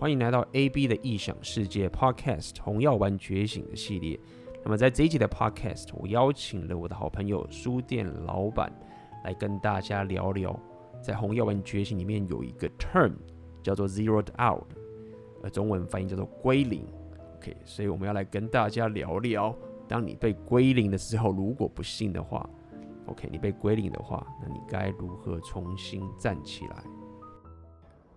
欢迎来到 AB 的异想世界 Podcast《红药丸觉醒》的系列。那么在这一集的 Podcast，我邀请了我的好朋友书店老板来跟大家聊聊，在《红药丸觉醒》里面有一个 term 叫做 “zeroed out”，呃，中文翻译叫做“归零”。OK，所以我们要来跟大家聊聊，当你被归零的时候，如果不幸的话。OK，你被归零的话，那你该如何重新站起来？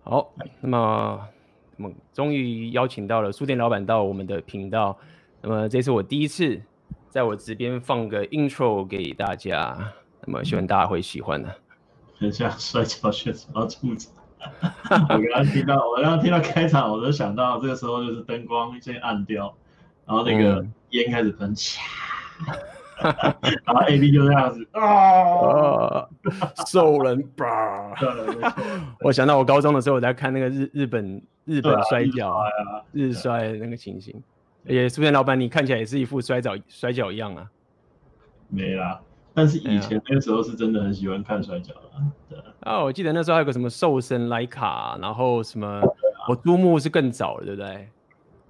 好，那么我们终于邀请到了书店老板到我们的频道。那么这是我第一次在我这边放个 intro 给大家，那么希望大家会喜欢的。很像摔跤选手要出场。我刚刚听到，我刚刚听到开场，我就想到这个时候就是灯光先暗掉，然后那个烟开始喷起。嗯 然后 A B 就这样子啊，兽人吧。我想到我高中的时候我在看那个日日本日本摔跤日摔那个情形。而且书店老板，你看起来也是一副摔跤摔跤一样啊。没啦，但是以前那个时候是真的很喜欢看摔跤的。啊，我记得那时候还有个什么瘦身莱卡，然后什么我珠穆是更早的，对不对？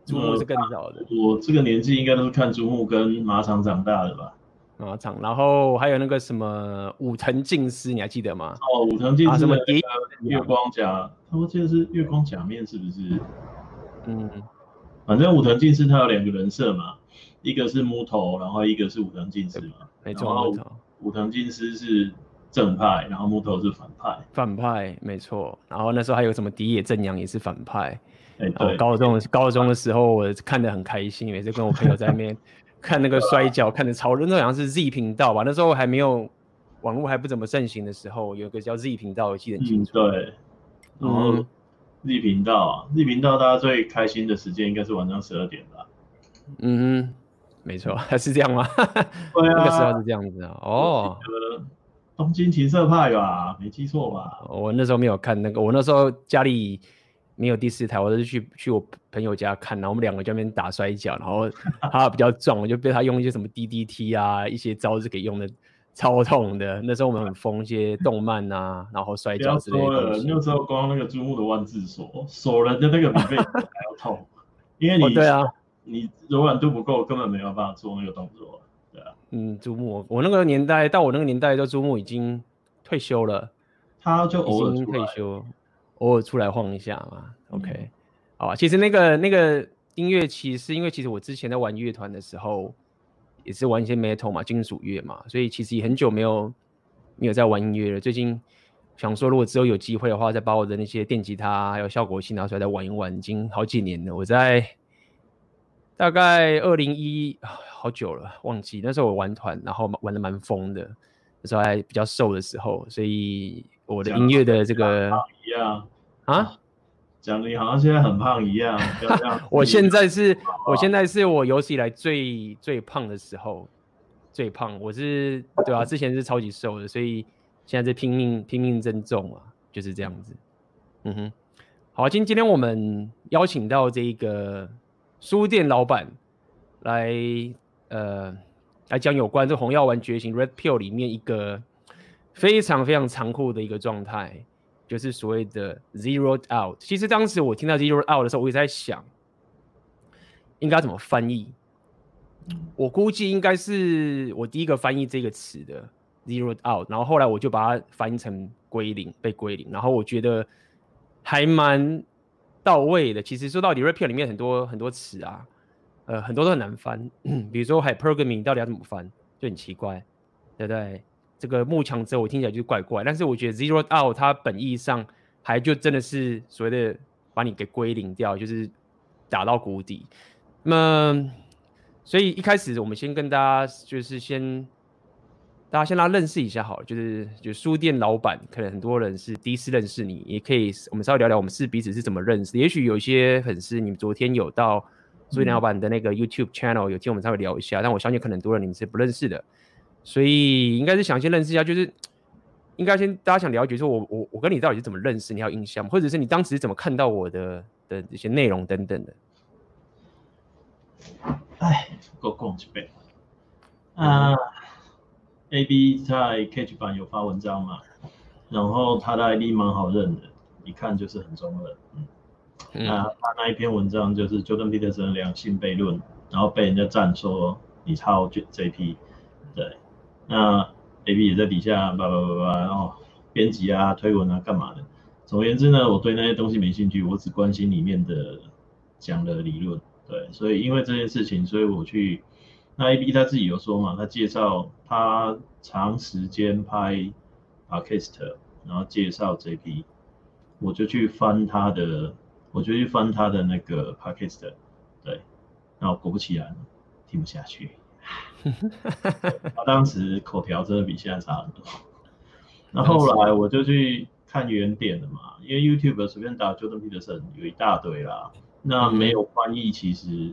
珠穆是更早的。我这个年纪应该都是看珠穆跟马场长大的吧。马场，然后还有那个什么武藤静司，你还记得吗？哦，武藤静司什么月光甲，他们这个是月光假面是不是？嗯，反正武藤静司他有两个人设嘛，一个是木头，然后一个是武藤静司嘛。没错，武藤静司是正派，然后木头是反派。反派，没错。然后那时候还有什么迪野正洋也是反派。哎，对。高中高中的时候我看得很开心，每次跟我朋友在那边。看那个摔跤，看的超热，那好像是 Z 频道吧？那时候还没有网络还不怎么盛行的时候，有个叫 Z 频道，我记得很清楚。嗯、对，然后 Z 频道啊，Z 频道大家最开心的时间应该是晚上十二点吧？嗯哼，没错，还 是这样吗？对啊，那个时候是这样子啊。哦，东京情色派吧？没记错吧？我那时候没有看那个，我那时候家里。没有第四台，我都是去去我朋友家看，然后我们两个在那边打摔跤，然后 他比较壮，我就被他用一些什么 DDT 啊，一些招式给用的超痛的。那时候我们很疯一些动漫啊，然后摔跤之类的。说了，那时候光那个珠穆的万字锁锁人的那个比被还要痛，因为你、哦、对啊，你柔软度不够，根本没有办法做那个动作。对啊，嗯，珠穆，我那个年代到我那个年代，就珠穆已经退休了，他就偶尔退休。偶尔出来晃一下嘛，OK，、嗯、好吧。其实那个那个音乐，其实因为其实我之前在玩乐团的时候，也是玩一些 metal 嘛，金属乐嘛，所以其实也很久没有没有在玩音乐了。最近想说，如果之后有机会的话，再把我的那些电吉他还有效果器拿出来再玩一玩。已经好几年了，我在大概二零一好久了，忘记那时候我玩团，然后玩的蛮疯的，那时候还比较瘦的时候，所以我的音乐的这个一样。啊，讲你好像现在很胖一样。不要这样我现在是，我现在是我有史以来最最胖的时候，最胖。我是对啊，之前是超级瘦的，所以现在在拼命拼命增重啊，就是这样子。嗯哼，好，今今天我们邀请到这个书店老板来，呃，来讲有关这红药丸觉醒 Red Pill 里面一个非常非常残酷的一个状态。就是所谓的 zeroed out。其实当时我听到 zeroed out 的时候，我也在想，应该怎么翻译。我估计应该是我第一个翻译这个词的 zeroed out，然后后来我就把它翻译成归零，被归零。然后我觉得还蛮到位的。其实说到底，Red Pill 里面很多很多词啊，呃，很多都很难翻。比如说 hypergamy 到底要怎么翻，就很奇怪，对不对？这个幕墙之后，我听起来就怪怪，但是我觉得 zero out 它本意上还就真的是所谓的把你给归零掉，就是打到谷底。那，所以一开始我们先跟大家就是先大家先来认识一下好了，就是就书店老板，可能很多人是第一次认识你，也可以我们稍微聊聊我们是彼此是怎么认识。也许有一些粉丝，你们昨天有到书店老板的那个 YouTube channel 有听我们稍微聊一下，但我相信可能很多人你们是不认识的。所以应该是想先认识一下，就是应该先大家想了解说我我我跟你到底是怎么认识，你还有印象吗？或者是你当时是怎么看到我的的一些内容等等的。哎，够讲几遍啊？A B 在 Catch 版有发文章嘛？然后他的 ID 蛮好认的，一看就是很中二。嗯、那他那一篇文章就是 Jordan Peterson 两性悖论，然后被人家赞说你抄 JP，对，那 AB 也在底下叭叭叭叭，然后编辑啊、推文啊、干嘛的。总而言之呢，我对那些东西没兴趣，我只关心里面的讲的理论。对，所以因为这件事情，所以我去那 AB 他自己有说嘛，他介绍他长时间拍 Podcast，然后介绍 JP，我就去翻他的。我就去翻他的那个 podcast，对，然后果不其然，听不下去。他当时口条真的比现在差很多。那后来我就去看原点了嘛，因为 YouTube 随便打 Jordan Peterson 有一大堆啦。那没有翻译，其实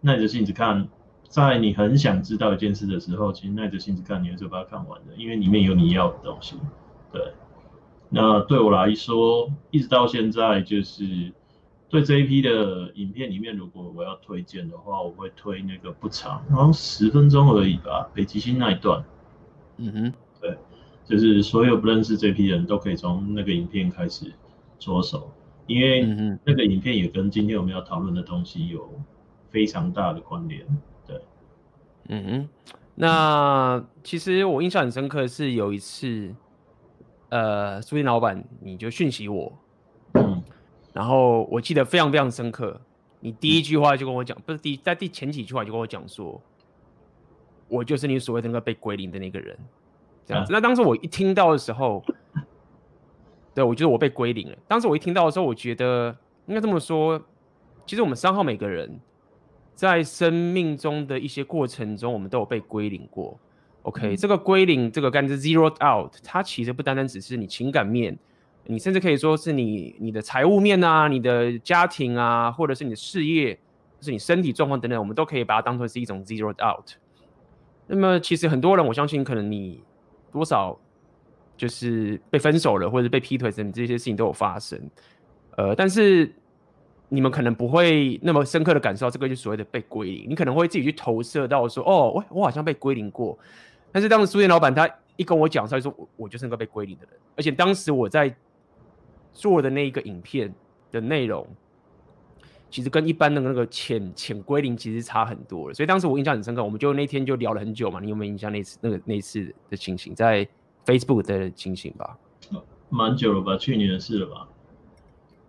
耐着性子看，在你很想知道一件事的时候，其实耐着性子看，你还是把它看完的，因为里面有你要的东西。对，那对我来说，一直到现在就是。对这一批的影片里面，如果我要推荐的话，我会推那个不长，好像十分钟而已吧，北极星那一段。嗯哼，对，就是所有不认识这批人都可以从那个影片开始着手，因为那个影片也跟今天我们要讨论的东西有非常大的关联。对，嗯哼，那其实我印象很深刻的是有一次，呃，书店老板你就讯息我。然后我记得非常非常深刻，你第一句话就跟我讲，不是第在第前几句话就跟我讲说，我就是你所谓的那个被归零的那个人，这样子。那当时我一听到的时候，对，我觉得我被归零了。当时我一听到的时候，我觉得应该这么说，其实我们三号每个人在生命中的一些过程中，我们都有被归零过。OK，这个归零，这个概念 zero out，它其实不单单只是你情感面。你甚至可以说是你你的财务面啊，你的家庭啊，或者是你的事业，就是你身体状况等等，我们都可以把它当成是一种 zero out。那么其实很多人，我相信可能你多少就是被分手了，或者被劈腿等这些事情都有发生。呃，但是你们可能不会那么深刻的感受到这个，就所谓的被归零。你可能会自己去投射到说，哦，我我好像被归零过。但是当时书店老板他一跟我讲，他就说我我就是那个被归零的人，而且当时我在。做的那一个影片的内容，其实跟一般的那个潜潜归零其实差很多了，所以当时我印象很深刻，我们就那天就聊了很久嘛。你有没有印象那次那个那次的情形，在 Facebook 的情形吧？蛮久了吧，去年的事了吧？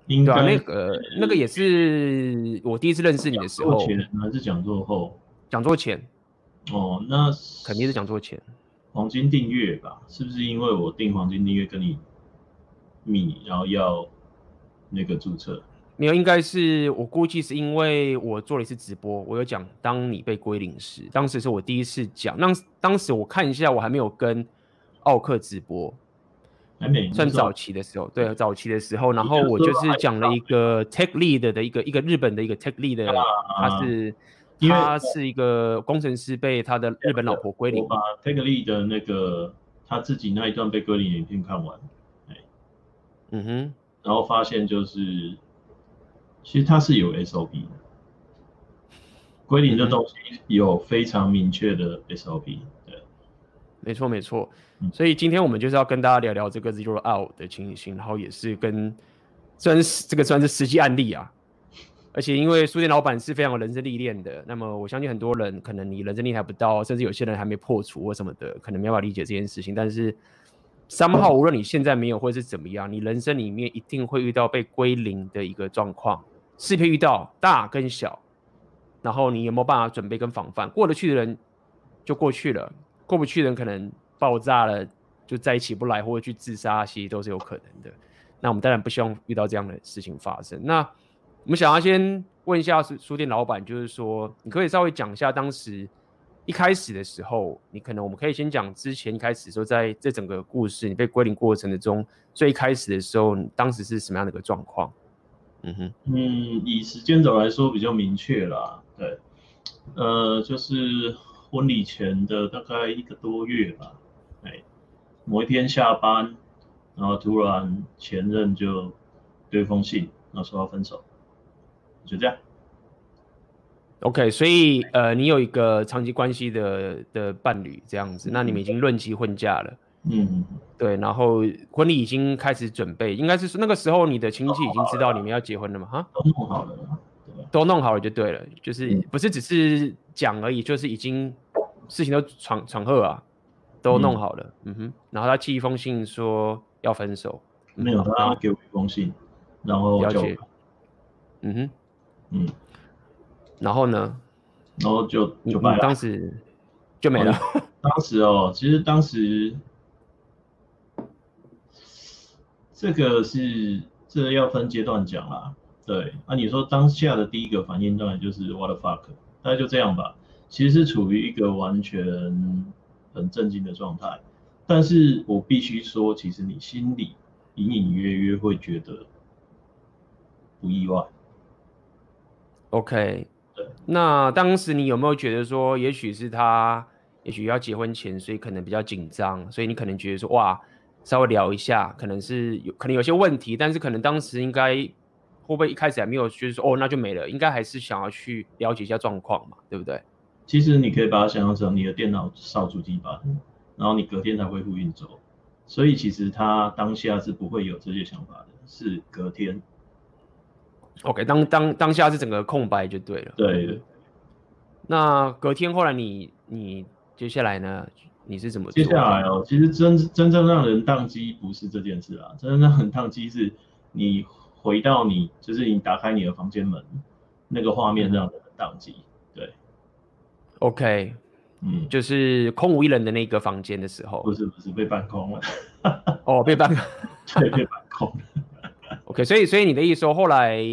应该、啊、那个那个也是我第一次认识你的时候，讲座前还是讲座后？讲座前。哦，那肯定是讲座前。黄金订阅吧？是不是因为我订黄金订阅跟你？密，然后要那个注册，没有，应该是我估计是因为我做了一次直播，我有讲当你被归零时，当时是我第一次讲，那当时我看一下，我还没有跟奥克直播，还没算早期的时候，对，早期的时候，然后我就是讲了一个 Tech Lead 的一个一个日本的一个 Tech Lead，他是他是一个工程师，被他的日本老婆归零，我把 Tech Lead 的那个他自己那一段被归零影片看完。嗯哼，然后发现就是，其实它是有 SOP 的，归零的东西有非常明确的 SOP，对，没错没错，所以今天我们就是要跟大家聊聊这个 Zero Out 的情形，然后也是跟，虽然这个算是实际案例啊，而且因为书店老板是非常有人生历练的，那么我相信很多人可能你人生历练还不到，甚至有些人还没破除或什么的，可能没办法理解这件事情，但是。三号，无论你现在没有或是怎么样，你人生里面一定会遇到被归零的一个状况，是会遇到大跟小，然后你有没有办法准备跟防范？过得去的人就过去了，过不去的人可能爆炸了，就再起不来，或者去自杀，其实都是有可能的。那我们当然不希望遇到这样的事情发生。那我们想要先问一下书店老板，就是说，你可以稍微讲一下当时。一开始的时候，你可能我们可以先讲之前一开始说，在这整个故事你被归零过程的中，最开始的时候，你当时是什么样的一个状况？嗯哼，嗯，以时间轴来说比较明确啦，对，呃，就是婚礼前的大概一个多月吧，哎，某一天下班，然后突然前任就丢封信，然后说要分手，就这样。OK，所以呃，你有一个长期关系的的伴侣这样子，那你们已经论及婚嫁了。嗯，对，然后婚礼已经开始准备，应该是那个时候你的亲戚已经知道你们要结婚了吗？哈，都弄好了，都弄好了就对了，就是不是只是讲而已，就是已经事情都传传贺啊，都弄好了，嗯哼，然后他寄一封信说要分手，没有，他给我一封信，然后了解，嗯哼，嗯，然后呢？然后就就没了，当时就没了。当时哦，其实当时。这个是这个要分阶段讲啦，对，那、啊、你说当下的第一个反应当然就是 what the fuck，大概就这样吧。其实是处于一个完全很震惊的状态，但是我必须说，其实你心里隐隐约约会觉得不意外。OK，对，那当时你有没有觉得说，也许是他，也许要结婚前，所以可能比较紧张，所以你可能觉得说，哇。稍微聊一下，可能是有可能有些问题，但是可能当时应该会不会一开始还没有就是说哦，那就没了，应该还是想要去了解一下状况嘛，对不对？其实你可以把它想象成你的电脑烧主机板，然后你隔天才恢复运作，所以其实他当下是不会有这些想法的，是隔天。OK，当当当下是整个空白就对了。对。那隔天后来你你接下来呢？你是怎么接下来哦？其实真真正让人宕机不是这件事啊，真正让人宕机是你回到你就是你打开你的房间门，那个画面让人宕机。对，OK，嗯，就是空无一人的那个房间的时候，不是不是被搬空了，哦，被搬，对，被搬空了。OK，所以所以你的意思说后来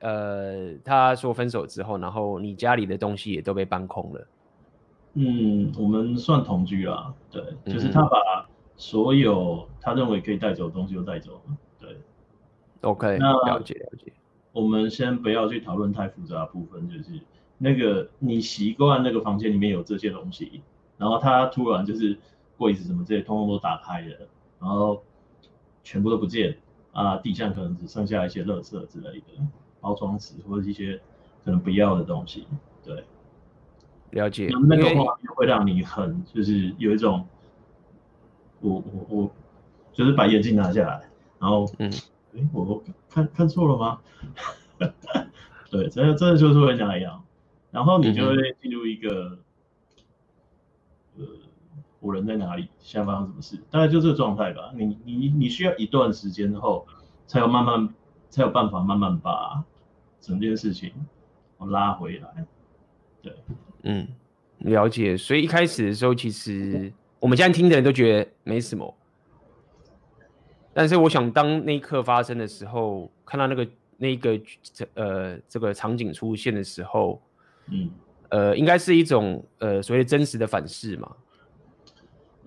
呃他说分手之后，然后你家里的东西也都被搬空了。嗯，我们算同居啦，对，就是他把所有他认为可以带走的东西都带走了，对，OK，那了解了解。我们先不要去讨论太复杂的部分，就是那个你习惯那个房间里面有这些东西，然后他突然就是柜子什么这些通通都打开了，然后全部都不见啊，地上可能只剩下一些垃圾之类的包装纸或者一些可能不要的东西，对。了解，那个画面会让你很就是有一种，我我我就是把眼镜拿下来，然后嗯，哎，我我看看错了吗？对，真的真的就是会那样，然后你就会进入一个，呃，我人在哪里？现在发生什么事？大概就这个状态吧。你你你需要一段时间后，才有慢慢才有办法慢慢把整件事情我拉回来，对。嗯，了解。所以一开始的时候，其实我们现在听的人都觉得没什么。但是我想，当那一刻发生的时候，看到那个那个呃这个场景出现的时候，嗯，呃，应该是一种呃所谓真实的反噬嘛。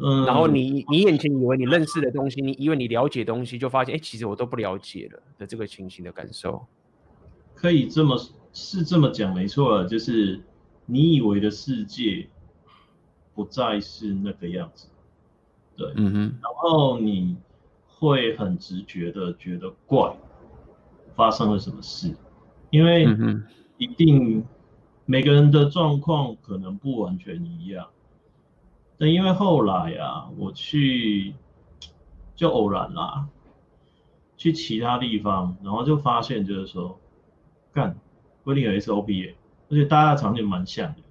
嗯。然后你你眼前以为你认识的东西，你以为你了解的东西，就发现哎，其实我都不了解了的这个情形的感受。可以这么是这么讲，没错，就是。你以为的世界不再是那个样子，对，嗯哼，然后你会很直觉的觉得怪，发生了什么事？因为一定每个人的状况可能不完全一样，但因为后来啊，我去就偶然啦，去其他地方，然后就发现就是说，干，规定有 SOP。而且大家场景蛮像的，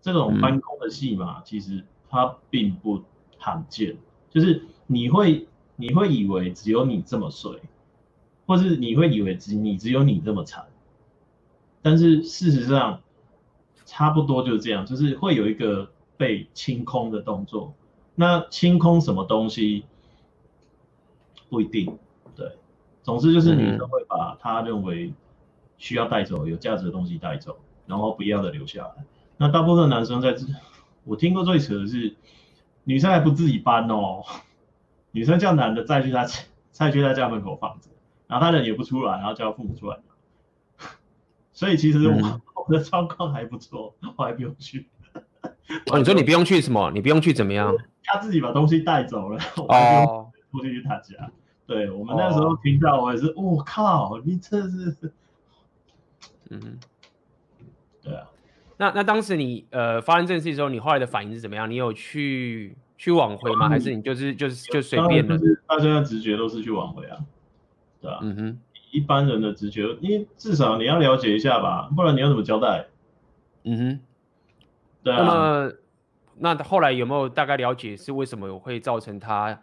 这种搬工的戏码其实它并不罕见，就是你会你会以为只有你这么衰，或是你会以为只你只有你这么惨，但是事实上差不多就是这样，就是会有一个被清空的动作。那清空什么东西不一定，对，总之就是女生会把她认为。需要带走有价值的东西带走，然后不要的留下来。那大部分男生在这，我听过最扯的是，女生还不自己搬哦，女生叫男的再去他再去他家门口放着，然后他人也不出来，然后叫父母出来。所以其实我、嗯、我的状况还不错，我还不用去。哦，你说你不用去什么？你不用去怎么样？他自己把东西带走了，我就不去他家。Oh. 对，我们那时候听到，我也是，我、哦、靠，你这是。嗯，对啊，那那当时你呃发生这件事的时候，你后来的反应是怎么样？你有去去挽回吗？还是你就是就是就随便的？就是大家的直觉都是去挽回啊，对啊？嗯哼，一般人的直觉，因为至少你要了解一下吧，不然你要怎么交代？嗯哼，对啊。那么那后来有没有大概了解是为什么会造成他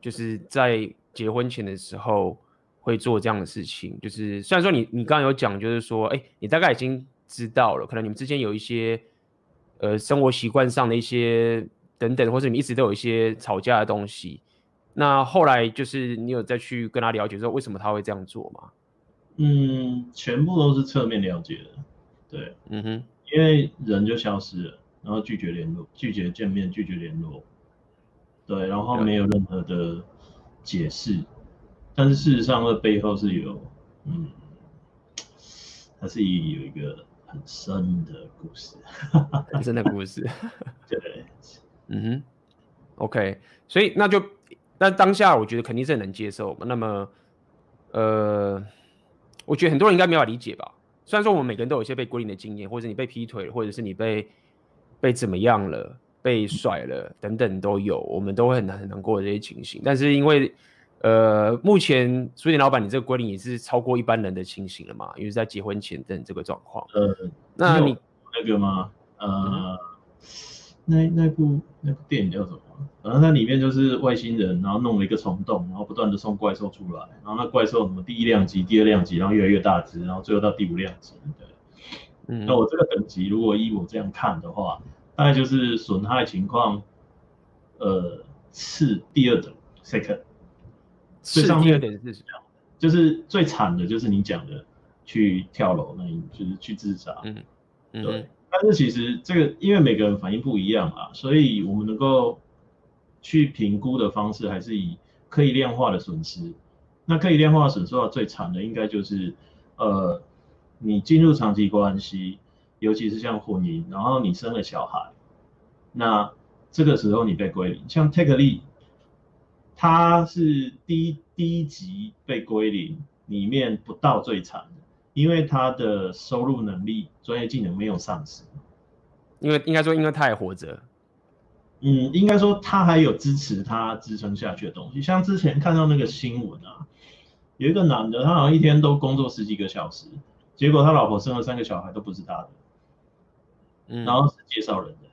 就是在结婚前的时候会做这样的事情？就是虽然说你你刚刚有讲，就是说，哎，你大概已经知道了，可能你们之间有一些呃生活习惯上的一些。等等，或者你一直都有一些吵架的东西，那后来就是你有再去跟他了解说为什么他会这样做吗？嗯，全部都是侧面了解的，对，嗯哼，因为人就消失了，然后拒绝联络，拒绝见面，拒绝联络，对，然后没有任何的解释，但是事实上的背后是有，嗯，它是有一个很深的故事，很深的故事，对。嗯哼，OK，所以那就那当下我觉得肯定是很能接受。那么，呃，我觉得很多人应该没法理解吧。虽然说我们每个人都有一些被归零的经验，或者你被劈腿，或者是你被被怎么样了，被甩了等等都有，我们都会很难很难过的这些情形。但是因为呃，目前书店老板你这个归零也是超过一般人的情形了嘛？因为在结婚前等这个状况。呃，那你那个吗？呃。嗯那那部那部电影叫什么？反正它里面就是外星人，然后弄了一个虫洞，然后不断的送怪兽出来，然后那怪兽什么第一量级、第二量级，然后越来越大只，然后最后到第五量级。对，嗯，那我这个等级如果依我这样看的话，大概就是损害情况，呃，次第二等，second。最上面的点是什么？就是最惨的就是你讲的去跳楼，那就是去自杀。嗯，嗯对。但是其实这个，因为每个人反应不一样啊，所以我们能够去评估的方式还是以可以量化的损失。那可以量化的损失的话，最惨的应该就是，呃，你进入长期关系，尤其是像婚姻，然后你生了小孩，那这个时候你被归零。像 Take Lead，他是第一第一级被归零里面不到最惨的。因为他的收入能力、专业技能没有丧失，因为应该说，因为他还活着，嗯，应该说他还有支持他支撑下去的东西。像之前看到那个新闻啊，有一个男的，他好像一天都工作十几个小时，结果他老婆生了三个小孩都不是他的，嗯，然后是介绍人的。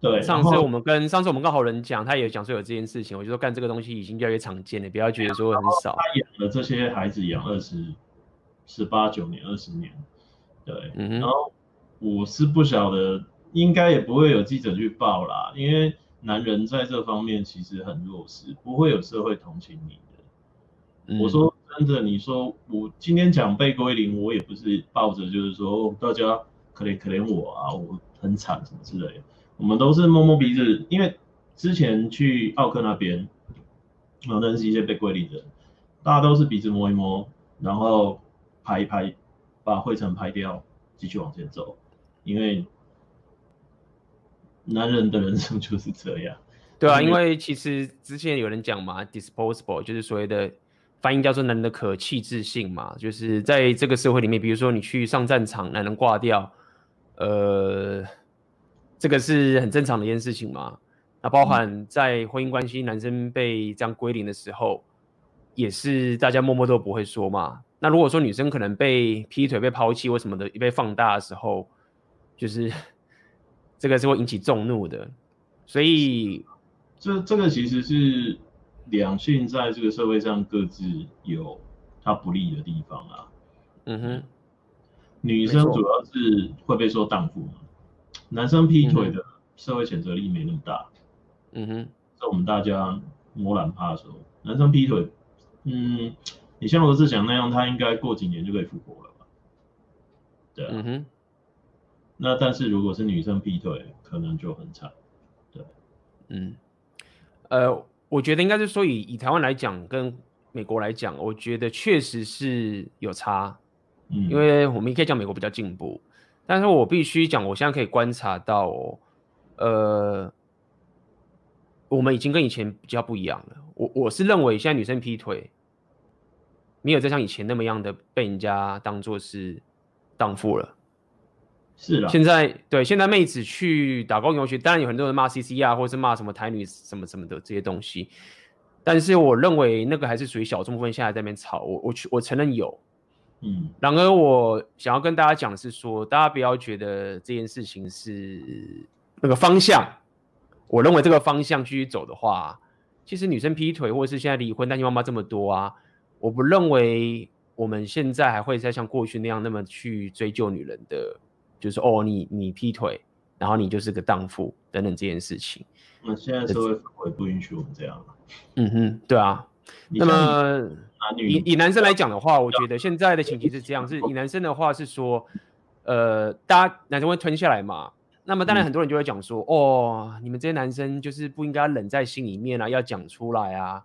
对，上次我们跟上次我们跟好人讲，他也讲说有这件事情，我就说干这个东西已经越来越常见了，不要觉得说很少。他养了这些孩子养二十、十八九年、二十年，对，嗯、然后我是不晓得，应该也不会有记者去报啦，因为男人在这方面其实很弱势，不会有社会同情你的。嗯、我说真的，你说我今天讲被归零，我也不是抱着就是说大家可怜可怜我啊，我很惨什么之类的。我们都是摸摸鼻子，因为之前去奥克那边，然后认识一些被归零的人，大家都是鼻子摸一摸，然后拍一拍，把灰尘拍掉，继续往前走。因为男人的人生就是这样。对啊，因为其实之前有人讲嘛，disposable 就是所谓的翻译叫做男人的可弃置性嘛，就是在这个社会里面，比如说你去上战场，男人挂掉，呃。这个是很正常的一件事情嘛？那包含在婚姻关系，男生被这样归零的时候，也是大家默默都不会说嘛。那如果说女生可能被劈腿、被抛弃或什么的，被放大的时候，就是 这个是会引起众怒的。所以，这这个其实是两性在这个社会上各自有它不利的地方啊。嗯哼，女生主要是会被说荡妇嘛。男生劈腿的社会谴责力没那么大，嗯哼，在我们大家摸懒趴的时候，男生劈腿，嗯，你像罗志祥那样，他应该过几年就可以复活了吧？对啊，嗯哼，那但是如果是女生劈腿，可能就很惨，对，嗯，呃，我觉得应该是说以以台湾来讲，跟美国来讲，我觉得确实是有差，嗯，因为我们也可以讲美国比较进步。但是我必须讲，我现在可以观察到，哦，呃，我们已经跟以前比较不一样了。我我是认为，现在女生劈腿，没有再像以前那么样的被人家当做是荡妇了。是的。现在对现在妹子去打工游学，当然有很多人骂 CC 啊，或者是骂什么台女什么什么的这些东西。但是我认为那个还是属于小众部分，现在在那边吵。我我去我承认有，嗯。然而我想要跟大家讲的是说，大家不要觉得这件事情是那个方向。我认为这个方向继续走的话，其实女生劈腿或者是现在离婚单亲妈妈这么多啊，我不认为我们现在还会再像过去那样那么去追究女人的，就是哦你你劈腿，然后你就是个荡妇等等这件事情。那现在社会氛围不允许我们这样。嗯哼，对啊。那么以以男生来讲的话，我觉得现在的情形是这样：是以男生的话是说，呃，大家男生会吞下来嘛。那么当然很多人就会讲说，嗯、哦，你们这些男生就是不应该冷在心里面啊，要讲出来啊，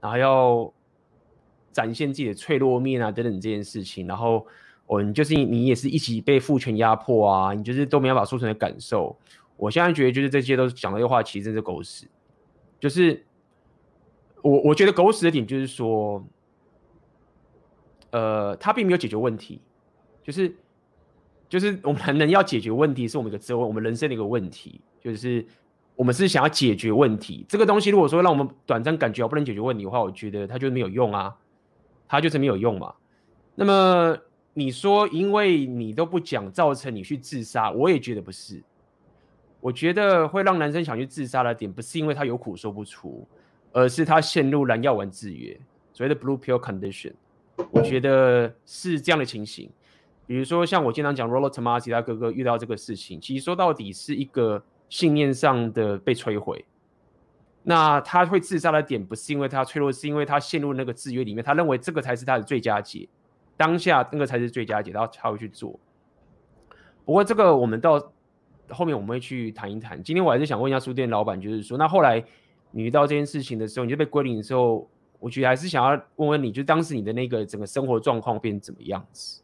然后要展现自己的脆弱面啊，等等这件事情。然后哦，你就是你也是一起被父权压迫啊，你就是都没办法说出来的感受。我现在觉得就是这些都讲的话，其实真是狗屎。就是我我觉得狗屎的点就是说，呃，他并没有解决问题，就是就是我们能要解决问题是我们一个责任，我们人生的一个问题，就是我们是想要解决问题。这个东西如果说让我们短暂感觉我不能解决问题的话，我觉得它就是没有用啊，它就是没有用嘛。那么你说因为你都不讲，造成你去自杀，我也觉得不是。我觉得会让男生想去自杀的点，不是因为他有苦说不出，而是他陷入蓝药丸制约，所谓的 blue pill condition。我觉得是这样的情形。比如说像我经常讲 Rollo Tomassi 他哥哥遇到这个事情，其实说到底是一个信念上的被摧毁。那他会自杀的点，不是因为他脆弱，是因为他陷入那个制约里面，他认为这个才是他的最佳解，当下那个才是最佳解，然后他会去做。不过这个我们到。后面我们会去谈一谈。今天我还是想问一下书店老板，就是说，那后来你遇到这件事情的时候，你就被归零的时候，我觉得还是想要问问你，就当时你的那个整个生活状况变怎么样子？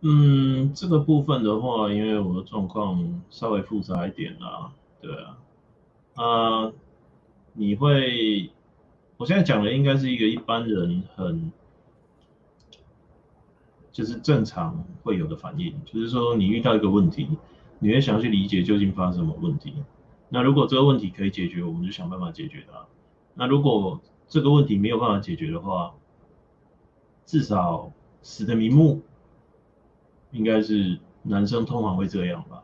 嗯，这个部分的话，因为我的状况稍微复杂一点啦，对啊，啊、你会，我现在讲的应该是一个一般人很。就是正常会有的反应，就是说你遇到一个问题，你会想要去理解究竟发生什么问题。那如果这个问题可以解决，我们就想办法解决它。那如果这个问题没有办法解决的话，至少死的瞑目，应该是男生通常会这样吧？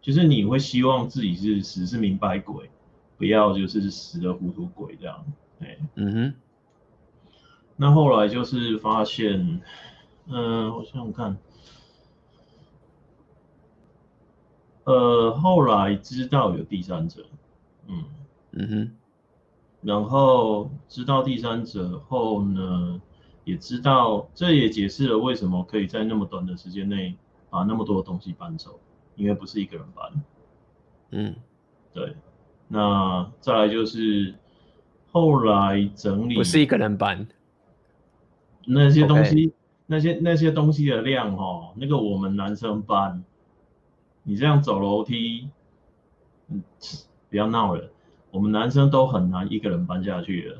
就是你会希望自己是死是明白鬼，不要就是死的糊涂鬼这样。哎，嗯哼。那后来就是发现。嗯，我想想看，呃，后来知道有第三者，嗯嗯哼，然后知道第三者后呢，也知道这也解释了为什么可以在那么短的时间内把那么多东西搬走，因为不是一个人搬，嗯，对，那再来就是后来整理，不是一个人搬。那些东西。那些那些东西的量哦，那个我们男生搬，你这样走楼梯，嗯，不要闹了，我们男生都很难一个人搬下去的，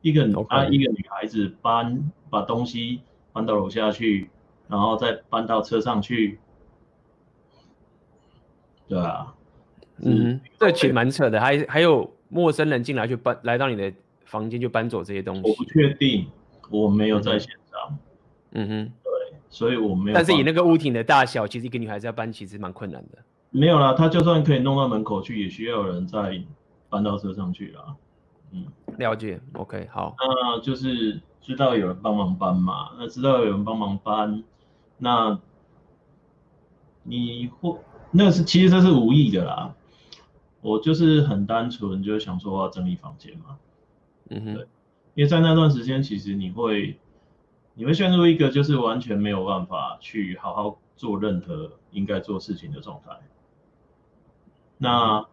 一个一个女孩子搬把东西搬到楼下去，然后再搬到车上去，对啊，嗯，这其实蛮扯的，还还有陌生人进来就搬来到你的房间就搬走这些东西，我不确定，我没有在现场。嗯嗯哼，对，所以我没有。但是以那个屋顶的大小，其实一个女孩子要搬，其实蛮困难的。没有啦，她就算可以弄到门口去，也需要有人再搬到车上去啦。嗯，了解。OK，好。那就是知道有人帮忙搬嘛，那知道有人帮忙搬，那你会那是其实这是无意的啦。我就是很单纯，就是想说我要整理房间嘛。嗯哼，对，因为在那段时间，其实你会。你会陷入一个就是完全没有办法去好好做任何应该做事情的状态。那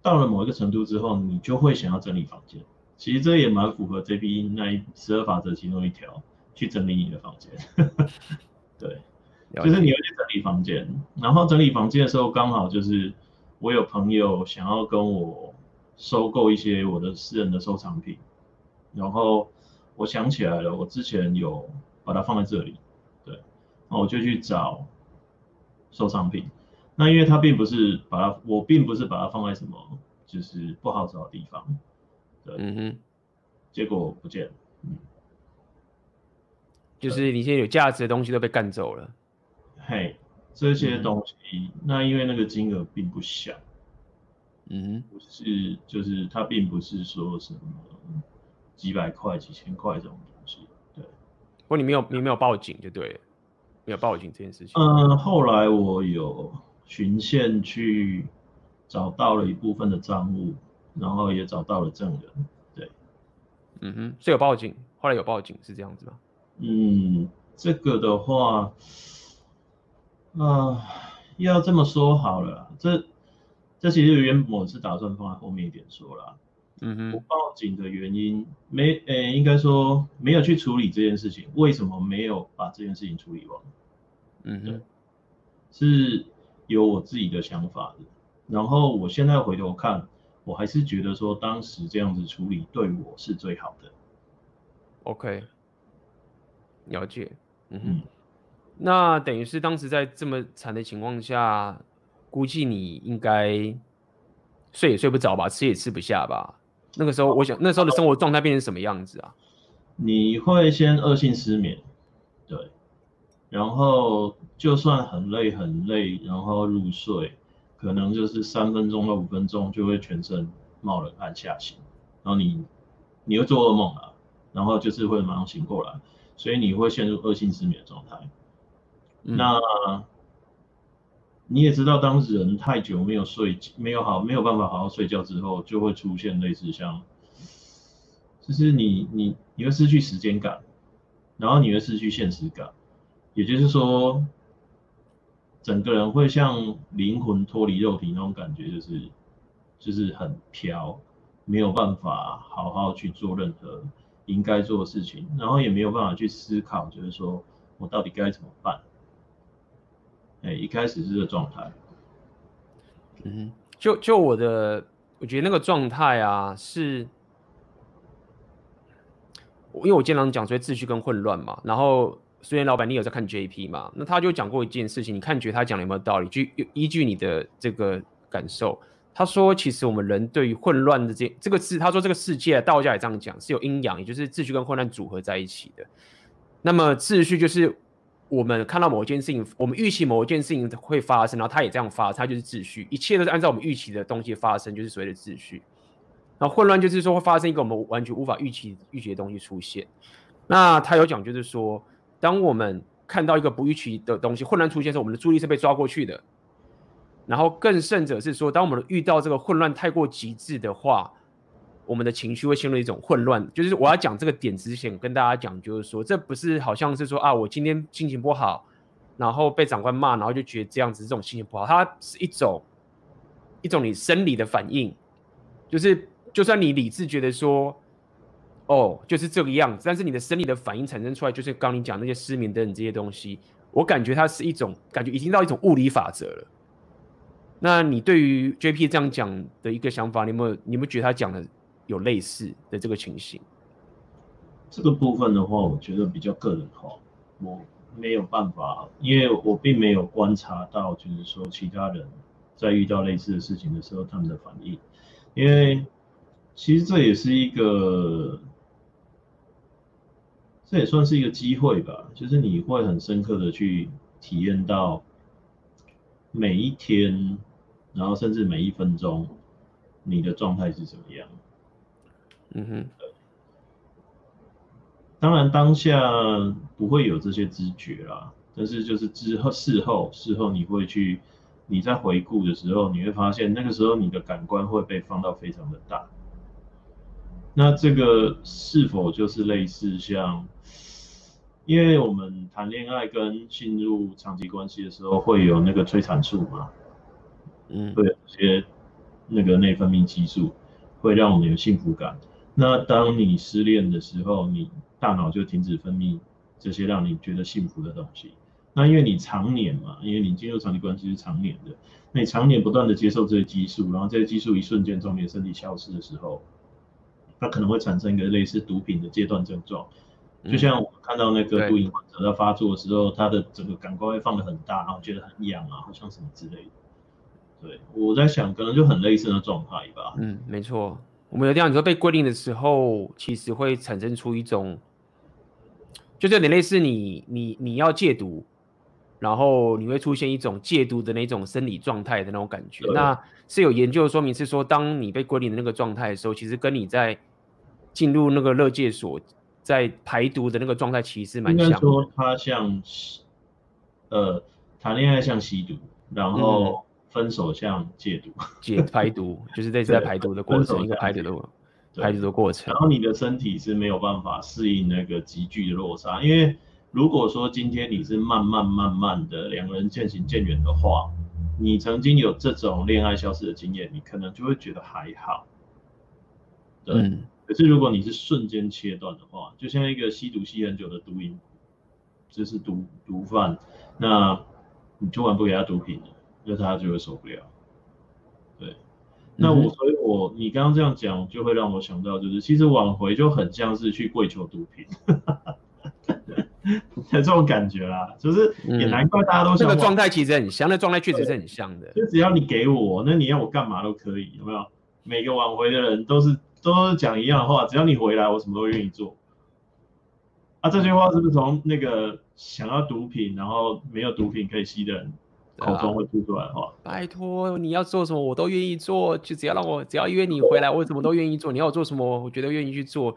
到了某一个程度之后，你就会想要整理房间。其实这也蛮符合 JB 那一十二法则其中一条，去整理你的房间。对，就是你要去整理房间，然后整理房间的时候，刚好就是我有朋友想要跟我收购一些我的私人的收藏品，然后。我想起来了，我之前有把它放在这里，对，那我就去找收藏品。那因为它并不是把它，我并不是把它放在什么就是不好找的地方，对，嗯哼，结果不见了，嗯，就是你现在有价值的东西都被干走了，嘿，这些东西，嗯、那因为那个金额并不小，嗯哼，不是，就是它并不是说什么几百块、几千块这种东西，对，不过你没有，你没有报警就对了，没有报警这件事情，嗯，后来我有。循线去找到了一部分的赃物，然后也找到了证人，对，嗯哼，是有报警，后来有报警是这样子吗？嗯，这个的话，啊、呃，要这么说好了，这这其实原本我是打算放在后面一点说啦，嗯哼，不报警的原因没，诶、欸，应该说没有去处理这件事情，为什么没有把这件事情处理完？嗯哼，对，是。有我自己的想法的，然后我现在回头看，我还是觉得说当时这样子处理对我是最好的。OK，了解。嗯哼，嗯，那等于是当时在这么惨的情况下，估计你应该睡也睡不着吧，吃也吃不下吧？那个时候，我想那时候的生活状态变成什么样子啊？你会先恶性失眠，对。然后就算很累很累，然后入睡，可能就是三分钟到五分钟就会全身冒冷汗吓醒，然后你你又做噩梦了，然后就是会马上醒过来，所以你会陷入恶性失眠的状态。嗯、那你也知道，当人太久没有睡，没有好没有办法好好睡觉之后，就会出现类似像，就是你你你会失去时间感，然后你会失去现实感。也就是说，整个人会像灵魂脱离肉体那种感觉，就是就是很飘，没有办法好好去做任何应该做的事情，然后也没有办法去思考，就是说我到底该怎么办？哎，一开始是这状态。嗯哼，就就我的，我觉得那个状态啊，是，因为我经常讲说秩序跟混乱嘛，然后。虽然老板，你有在看 JP 嘛？那他就讲过一件事情，你看觉得他讲的有没有道理？就依据你的这个感受，他说其实我们人对于混乱的这这个字，他说这个世界道家也这样讲，是有阴阳，也就是秩序跟混乱组合在一起的。那么秩序就是我们看到某一件事情，我们预期某一件事情会发生，然后它也这样发，它就是秩序，一切都是按照我们预期的东西发生，就是所谓的秩序。然后混乱就是说会发生一个我们完全无法预期预期的东西出现。那他有讲就是说。当我们看到一个不预期的东西混乱出现的时候，我们的注意力是被抓过去的。然后更甚者是说，当我们遇到这个混乱太过极致的话，我们的情绪会陷入一种混乱。就是我要讲这个点之前，跟大家讲，就是说，这不是好像是说啊，我今天心情不好，然后被长官骂，然后就觉得这样子这种心情不好，它是一种一种你生理的反应，就是就算你理智觉得说。哦，就是这个样子，但是你的生理的反应产生出来，就是刚你讲那些失眠等等这些东西，我感觉它是一种感觉已经到一种物理法则了。那你对于 JP 这样讲的一个想法，你有没有你有没有觉得他讲的有类似的这个情形？这个部分的话，我觉得比较个人化，我没有办法，因为我并没有观察到，就是说其他人在遇到类似的事情的时候，他们的反应，因为其实这也是一个。这也算是一个机会吧，就是你会很深刻的去体验到每一天，然后甚至每一分钟，你的状态是怎么样。嗯哼，当然当下不会有这些知觉啦，但是就是之后事后事后你会去，你在回顾的时候，你会发现那个时候你的感官会被放到非常的大。那这个是否就是类似像？因为我们谈恋爱跟进入长期关系的时候，会有那个催产素嘛，嗯，会有些那个内分泌激素，会让我们有幸福感。那当你失恋的时候，你大脑就停止分泌这些让你觉得幸福的东西。那因为你常年嘛，因为你进入长期关系是常年的，那你常年不断的接受这些激素，然后这些激素一瞬间从你的身体消失的时候，它可能会产生一个类似毒品的戒断症状。就像我看到那个毒瘾患者在发作的时候，他的整个感官会放得很大，然后觉得很痒啊，好像什么之类的。对，我在想，可能就很类似的状态吧。嗯，没错。我们有这样，你说被归零的时候，其实会产生出一种，就是有点类似你你你要戒毒，然后你会出现一种戒毒的那种生理状态的那种感觉。那是有研究说明是说，当你被归零的那个状态的时候，其实跟你在进入那个乐界所在排毒的那个状态其实蛮像的。应该说它像，呃，谈恋爱像吸毒，然后。分手像戒毒，戒排毒 就是这是在排毒的过程，一个排毒的排毒的过程。然后你的身体是没有办法适应那个急剧的落差，因为如果说今天你是慢慢慢慢的两个人渐行渐远的话，你曾经有这种恋爱消失的经验，你可能就会觉得还好。对，嗯、可是如果你是瞬间切断的话，就像一个吸毒吸很久的毒瘾，就是毒毒贩，那你突然不给他毒品了。那他就会受不了，对。那我所以我，我你刚刚这样讲，就会让我想到，就是其实挽回就很像是去跪求毒品，有这种感觉啦。就是也难怪大家都、嗯、这个状态其实很像，那状态确实是很像的。就只要你给我，那你要我干嘛都可以，有没有？每个挽回的人都是都是讲一样的话，只要你回来，我什么都愿意做。啊，这句话是不是从那个想要毒品，然后没有毒品可以吸的人？口中会吐出来的话，拜托你要做什么我都愿意做，就只要让我只要约你回来，我什么都愿意做。你要我做什么，我绝对愿意去做。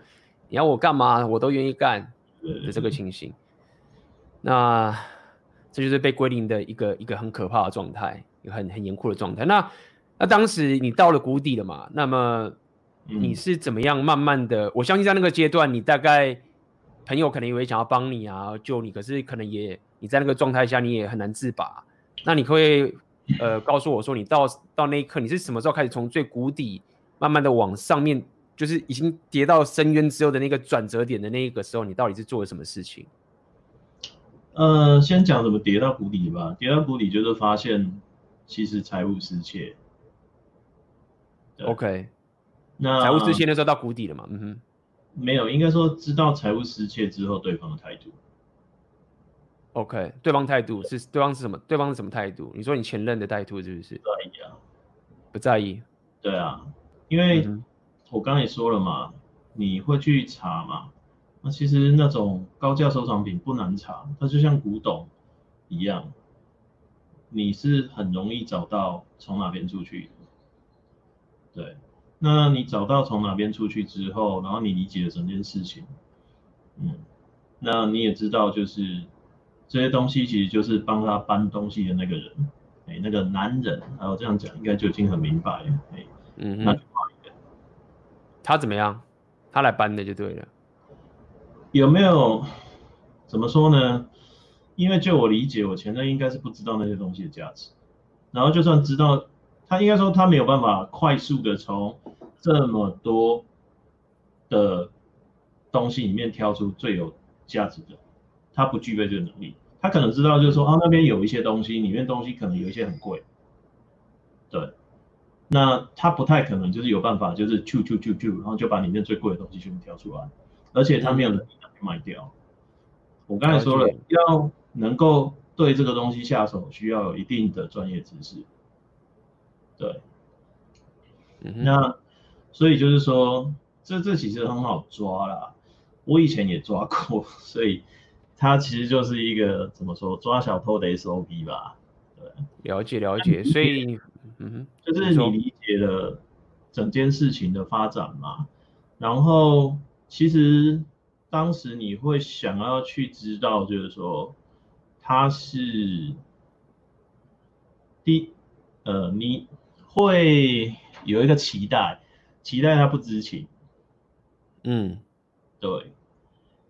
你要我干嘛，我都愿意干的这个情形。那这就是被归零的一个一个很可怕的状态，一个很很严酷的状态。那那当时你到了谷底了嘛？那么你是怎么样慢慢的？嗯、我相信在那个阶段，你大概朋友可能也会想要帮你啊，救你，可是可能也你在那个状态下，你也很难自拔。那你可以呃告诉我说，你到到那一刻，你是什么时候开始从最谷底慢慢的往上面，就是已经跌到深渊之后的那个转折点的那一个时候，你到底是做了什么事情？呃，先讲怎么跌到谷底吧。跌到谷底就是发现其实财务失窃。OK，那财务失窃那时候到谷底了嘛？嗯哼，没有，应该说知道财务失窃之后，对方的态度。OK，对方态度是对方是什么？对方是什么态度？你说你前任的态度是不是？不在意啊，不在意。对啊，因为我刚刚也说了嘛，你会去查嘛？那其实那种高价收藏品不难查，它就像古董一样，你是很容易找到从哪边出去。对，那你找到从哪边出去之后，然后你理解了整件事情，嗯，那你也知道就是。这些东西其实就是帮他搬东西的那个人，哎，那个男人，然后这样讲应该就已经很明白了，哎，嗯哼，那就他怎么样？他来搬的就对了。有没有？怎么说呢？因为就我理解，我前任应该是不知道那些东西的价值，然后就算知道，他应该说他没有办法快速的从这么多的东西里面挑出最有价值的。他不具备这个能力，他可能知道就是说啊，那边有一些东西，里面东西可能有一些很贵，对，那他不太可能就是有办法就是啾啾啾啾，然后就把里面最贵的东西全部挑出来，而且他没有能力去卖掉。我刚才说了，要能够对这个东西下手，需要有一定的专业知识，对，那所以就是说，这这其实很好抓啦，我以前也抓过，所以。它其实就是一个怎么说抓小偷的 SOP 吧？对，了解了解，所以，嗯哼，就是你理解了整件事情的发展嘛。然后，其实当时你会想要去知道，就是说，他是第，呃，你会有一个期待，期待他不知情。嗯，对。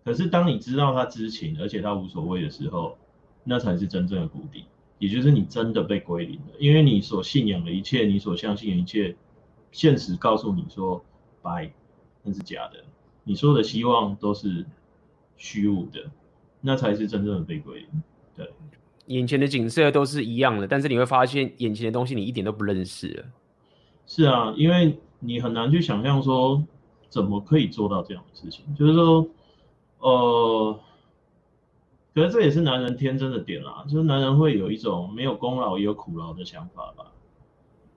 可是当你知道他知情，而且他无所谓的时候，那才是真正的谷底，也就是你真的被归零了。因为你所信仰的一切，你所相信的一切，现实告诉你说，拜，那是假的，你所有的希望都是虚无的，那才是真正的被归零。对，眼前的景色都是一样的，但是你会发现，眼前的东西你一点都不认识了。是啊，因为你很难去想象说，怎么可以做到这样的事情，就是说。呃，可是这也是男人天真的点啦，就是男人会有一种没有功劳也有苦劳的想法吧。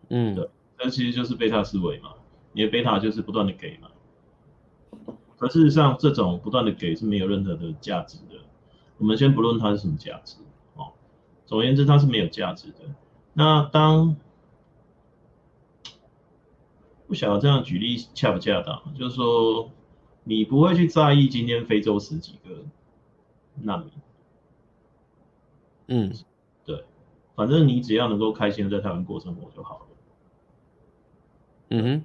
嗯，对，这其实就是贝塔思维嘛，你的贝塔就是不断的给嘛。可事实上，这种不断的给是没有任何的价值的。我们先不论它是什么价值哦，总而言之，它是没有价值的。那当不晓得这样举例恰不恰当，就是说你不会去在意今天非洲十几个难民，嗯，对，反正你只要能够开心的在台湾过生活就好了。嗯哼，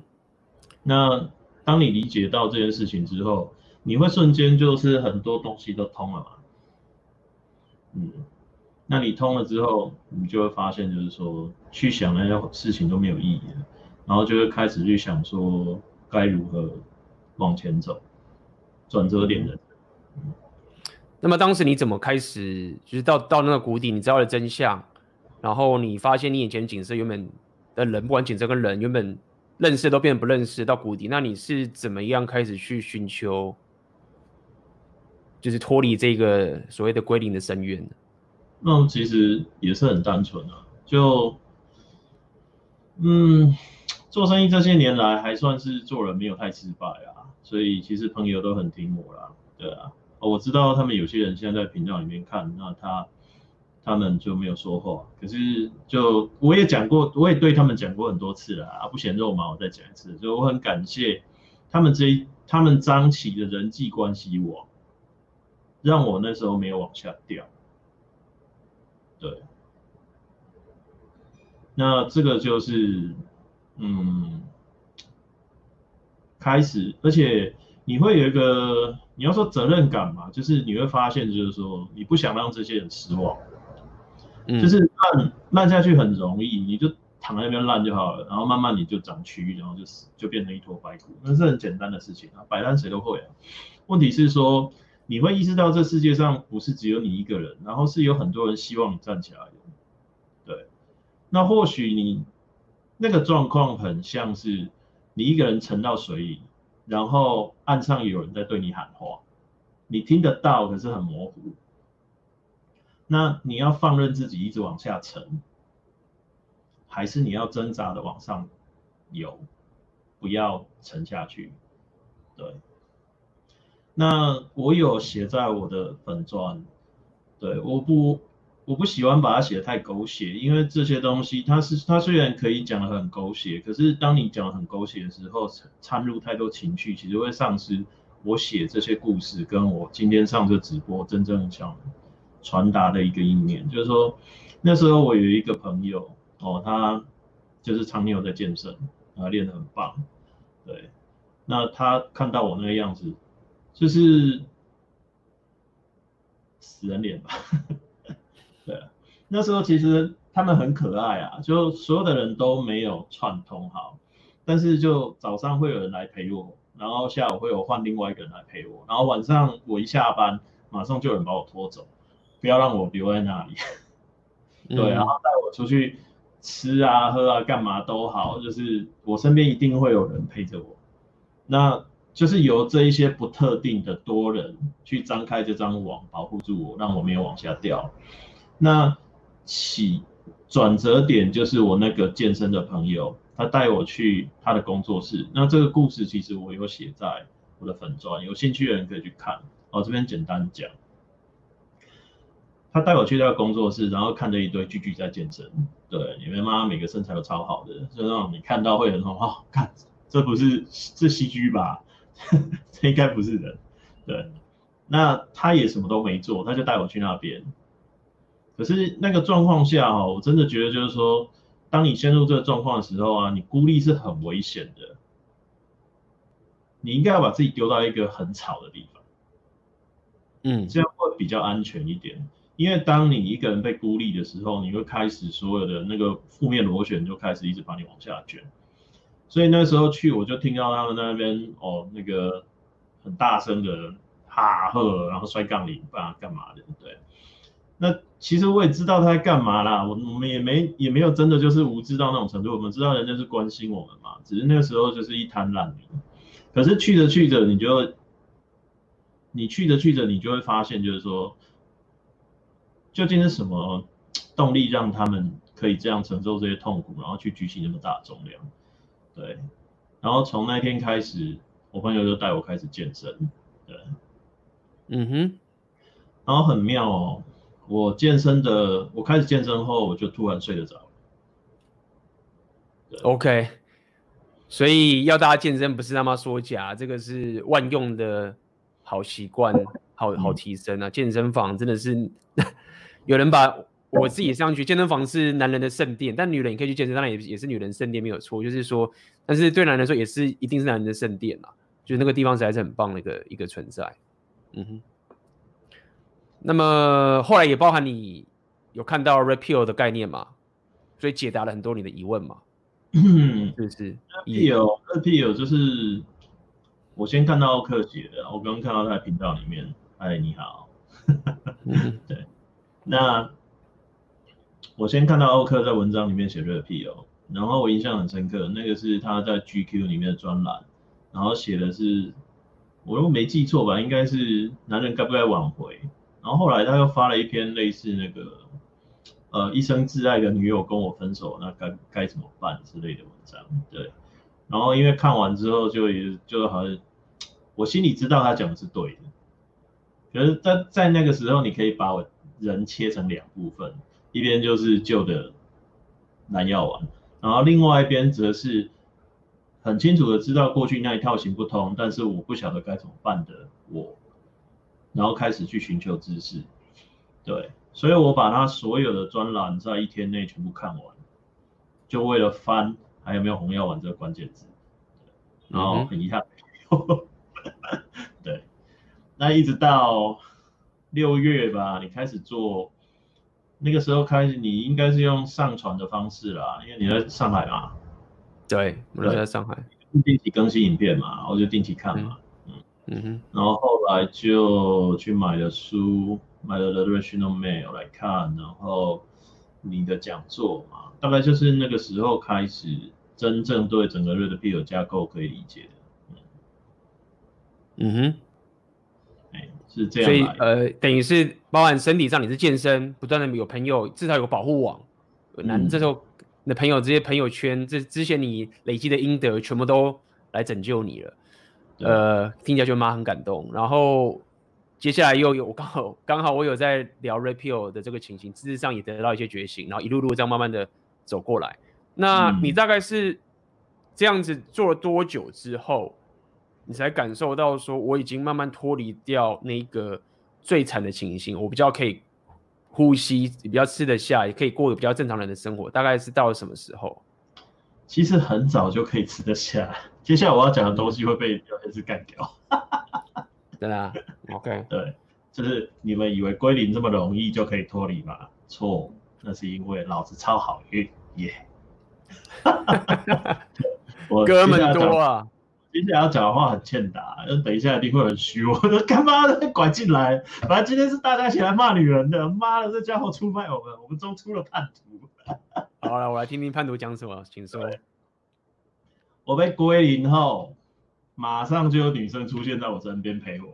那当你理解到这件事情之后，你会瞬间就是很多东西都通了嘛。嗯，那你通了之后，你就会发现就是说，去想那些事情都没有意义了，然后就会开始去想说该如何往前走，转折点的。嗯。那么当时你怎么开始，就是到到那个谷底，你知道了真相，然后你发现你眼前景色原本的人，不管景色跟人原本。认识都变不认识到谷底，那你是怎么样开始去寻求，就是脱离这个所谓的归零的深渊呢？那其实也是很单纯啊，就，嗯，做生意这些年来还算是做人没有太失败啊，所以其实朋友都很听我啦，对啊，我知道他们有些人现在在频道里面看，那他。他们就没有说话，可是就我也讲过，我也对他们讲过很多次了啊，不嫌肉麻，我再讲一次，就我很感谢他们这一他们张起的人际关系网，让我那时候没有往下掉。对，那这个就是嗯，开始，而且你会有一个你要说责任感嘛，就是你会发现，就是说你不想让这些人失望。就是烂烂下去很容易，你就躺在那边烂就好了，然后慢慢你就长蛆，然后就死，就变成一坨白骨，那是很简单的事情啊，摆烂谁都会啊。问题是说，你会意识到这世界上不是只有你一个人，然后是有很多人希望你站起来的。对，那或许你那个状况很像是你一个人沉到水里，然后岸上有人在对你喊话，你听得到，可是很模糊。那你要放任自己一直往下沉，还是你要挣扎的往上游，不要沉下去？对。那我有写在我的粉专，对，我不我不喜欢把它写得太狗血，因为这些东西它是它虽然可以讲得很狗血，可是当你讲得很狗血的时候，掺入太多情绪，其实会丧失我写这些故事跟我今天上这直播真正想传达的一个意念，就是说，那时候我有一个朋友哦，他就是常年有在健身，啊，练得很棒，对，那他看到我那个样子，就是死人脸吧，那时候其实他们很可爱啊，就所有的人都没有串通好，但是就早上会有人来陪我，然后下午会有换另外一个人来陪我，然后晚上我一下班，马上就有人把我拖走。不要让我留在那里，对，然后带我出去吃啊、喝啊、干嘛都好，就是我身边一定会有人陪着我。那就是由这一些不特定的多人去张开这张网，保护住我，让我没有往下掉。那起转折点就是我那个健身的朋友，他带我去他的工作室。那这个故事其实我有写在我的粉专，有兴趣的人可以去看。我这边简单讲。他带我去他的工作室，然后看着一堆巨巨在健身，对，你们妈每个身材都超好的，就那种你看到会很好哦，看这不是这 CG 吧？这应该不是人，对。那他也什么都没做，他就带我去那边。可是那个状况下哈，我真的觉得就是说，当你陷入这个状况的时候啊，你孤立是很危险的。你应该要把自己丢到一个很吵的地方，嗯，这样会比较安全一点。因为当你一个人被孤立的时候，你会开始所有的那个负面螺旋就开始一直把你往下卷。所以那时候去，我就听到他们那边哦，那个很大声的哈呵，然后摔杠铃，不知道干嘛的。对，那其实我也知道他在干嘛啦，我我们也没也没有真的就是无知到那种程度，我们知道人家是关心我们嘛，只是那个时候就是一滩烂泥。可是去着去着，你就你去着去着，你就会发现，就是说，究竟是什么动力让他们可以这样承受这些痛苦，然后去举起那么大的重量？对。然后从那天开始，我朋友就带我开始健身。对。嗯哼。然后很妙哦，我健身的，我开始健身后，我就突然睡得着。OK。所以要大家健身不是他妈说假，这个是万用的好习惯，好好提升啊！健身房真的是 有人把我自己上去，健身房是男人的圣殿，但女人也可以去健身，当然也也是女人圣殿没有错，就是说，但是对男人来说也是一定是男人的圣殿啊，就是那个地方实在是很棒的一个一个存在。嗯哼。那么后来也包含你有看到 Red Pill 的概念嘛？所以解答了很多你的疑问嘛？嗯，是是，Red Pill，Red Pill 就是我先看到奥克姐的，我刚刚看到他的频道里面，嗨，你好，对，那我先看到奥克在文章里面写 Red Pill，然后我印象很深刻，那个是他在 GQ 里面的专栏，然后写的是，我如果没记错吧，应该是男人该不该挽回，然后后来他又发了一篇类似那个。呃，一生挚爱的女友跟我分手，那该该怎么办之类的文章，对。然后因为看完之后，就也就好像我心里知道他讲的是对的。可是在在那个时候，你可以把我人切成两部分，一边就是旧的蓝药丸，然后另外一边则是很清楚的知道过去那一套行不通，但是我不晓得该怎么办的我，然后开始去寻求知识，对。所以我把他所有的专栏在一天内全部看完，就为了翻还有没有红药丸这个关键字，然后很遗憾，嗯、对，那一直到六月吧，你开始做，那个时候开始你应该是用上传的方式啦，因为你在上海嘛，对，我在上海，定期更新影片嘛，我就定期看嘛，嗯嗯哼，然后后来就去买了书。买了 The Rational Male 来看，然后你的讲座嘛，大概就是那个时候开始真正对整个 Red Pill 架构可以理解的。嗯哼，哎，是这样。所以呃，等于是包含身体上你是健身，不断的有朋友，至少有个保护网。那、嗯、这时候你的朋友这些朋友圈，这之前你累积的阴德，全部都来拯救你了。呃，听起来就妈很感动，然后。接下来又有我刚好刚好我有在聊 Pill 的这个情形，事实上也得到一些觉醒，然后一路路这样慢慢的走过来。那你大概是这样子做了多久之后，你才感受到说我已经慢慢脱离掉那个最惨的情形，我比较可以呼吸，比较吃得下，也可以过得比较正常人的生活。大概是到了什么时候？其实很早就可以吃得下。接下来我要讲的东西会被有些是干掉。对啊，OK，对，就是你们以为归零这么容易就可以脱离吗？错，那是因为老子超好运耶。我哥们多啊，接下来要讲的话很欠打，就等一下一定会很虚。我说干嘛的拐进来？反正今天是大家一起来骂女人的，妈的，这家伙出卖我们，我们中出了叛徒。好了，我来听听叛徒讲什么，请说。我被归零后。马上就有女生出现在我身边陪我，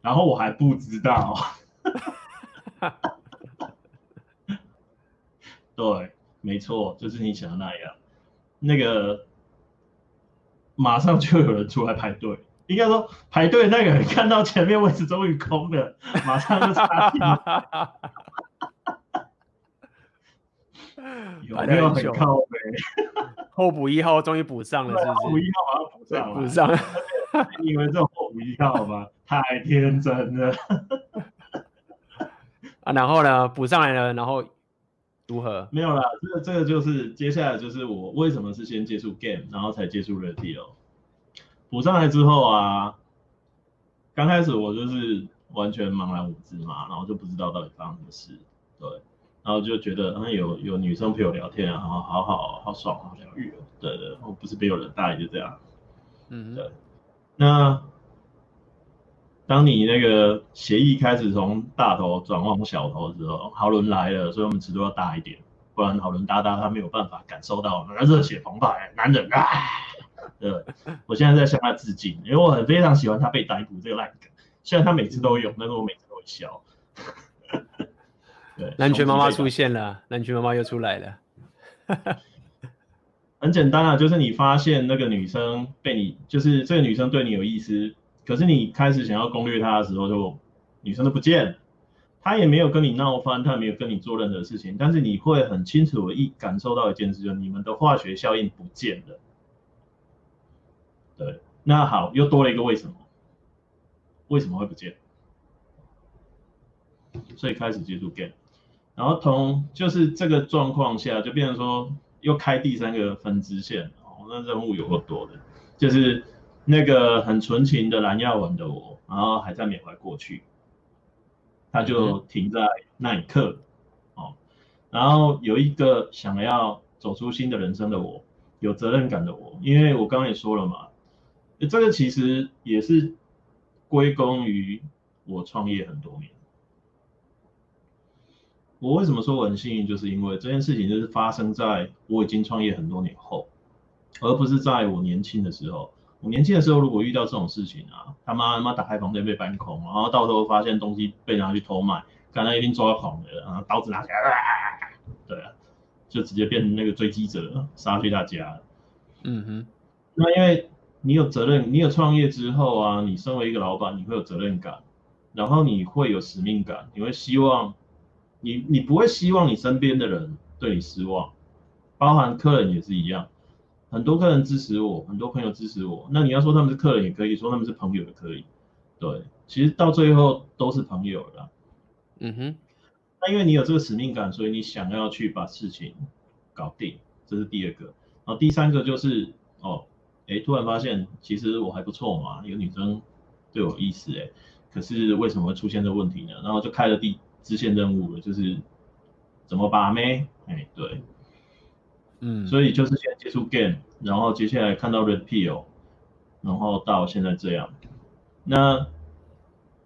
然后我还不知道。对，没错，就是你想的那样。那个马上就有人出来排队，应该说排队那个人看到前面位置终于空了，马上就插进。有没有很靠北？候补一号终于补上了，是不是？候补一号好像补上了，补上了。你以为这候补一号吗？太天真了。啊，然后呢？补上来了，然后如何？没有啦，这个这个就是接下来就是我为什么是先接触 game，然后才接触 Pill。补上来之后啊，刚开始我就是完全茫然无知嘛，然后就不知道到底发生什么事，对。然后就觉得，嗯，有有女生陪我聊天啊，好好好好爽，好疗愈哦。对对，我不是被有人带，就这样。嗯，对。那当你那个协议开始从大头转往小头之后，豪伦来了，所以我们尺度要大一点，不然豪伦大大他没有办法感受到那热血澎湃男人啊。对，我现在在向他致敬，因为我很非常喜欢他被逮捕这个烂梗。虽然他每次都有，但是我每次都会笑。对，南拳妈妈出现了，南拳妈妈又出来了。很简单啊，就是你发现那个女生被你，就是这个女生对你有意思，可是你开始想要攻略她的时候，就女生都不见，她也没有跟你闹翻，她也没有跟你做任何事情，但是你会很清楚的一感受到一件事，就是你们的化学效应不见了。对，那好，又多了一个为什么？为什么会不见？所以开始接触 game，然后同就是这个状况下，就变成说。又开第三个分支线哦，那任务有够多的，就是那个很纯情的蓝药丸的我，然后还在缅怀过去，他就停在那一刻哦，然后有一个想要走出新的人生的我，有责任感的我，因为我刚刚也说了嘛，这个其实也是归功于我创业很多年。我为什么说我很幸运，就是因为这件事情就是发生在我已经创业很多年后，而不是在我年轻的时候。我年轻的时候如果遇到这种事情啊，他妈他妈打开房间被搬空，然后到时候发现东西被拿去偷卖，刚才一定抓狂的，然后刀子拿起来，啊对啊，就直接变成那个追击者，杀去他家。嗯哼，那因为你有责任，你有创业之后啊，你身为一个老板，你会有责任感，然后你会有使命感，你会希望。你你不会希望你身边的人对你失望，包含客人也是一样，很多客人支持我，很多朋友支持我，那你要说他们是客人也可以，说他们是朋友也可以，对，其实到最后都是朋友了。嗯哼，那因为你有这个使命感，所以你想要去把事情搞定，这是第二个。然后第三个就是哦，哎，突然发现其实我还不错嘛，有女生对我有意思哎，可是为什么会出现这个问题呢？然后就开了第。支线任务了，就是怎么把妹？哎，对，嗯，所以就是先接触 game，然后接下来看到 Red Pill，然后到现在这样。那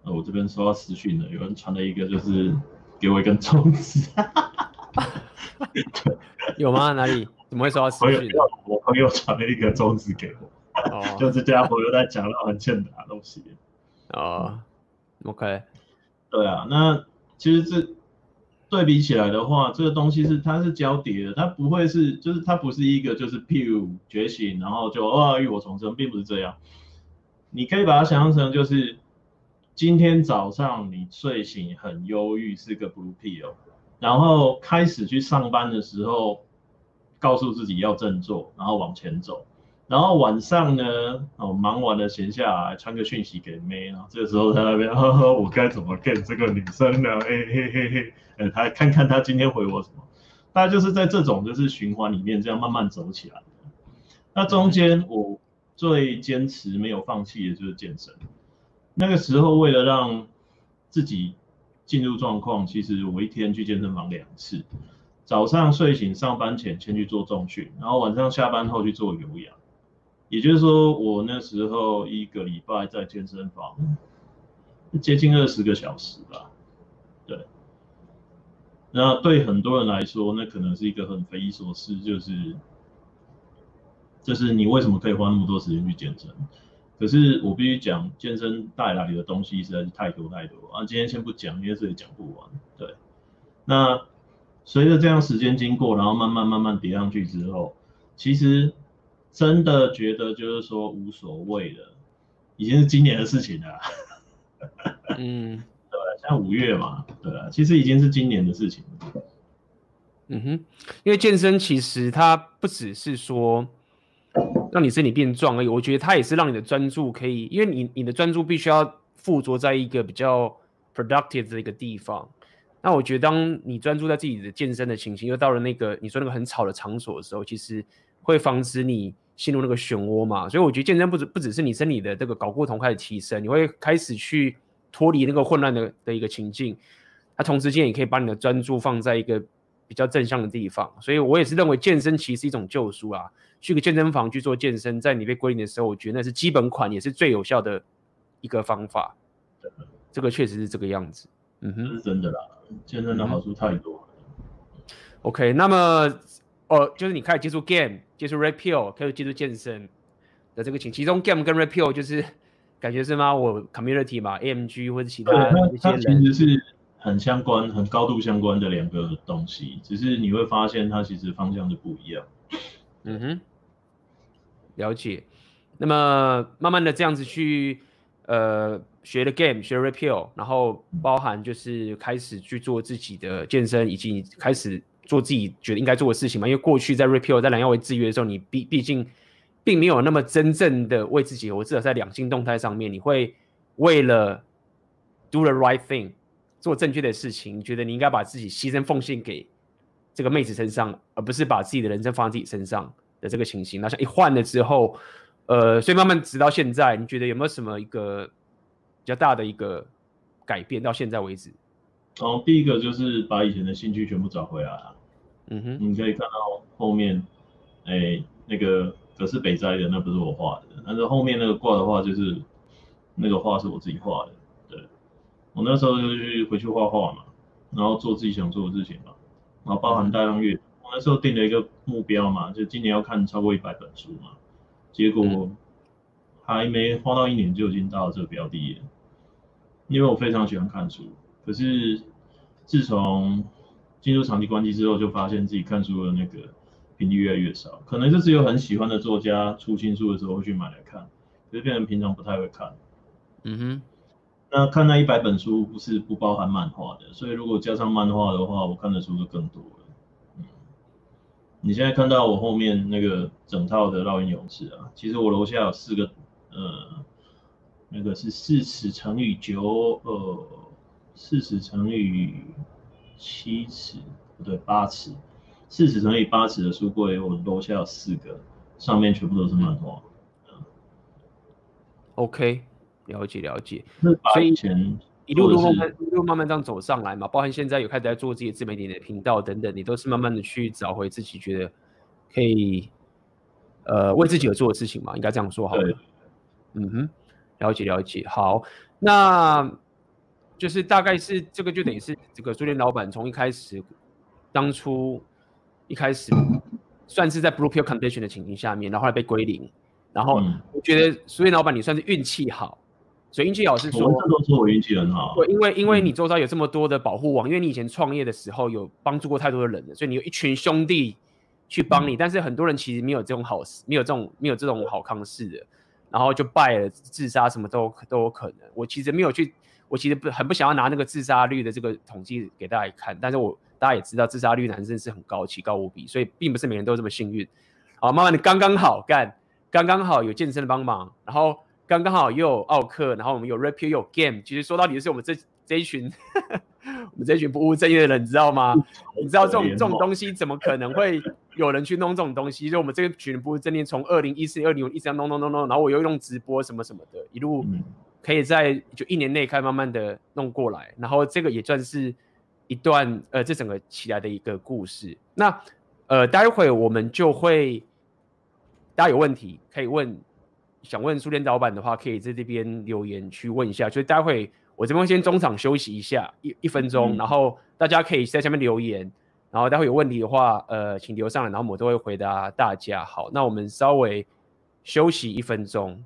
我这边收到私讯了，有人传了一个，就是给我一根粽子。有吗？哪里？怎么会收到私讯？我朋友传了一个粽子给我，哦，就这家伙又在讲到很欠打的东西。哦，OK，对啊，那。其实这对比起来的话，这个东西是它是交叠的，它不会是就是它不是一个就是 Pew 觉醒，然后就啊浴火重生，并不是这样。你可以把它想象成就是今天早上你睡醒很忧郁，是个 Blue Pill，然后开始去上班的时候，告诉自己要振作，然后往前走。然后晚上呢，哦，忙完了闲下来，传个讯息给妹，然后这个时候在那边，呵呵，我该怎么跟这个女生呢？嘿嘿嘿嘿，呃，他看看他今天回我什么，大概就是在这种就是循环里面这样慢慢走起来的。那中间我最坚持没有放弃的就是健身。那个时候为了让自己进入状况，其实我一天去健身房两次，早上睡醒上班前先去做重训，然后晚上下班后去做有氧。也就是说，我那时候一个礼拜在健身房接近二十个小时吧，对。那对很多人来说，那可能是一个很匪夷所思，就是就是你为什么可以花那么多时间去健身？可是我必须讲，健身带来的东西实在是太多太多啊！今天先不讲，因为这里讲不完。对。那随着这样时间经过，然后慢慢慢慢叠上去之后，其实。真的觉得就是说无所谓的，已经是今年的事情了。嗯，对，像五月嘛，对啊，其实已经是今年的事情。嗯哼，因为健身其实它不只是说让你身体变壮而已，我觉得它也是让你的专注可以，因为你你的专注必须要附着在一个比较 productive 的一个地方。那我觉得当你专注在自己的健身的情形，又到了那个你说那个很吵的场所的时候，其实会防止你。陷入那个漩涡嘛，所以我觉得健身不止不只是你身体的这个睾固酮开始提升，你会开始去脱离那个混乱的的一个情境，它同时间也可以把你的专注放在一个比较正向的地方，所以我也是认为健身其实是一种救赎啊，去个健身房去做健身，在你被归零的时候，我觉得那是基本款，也是最有效的一个方法。这个确实是这个样子，嗯哼，是真的啦，健身的好处太多了。OK，那么。哦，就是你开始接触 game，接触 Red Pill，开始接触健身的这个情，其中 game 跟 Red Pill 就是感觉是吗？我 community 嘛，AMG 或者其他一些人，其实是很相关、很高度相关的两个东西，只是你会发现它其实方向是不一样。嗯哼，了解。那么慢慢的这样子去呃学了 game，学了 Rapio，然后包含就是开始去做自己的健身，以及开始做自己觉得应该做的事情嘛。因为过去在 Rapio 在蓝耀维制约的时候，你毕毕竟。并没有那么真正的为自己，我至少在两性动态上面，你会为了 do the right thing 做正确的事情，觉得你应该把自己牺牲奉献给这个妹子身上，而不是把自己的人生放在自己身上的这个情形。那像一换了之后，呃，所以慢慢直到现在，你觉得有没有什么一个比较大的一个改变到现在为止？哦，第一个就是把以前的兴趣全部找回来了。嗯哼，你可以看到后面，哎，那个。可是北斋的那不是我画的，但是后面那个挂的画就是那个画是我自己画的。对，我那时候就去回去画画嘛，然后做自己想做的事情嘛，然后包含大量阅读。我那时候定了一个目标嘛，就今年要看超过一百本书嘛。结果还没花到一年就已经到了这个标的了，因为我非常喜欢看书。可是自从进入长期关机之后，就发现自己看书的那个。频率越来越少，可能就只有很喜欢的作家出新书的时候会去买来看，可是变成平常不太会看。嗯哼，那看那一百本书不是不包含漫画的，所以如果加上漫画的话，我看的书就更多了。嗯，你现在看到我后面那个整套的烙印勇士啊，其实我楼下有四个，呃，那个是四十乘以九，呃，四十乘以七尺，不对，八尺。四尺乘以八尺的书柜，我们楼下有四个，上面全部都是漫画。OK，了解了解。所以以前一路路慢慢一路慢慢这样走上来嘛，包含现在有开始在做自己自媒体的频道等等，你都是慢慢的去找回自己觉得可以呃为自己而做的事情嘛，应该这样说好了。嗯哼，了解了解。好，那就是大概是这个就等于是这个书店老板从一开始当初。一开始算是在 Blue Pill Condition 的情形下面，然后后来被归零，然后我觉得书店老板你算是运气好，所以运气好是说，我都说我运气很好。对，因为因为你周遭有这么多的保护网，因为你以前创业的时候有帮助过太多的人了，所以你有一群兄弟去帮你，但是很多人其实没有这种好事，没有这种没有这种好康事的，然后就败了，自杀什么都都有可能。我其实没有去，我其实不很不想要拿那个自杀率的这个统计给大家看，但是我。大家也知道，自杀率男生是很高，奇高无比，所以并不是每个人都这么幸运。好，慢慢的刚刚好干，刚刚好有健身的帮忙，然后刚刚好又有奥克，然后我们有 Rapio 又有 Game。其实说到底是我们这这一群，我们这一群不务正业的人，你知道吗？你知道这种这种东西怎么可能会有人去弄这种东西？就我们这个群不务正业，从二零一四、二零一直要弄弄弄弄，然后我又用直播什么什么的，一路可以在就一年内开慢慢的弄过来，然后这个也算是。一段呃，这整个起来的一个故事。那呃，待会我们就会，大家有问题可以问，想问书店老板的话，可以在这边留言去问一下。所以待会我这边先中场休息一下一一分钟，嗯，然后大家可以在下面留言，然后待会有问题的话，呃，请留上来，然后我都会回答大家。好，那我们稍微休息一分钟。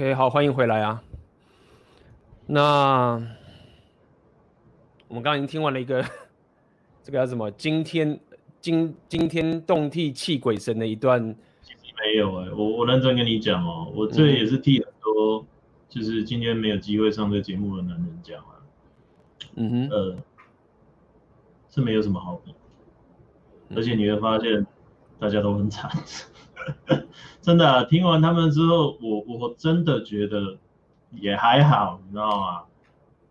OK，好，欢迎回来啊。那我们刚刚已经听完了一个这个叫什么惊天惊惊天动地泣鬼神的一段。其实没有哎、欸，我我认真跟你讲哦，我这也是替很多就是今天没有机会上这节目的男人讲啊。嗯哼，呃，是没有什么好比，而且你会发现大家都很惨。真的、啊，听完他们之后，我我真的觉得也还好，你知道吗？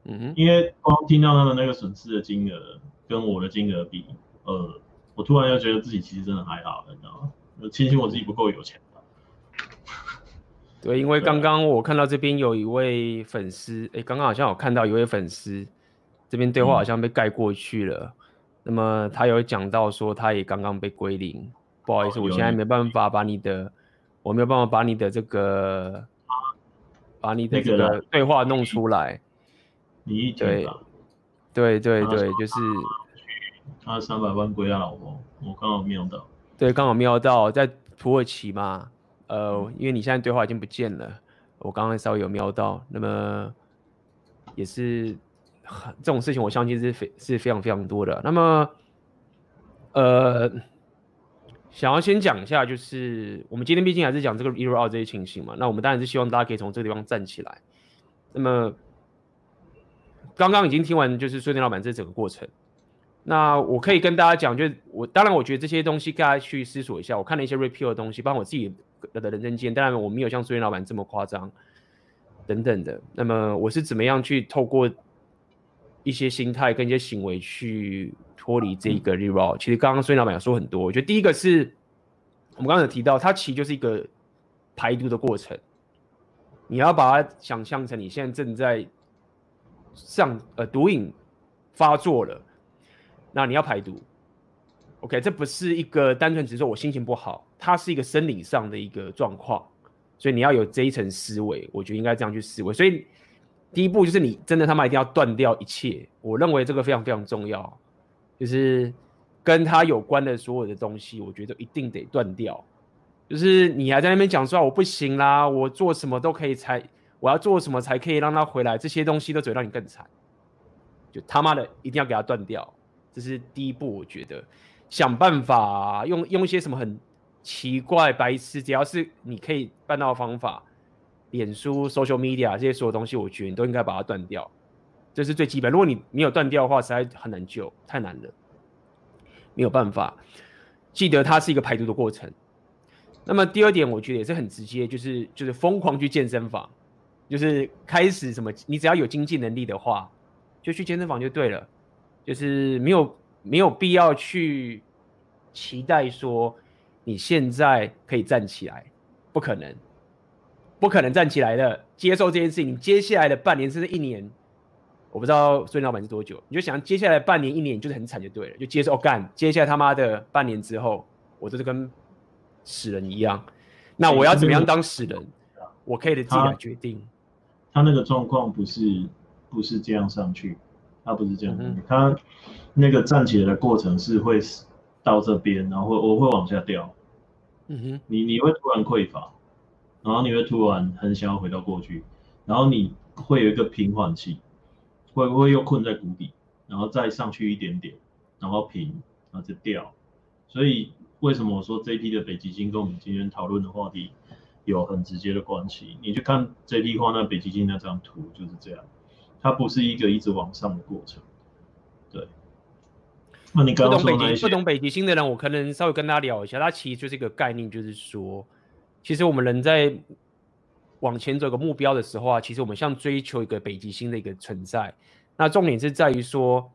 嗯哼，因为光听到他们那个损失的金额跟我的金额比，呃，我突然又觉得自己其实真的还好，你知道吗？我庆幸我自己不够有钱。对，因为刚刚我看到这边有一位粉丝，哎、欸，刚刚好像有看到一位粉丝，这边对话好像被盖过去了。嗯、那么他有讲到说，他也刚刚被归零。不好意思，我现在没办法把你的，我没有办法把你的这个，把你的这个对话弄出来。你一对，对对对，就是他三百万归他老婆，我刚好瞄到。对，刚好瞄到在土耳其嘛，呃，因为你现在对话已经不见了，我刚刚稍微有瞄到，那么也是这种事情，我相信是非是非常非常多的。那么，呃。想要先讲一下，就是我们今天毕竟还是讲这个 ERO 2这些情形嘛，那我们当然是希望大家可以从这个地方站起来。那么刚刚已经听完就是书店老板这整个过程，那我可以跟大家讲，就是我当然我觉得这些东西大家去思索一下。我看了一些 repeal 的东西，包括我自己的人生经验，当然我没有像书店老板这么夸张等等的。那么我是怎么样去透过一些心态跟一些行为去脱离这一个 reroute，其实刚刚孙老板有说很多，我觉得第一个是我们刚刚有提到，它其实就是一个排毒的过程，你要把它想象成你现在正在上呃毒瘾发作了，那你要排毒，OK，这不是一个单纯只是说我心情不好，它是一个生理上的一个状况，所以你要有这一层思维，我觉得应该这样去思维，所以。第一步就是你真的他妈一定要断掉一切，我认为这个非常非常重要，就是跟他有关的所有的东西，我觉得一定得断掉。就是你还在那边讲说我不行啦，我做什么都可以才，我要做什么才可以让他回来，这些东西都只会让你更惨。就他妈的一定要给他断掉，这是第一步。我觉得想办法用用一些什么很奇怪白痴，只要是你可以办到的方法。脸书、social media 这些所有东西，我觉得你都应该把它断掉，这是最基本。如果你没有断掉的话，实在很难救，太难了，没有办法。记得它是一个排毒的过程。那么第二点，我觉得也是很直接，就是就是疯狂去健身房，就是开始什么，你只要有经济能力的话，就去健身房就对了，就是没有没有必要去期待说你现在可以站起来，不可能。不可能站起来的，接受这件事情。接下来的半年甚至一年，我不知道孙老板是多久，你就想接下来半年一年，就是很惨就对了，就接受干。接下来他妈的半年之后，我就是跟死人一样。那我要怎么样当死人？我可以的自己来决定。他那个状况不是不是这样上去，他不是这样，嗯、他那个站起来的过程是会到这边，然后会我会往下掉。嗯哼，你你会突然匮乏。然后你会突然很想要回到过去，然后你会有一个平缓期，会不会又困在谷底，然后再上去一点点，然后平，然后再掉。所以为什么我说这批的北极星跟我们今天讨论的话题有很直接的关系？你去看这批画那北极星那张图就是这样，它不是一个一直往上的过程。对。那你刚刚说那些，不懂北极，不懂北极星的人，我可能稍微跟他聊一下，它其实就是一个概念，就是说。其实我们人在往前走一个目标的时候啊，其实我们像追求一个北极星的一个存在。那重点是在于说，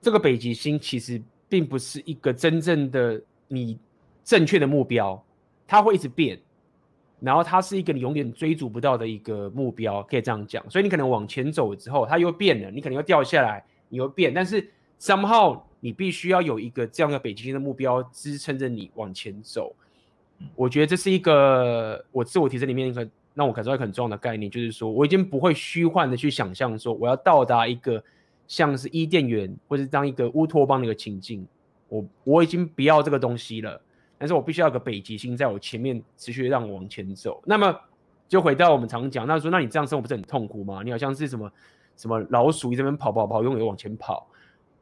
这个北极星其实并不是一个真正的你正确的目标，它会一直变。然后它是一个你永远追逐不到的一个目标，可以这样讲。所以你可能往前走之后，它又变了，你可能又掉下来，你又变。但是 somehow 你必须要有一个这样的北极星的目标支撑着你往前走。我觉得这是一个我自我提升里面一个让我感受到很重要的概念，就是说我已经不会虚幻的去想象说我要到达一个像是伊甸园或者当一个乌托邦的一个情境，我我已经不要这个东西了，但是我必须要个北极星在我前面持续让我往前走。那么就回到我们常讲，那说那你这样生活不是很痛苦吗？你好像是什么什么老鼠，一直在那边跑跑跑，永远往前跑。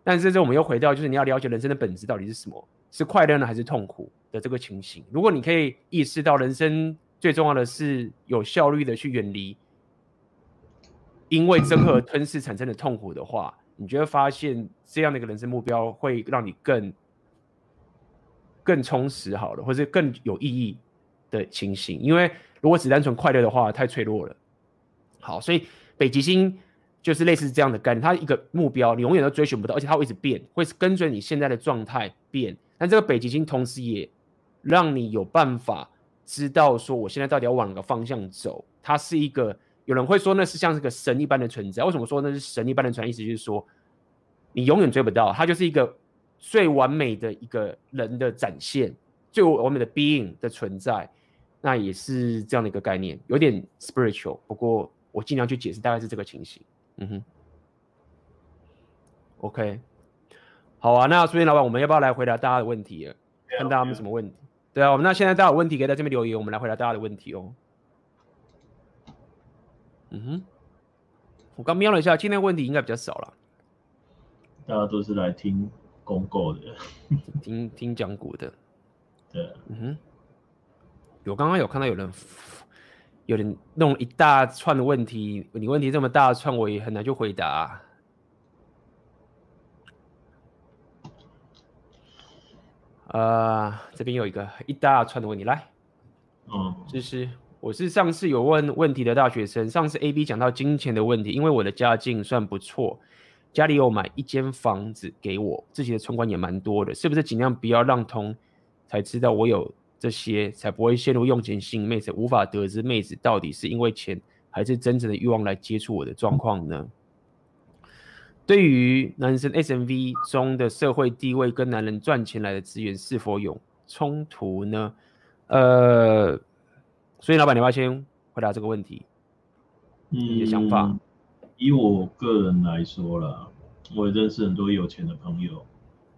但是这我们又回到，就是你要了解人生的本质到底是什么，是快乐呢还是痛苦的这个情形。如果你可以意识到人生最重要的是有效率的去远离，因为憎恨吞噬产生的痛苦的话，你就会发现这样的一个人生目标会让你更更充实好了，或者更有意义的情形。因为如果只单纯快乐的话，太脆弱了。好，所以北极星。就是类似这样的概念，它一个目标你永远都追寻不到，而且它会一直变，会跟随你现在的状态变。但这个北极星同时也让你有办法知道说，我现在到底要往哪个方向走。它是一个，有人会说那是像是个神一般的存在。为什么说那是神一般的存在？意思就是说，你永远追不到，它就是一个最完美的一个人的展现，最完美的 being 的存在。那也是这样的一个概念，有点 spiritual。不过我尽量去解释，大概是这个情形。嗯哼，OK，好啊。那苏菁老板，我们要不要来回答大家的问题？看大家有什么问题？对啊，我们那现在大家有问题可以在这边留言，我们来回答大家的问题哦。嗯哼，我刚瞄了一下，今天问题应该比较少了。大家都是来听公告的，听听讲股的。对，嗯哼，我刚刚有看到有人。有人弄一大串的问题，你问题这么大串，我也很难去回答。啊、呃，这边有一个一大串的问题，来，嗯，就是我是上次有问问题的大学生，上次 A B 讲到金钱的问题，因为我的家境算不错，家里有买一间房子给我，自己的存款也蛮多的，是不是尽量不要让通才知道我有？这些才不会陷入用钱吸引妹子，无法得知妹子到底是因为钱还是真正的欲望来接触我的状况呢？对于男生 SMV 中的社会地位跟男人赚钱来的资源是否有冲突呢？呃，所以老板，你要先回答这个问题。你的想法？以我个人来说啦，我也认识很多有钱的朋友，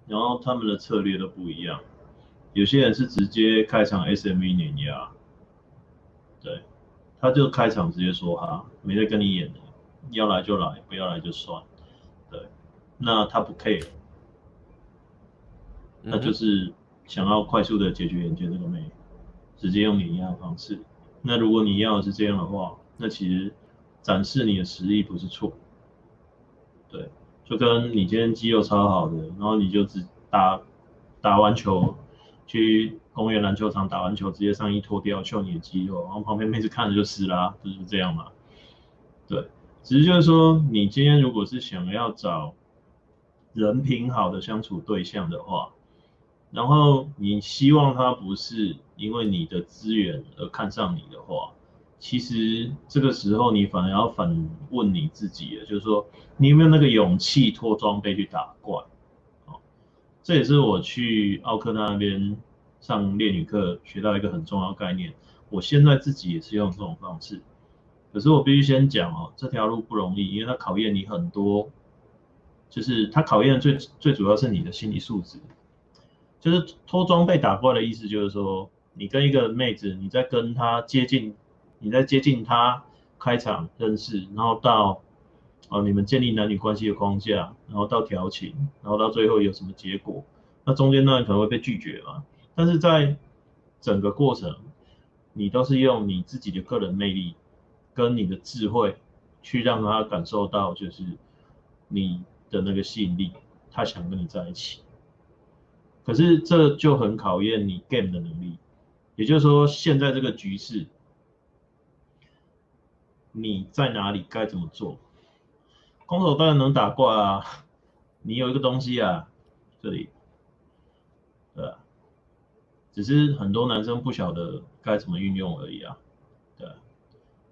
然后他们的策略都不一样。有些人是直接开场 SMV 碾压，对，他就开场直接说哈，没得跟你演的，要来就来，不要来就算，那他不 care，那就是想要快速的解决眼前这个妹，直接用碾压的方式。那如果你要的是这样的话，那其实展示你的实力不是错，对，就跟你今天肌肉超好的，然后你就只打打完球。去公园篮球场打完球，直接上衣脱掉秀你的肌肉，然后旁边妹子看着就湿啦，就是这样嘛。对，只是就是说，你今天如果是想要找人品好的相处对象的话，然后你希望他不是因为你的资源而看上你的话，其实这个时候你反而要反问你自己了，就是说你有没有那个勇气脱装备去打怪？这也是我去奥克那边上恋女课学到一个很重要概念。我现在自己也是用这种方式，可是我必须先讲哦，这条路不容易，因为它考验你很多，就是它考验的最最主要是你的心理素质。就是脱装被打怪的意思，就是说你跟一个妹子，你在跟她接近，你在接近她开场认识，然后到。啊，你们建立男女关系的框架，然后到调情，然后到最后有什么结果？那中间当然可能会被拒绝嘛。但是在整个过程，你都是用你自己的个人魅力跟你的智慧去让他感受到，就是你的那个吸引力，他想跟你在一起。可是这就很考验你 game 的能力，也就是说，现在这个局势，你在哪里，该怎么做？空手当然能打怪啊，你有一个东西啊，这里，对啊，只是很多男生不晓得该怎么运用而已，啊，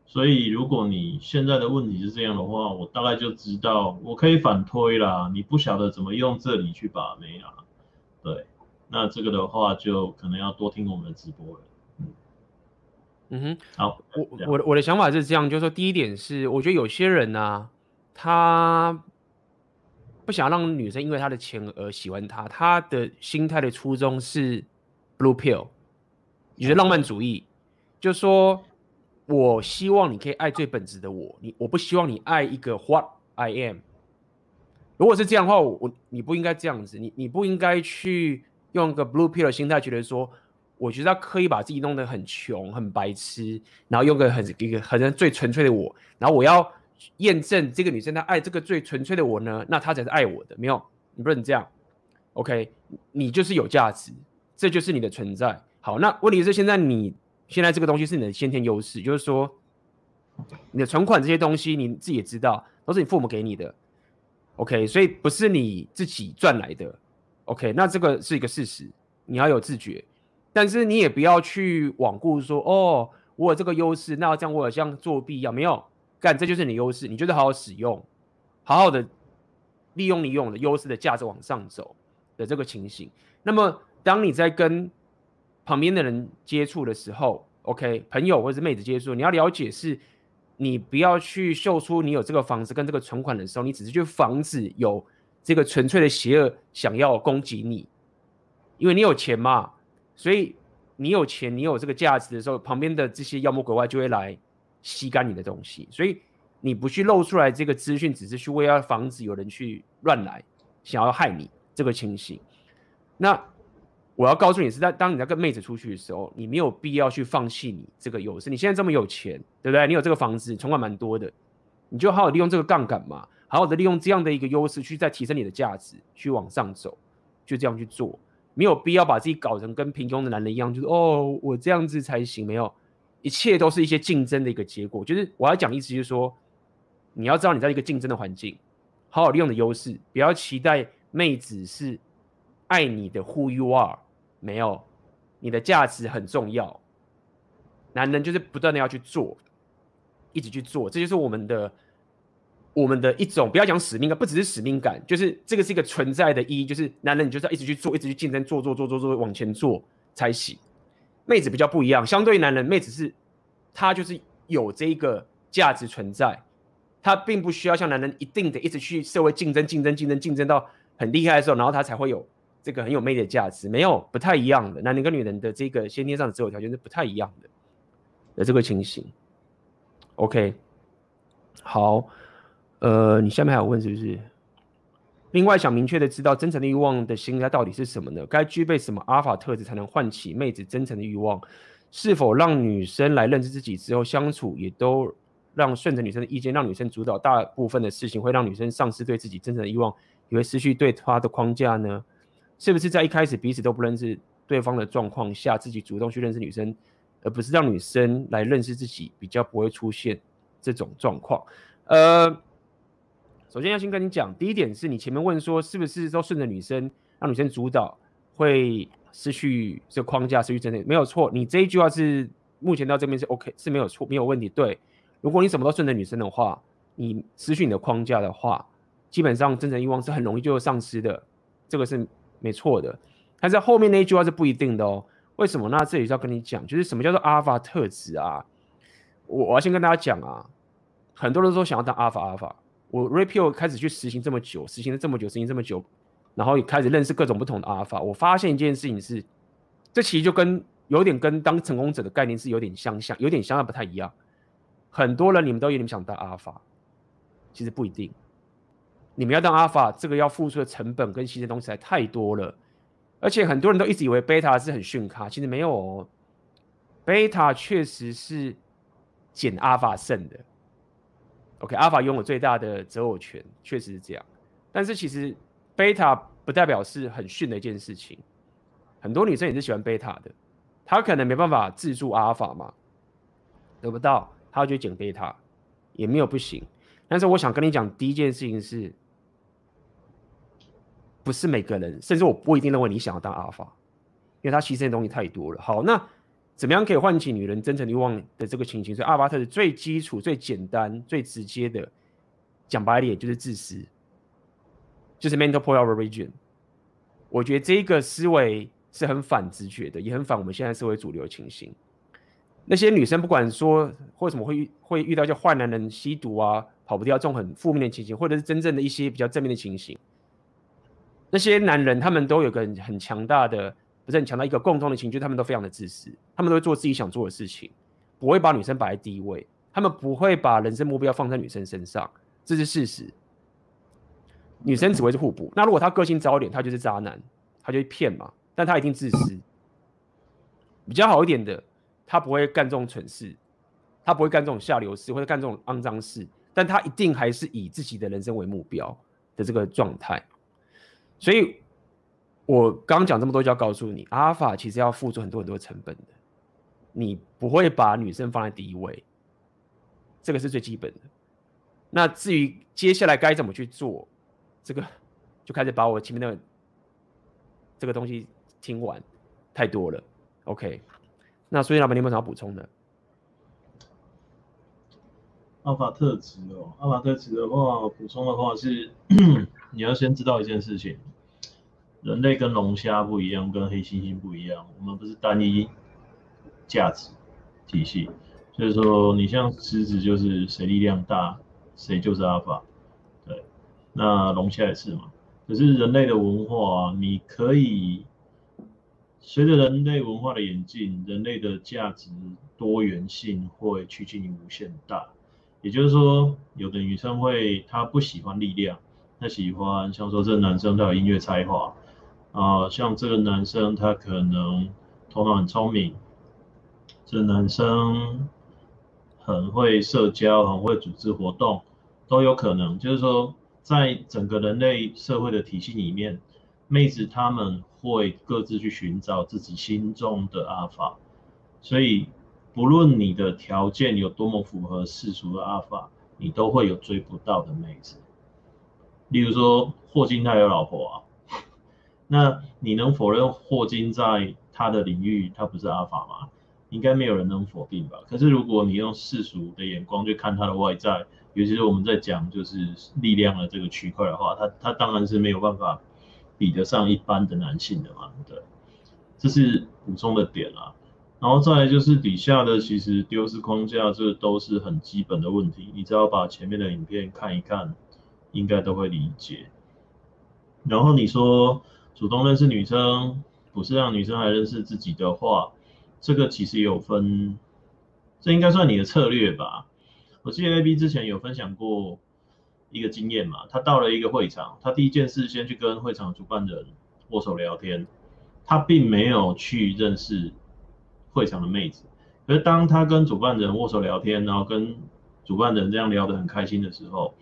所以如果你现在的问题是这样的话，我大概就知道我可以反推啦，你不晓得怎么用这里去把妹啊，对，那这个的话就可能要多听我们的直播了，嗯，嗯哼，好，我我的我的想法是这样，就是说第一点是，我觉得有些人呢、啊。他不想让女生因为他的钱而喜欢他，他的心态的初衷是 blue pill，也就是浪漫主义，就说我希望你可以爱最本质的我，你我不希望你爱一个 What I am。如果是这样的话，我我你不应该这样子，你你不应该去用个 Blue Pill 的心态，觉得说，我觉得他刻意把自己弄得很穷、很白痴，然后用个很一个好像最纯粹的我，然后我要验证这个女生她爱这个最纯粹的我呢，那她才是爱我的，没有，你不能这样。OK，你就是有价值，这就是你的存在。好，那问题是现在你现在这个东西是你的先天优势，就是说你的存款这些东西你自己也知道，都是你父母给你的。OK，所以不是你自己赚来的。OK，那这个是一个事实，你要有自觉，但是你也不要去罔顾说哦，我有这个优势，那这样我有像作弊一样，没有干，这就是你优势，你就是好好使用，好好的利用你用的优势的价值往上走。的这个情形，那么当你在跟旁边的人接触的时候，OK，朋友或者是妹子接触，你要了解是，你不要去秀出你有这个房子跟这个存款的时候，你只是去防止有这个纯粹的邪恶想要攻击你，因为你有钱嘛，所以你有钱，你有这个价值的时候，旁边的这些妖魔鬼怪就会来吸干你的东西，所以你不去露出来这个资讯，只是去为了防止有人去乱来，想要害你。这个情形，那我要告诉你是在当你在跟妹子出去的时候，你没有必要去放弃你这个优势。你现在这么有钱，对不对？你有这个房子，存款蛮多的，你就好好利用这个杠杆嘛，好好的利用这样的一个优势去再提升你的价值，去往上走，就这样去做，没有必要把自己搞成跟平庸的男人一样，就是哦，我这样子才行。没有，一切都是一些竞争的一个结果。就是我要讲意思就是说，你要知道你在一个竞争的环境，好好利用的优势，不要期待。妹子是爱你的，Who you are？没有，你的价值很重要。男人就是不断的要去做，一直去做，这就是我们的我们的一种，不要讲使命感，不只是使命感，就是这个是一个存在的意义，就是男人你就是要一直去做，一直去竞争，做做做做做往前做才行。妹子比较不一样，相对于男人，妹子是她就是有这个价值存在，她并不需要像男人一定得一直去社会竞争竞争竞争竞争到。很厉害的时候，然后他才会有这个很有魅力的价值。没有，不太一样的。男人跟女人的这个先天上的择偶条件是不太一样的的这个情形。OK，好，呃，你下面还有问是不是？另外，想明确的知道真诚的欲望的心态到底是什么呢？该具备什么阿尔法特质才能唤起妹子真诚的欲望？是否让女生来认识自己之后相处，也都让顺着女生的意见，让女生主导大部分的事情，会让女生丧失对自己真诚的欲望？也会失去对她的框架呢？是不是在一开始彼此都不认识对方的状况下，自己主动去认识女生，而不是让女生来认识自己，比较不会出现这种状况？呃，首先要先跟你讲，第一点是你前面问说，是不是都顺着女生，让女生主导，会失去这框架，失去真的没有错。你这一句话是目前到这边是 OK，是没有错，没有问题。对，如果你什么都顺着女生的话，你失去你的框架的话。基本上真诚欲望是很容易就会丧失的，这个是没错的。但是后面那一句话是不一定的哦。为什么？那这里是要跟你讲，就是什么叫做阿尔法特质啊？我我要先跟大家讲啊，很多人都想要当阿尔法阿尔法。我 REPEL 开始去实行这么久，实行了这么久，实行这么久，然后也开始认识各种不同的阿尔法。我发现一件事情是，这其实就跟有点跟当成功者的概念是有点相像，有点相像不太一样。很多人你们都有点想当阿尔法，其实不一定。你们要当阿尔法，这个要付出的成本跟牺牲东西还太多了，而且很多人都一直以为贝塔是很逊咖，其实没有哦。贝塔确实是减阿尔法剩的。OK，阿尔法拥有最大的择偶权，确实是这样。但是其实贝塔不代表是很逊的一件事情，很多女生也是喜欢贝塔的，她可能没办法自助阿尔法嘛，得不到，她就减贝塔，也没有不行。但是我想跟你讲，第一件事情是。不是每个人，甚至我不一定认为你想要当阿尔法，因为他牺牲的东西太多了。好，那怎么样可以唤起女人真诚欲望的这个情形？所以阿尔法特是最基础、最简单、最直接的，讲白点就是自私，就是 mental power origin。我觉得这个思维是很反直觉的，也很反我们现在社会主流情形。那些女生不管说为什么会会遇到一些坏男人、吸毒啊、跑不掉这种很负面的情形，或者是真正的一些比较正面的情形。那些男人，他们都有个很强大的，不是很强大一个共同的情绪，他们都非常的自私，他们都会做自己想做的事情，不会把女生摆在第一位，他们不会把人生目标放在女生身上，这是事实。女生只会是互补。那如果他个性糟一点，他就是渣男，他就骗嘛。但他一定自私。比较好一点的，他不会干这种蠢事，他不会干这种下流事或者干这种肮脏事，但他一定还是以自己的人生为目标的这个状态。所以，我刚讲这么多，就要告诉你，阿尔法其实要付出很多很多成本的。你不会把女生放在第一位，这个是最基本的。那至于接下来该怎么去做，这个就开始把我前面的这个东西听完，太多了。OK，那所以老板，你有没有想要补充的？阿法特质哦，阿法特质的话，补充的话是，你要先知道一件事情，人类跟龙虾不一样，跟黑猩猩不一样，我们不是单一价值体系，所以说你像狮子就是谁力量大，谁就是阿法，对，那龙虾也是嘛，可是人类的文化，你可以。随着人类文化的演进，人类的价值多元性会趋近于无限大。也就是说，有的女生会她不喜欢力量，她喜欢像说这个男生他有音乐才华啊、像这个男生他可能头脑很聪明，这男生很会社交，很会组织活动，都有可能。就是说，在整个人类社会的体系里面，妹子她们。会各自去寻找自己心中的阿法，所以不论你的条件有多么符合世俗的阿法，你都会有追不到的妹子。例如说霍金他有老婆啊，那你能否认霍金在他的领域他不是阿法吗？应该没有人能否定吧。可是如果你用世俗的眼光去看他的外在，尤其是我们在讲就是力量的这个区块的话，他他当然是没有办法。比得上一般的男性的嘛？对，这是补充的点啊。然后再来就是底下的，其实丢失框架，这都是很基本的问题。你只要把前面的影片看一看，应该都会理解。然后你说主动认识女生，不是让女生来认识自己的话，这个其实有分，这应该算你的策略吧？我记得 AB 之前有分享过。一个经验嘛，他到了一个会场，他第一件事先去跟会场主办人握手聊天，他并没有去认识会场的妹子。可是当他跟主办人握手聊天，然后跟主办人这样聊得很开心的时候，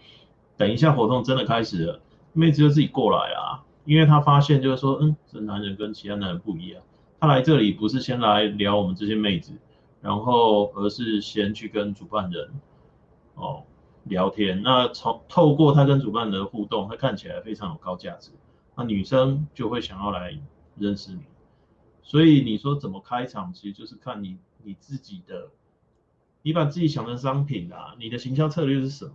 等一下活动真的开始了，妹子就自己过来啊，因为他发现就是说，嗯，这男人跟其他男人不一样，他来这里不是先来聊我们这些妹子，然后而是先去跟主办人，哦。聊天，那从透过他跟主办人的互动，他看起来非常有高价值，那女生就会想要来认识你。所以你说怎么开场，其实就是看你你自己的，你把自己想成商品啊，你的行销策略是什么？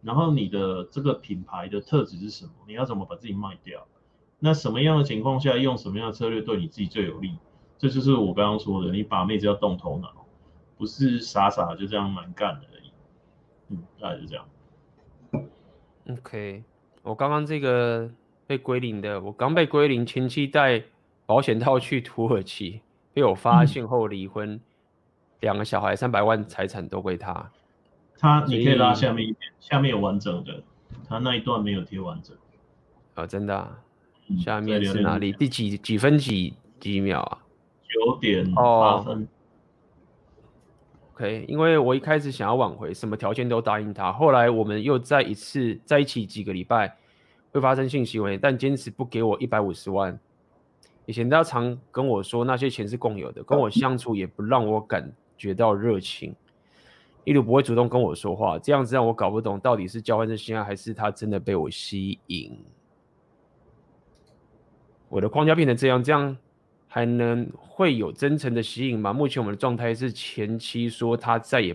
然后你的这个品牌的特质是什么？你要怎么把自己卖掉？那什么样的情况下用什么样的策略对你自己最有利？这就是我刚刚说的，你把妹子要动头脑，不是傻傻就这样蛮干的。嗯，大概就这样。OK，我刚刚这个被归零的，我刚被归零，前期带保险套去土耳其，被我发现后离婚，两、嗯、个小孩三百万财产都归他。他，你可以拉下面一点，下面有完整的，他那一段没有贴完整。啊、哦，真的、啊？下面是哪里？第几几分几几秒啊？九点八分。哦 OK，因为我一开始想要挽回，什么条件都答应他。后来我们又再一次在一起几个礼拜，会发生性行为，但坚持不给我一百五十万。以前他常跟我说那些钱是共有的，跟我相处也不让我感觉到热情，一路不会主动跟我说话，这样子让我搞不懂到底是交换真心爱还是他真的被我吸引。我的框架变成这样，这样。还能会有真诚的吸引吗？目前我们的状态是前妻说他再也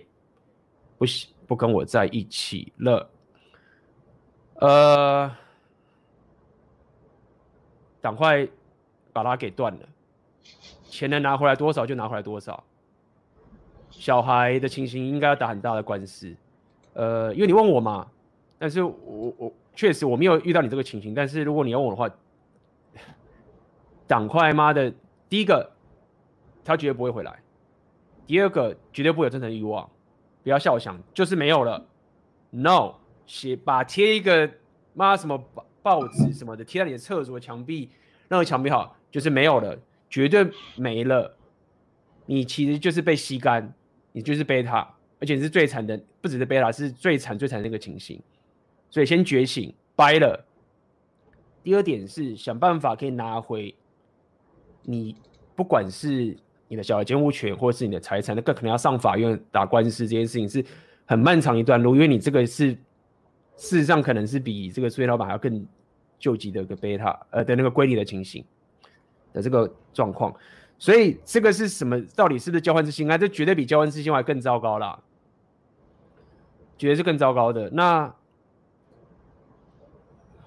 不不跟我在一起了。呃，赶快把他给断了，钱能拿回来多少就拿回来多少。小孩的情形应该要打很大的官司。呃，因为你问我嘛，但是我我确实我没有遇到你这个情形，但是如果你要问我的话，赶快妈的。第一个，他绝对不会回来。第二个绝对不会有真诚欲望，不要笑我想，就是没有了。No，写把贴一个妈什么报报纸什么的贴在你的厕所墙壁，任何墙壁好，就是没有了，绝对没了。你其实就是被吸干，你就是贝塔，而且是最惨的，不只是贝塔，是最惨最惨的那个情形。所以先觉醒，掰了。第二点是想办法可以拿回你，不管是你的小孩监护权，或是你的财产，那个可能要上法院打官司，这件事情是很漫长一段路，因为你这个是事实上可能是比这个税老板要更救急的一个贝塔，呃的那个归零的情形的这个状况。所以这个是什么？到底是不是交换之心啊？这绝对比交换之心还更糟糕啦，绝对是更糟糕的。那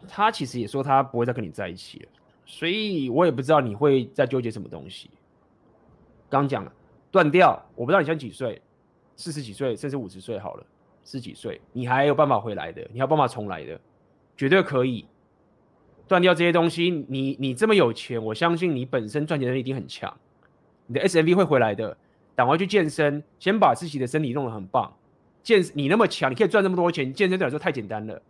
他其实也说他不会再跟你在一起了，所以我也不知道你会在纠结什么东西。刚讲了断掉，我不知道你现在几岁，四十几岁甚至五十岁好了，十几岁你还有办法回来的，你还有办法重来的，绝对可以。断掉这些东西，你你这么有钱，我相信你本身赚钱能力一定很强，你的 SMV 会回来的。赶快去健身，先把自己的身体弄得很棒。健你那么强，你可以赚这么多钱，健身对来说太简单了。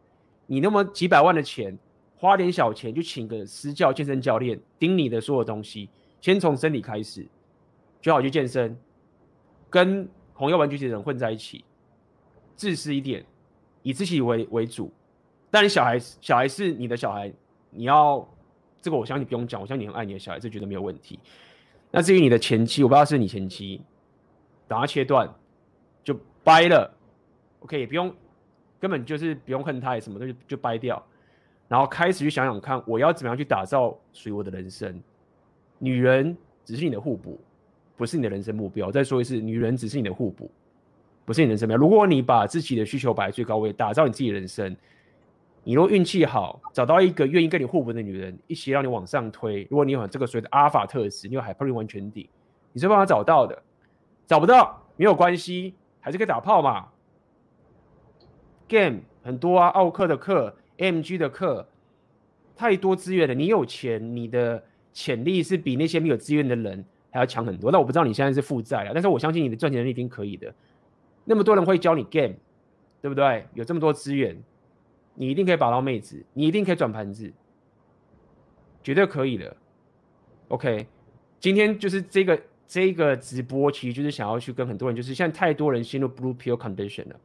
你那么几百万的钱，花点小钱就请个私教健身教练盯你的所有东西，先从身体开始，就好去健身，跟红药丸举起的人混在一起，自私一点，以自己为为主。但你小孩小孩是你的小孩。你要这个，我相信你不用讲，我相信你很爱你的小孩，这绝对没有问题。那至于你的前妻，我不知道是你前妻，等他切断就掰了，OK，也不用，根本就是不用恨他，什么东西就掰掉，然后开始去想想看，我要怎么样去打造属于我的人生。女人只是你的互补，不是你的人生目标。再说一次，女人只是你的互补，不是你的人生目标。如果你把自己的需求摆在最高位，打造你自己的人生。你若运气好，找到一个愿意跟你互补的女人，一起让你往上推。如果你有这个所谓的阿尔法特质，你有海 p 完全顶，你是办法找到的。找不到没有关系，还是可以打炮嘛。Game 很多啊，奥克的课，MG 的课，太多资源了。你有钱，你的潜力是比那些没有资源的人还要强很多。那我不知道你现在是负债啊，但是我相信你的赚钱能力一定可以的。那么多人会教你 Game，对不对？有这么多资源。你一定可以把到妹子，你一定可以转盘子，绝对可以的。OK，今天就是这个这个直播，其实就是想要去跟很多人，就是现在太多人陷入 blue pill condition 了，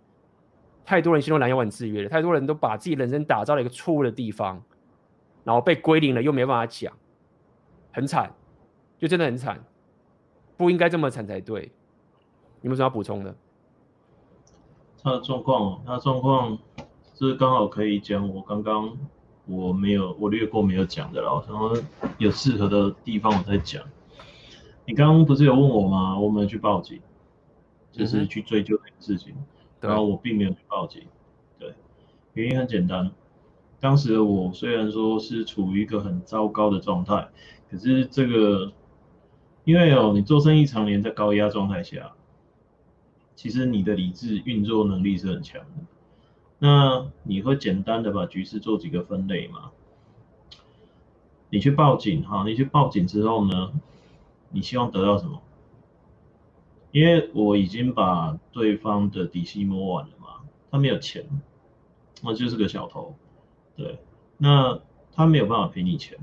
太多人陷入蓝药丸制约了，太多人都把自己人生打造了一个错误的地方，然后被归零了，又没办法讲，很惨，就真的很惨，不应该这么惨才对。你有什么要补充的？他的状况，他的状况。这刚好可以讲我刚刚我没有我略过没有讲的了，然后有适合的地方我再讲。你刚刚不是有问我吗？我没有去报警，就是去追究这个事情，嗯、然后我并没有去报警。对，原因很简单，当时的我虽然说是处于一个很糟糕的状态，可是这个因为哦，你做生意常年在高压状态下，其实你的理智运作能力是很强的。那你会简单的把局势做几个分类吗？你去报警哈，你去报警之后呢，你希望得到什么？因为我已经把对方的底细摸完了嘛，他没有钱，那就是个小偷，对，那他没有办法赔你钱。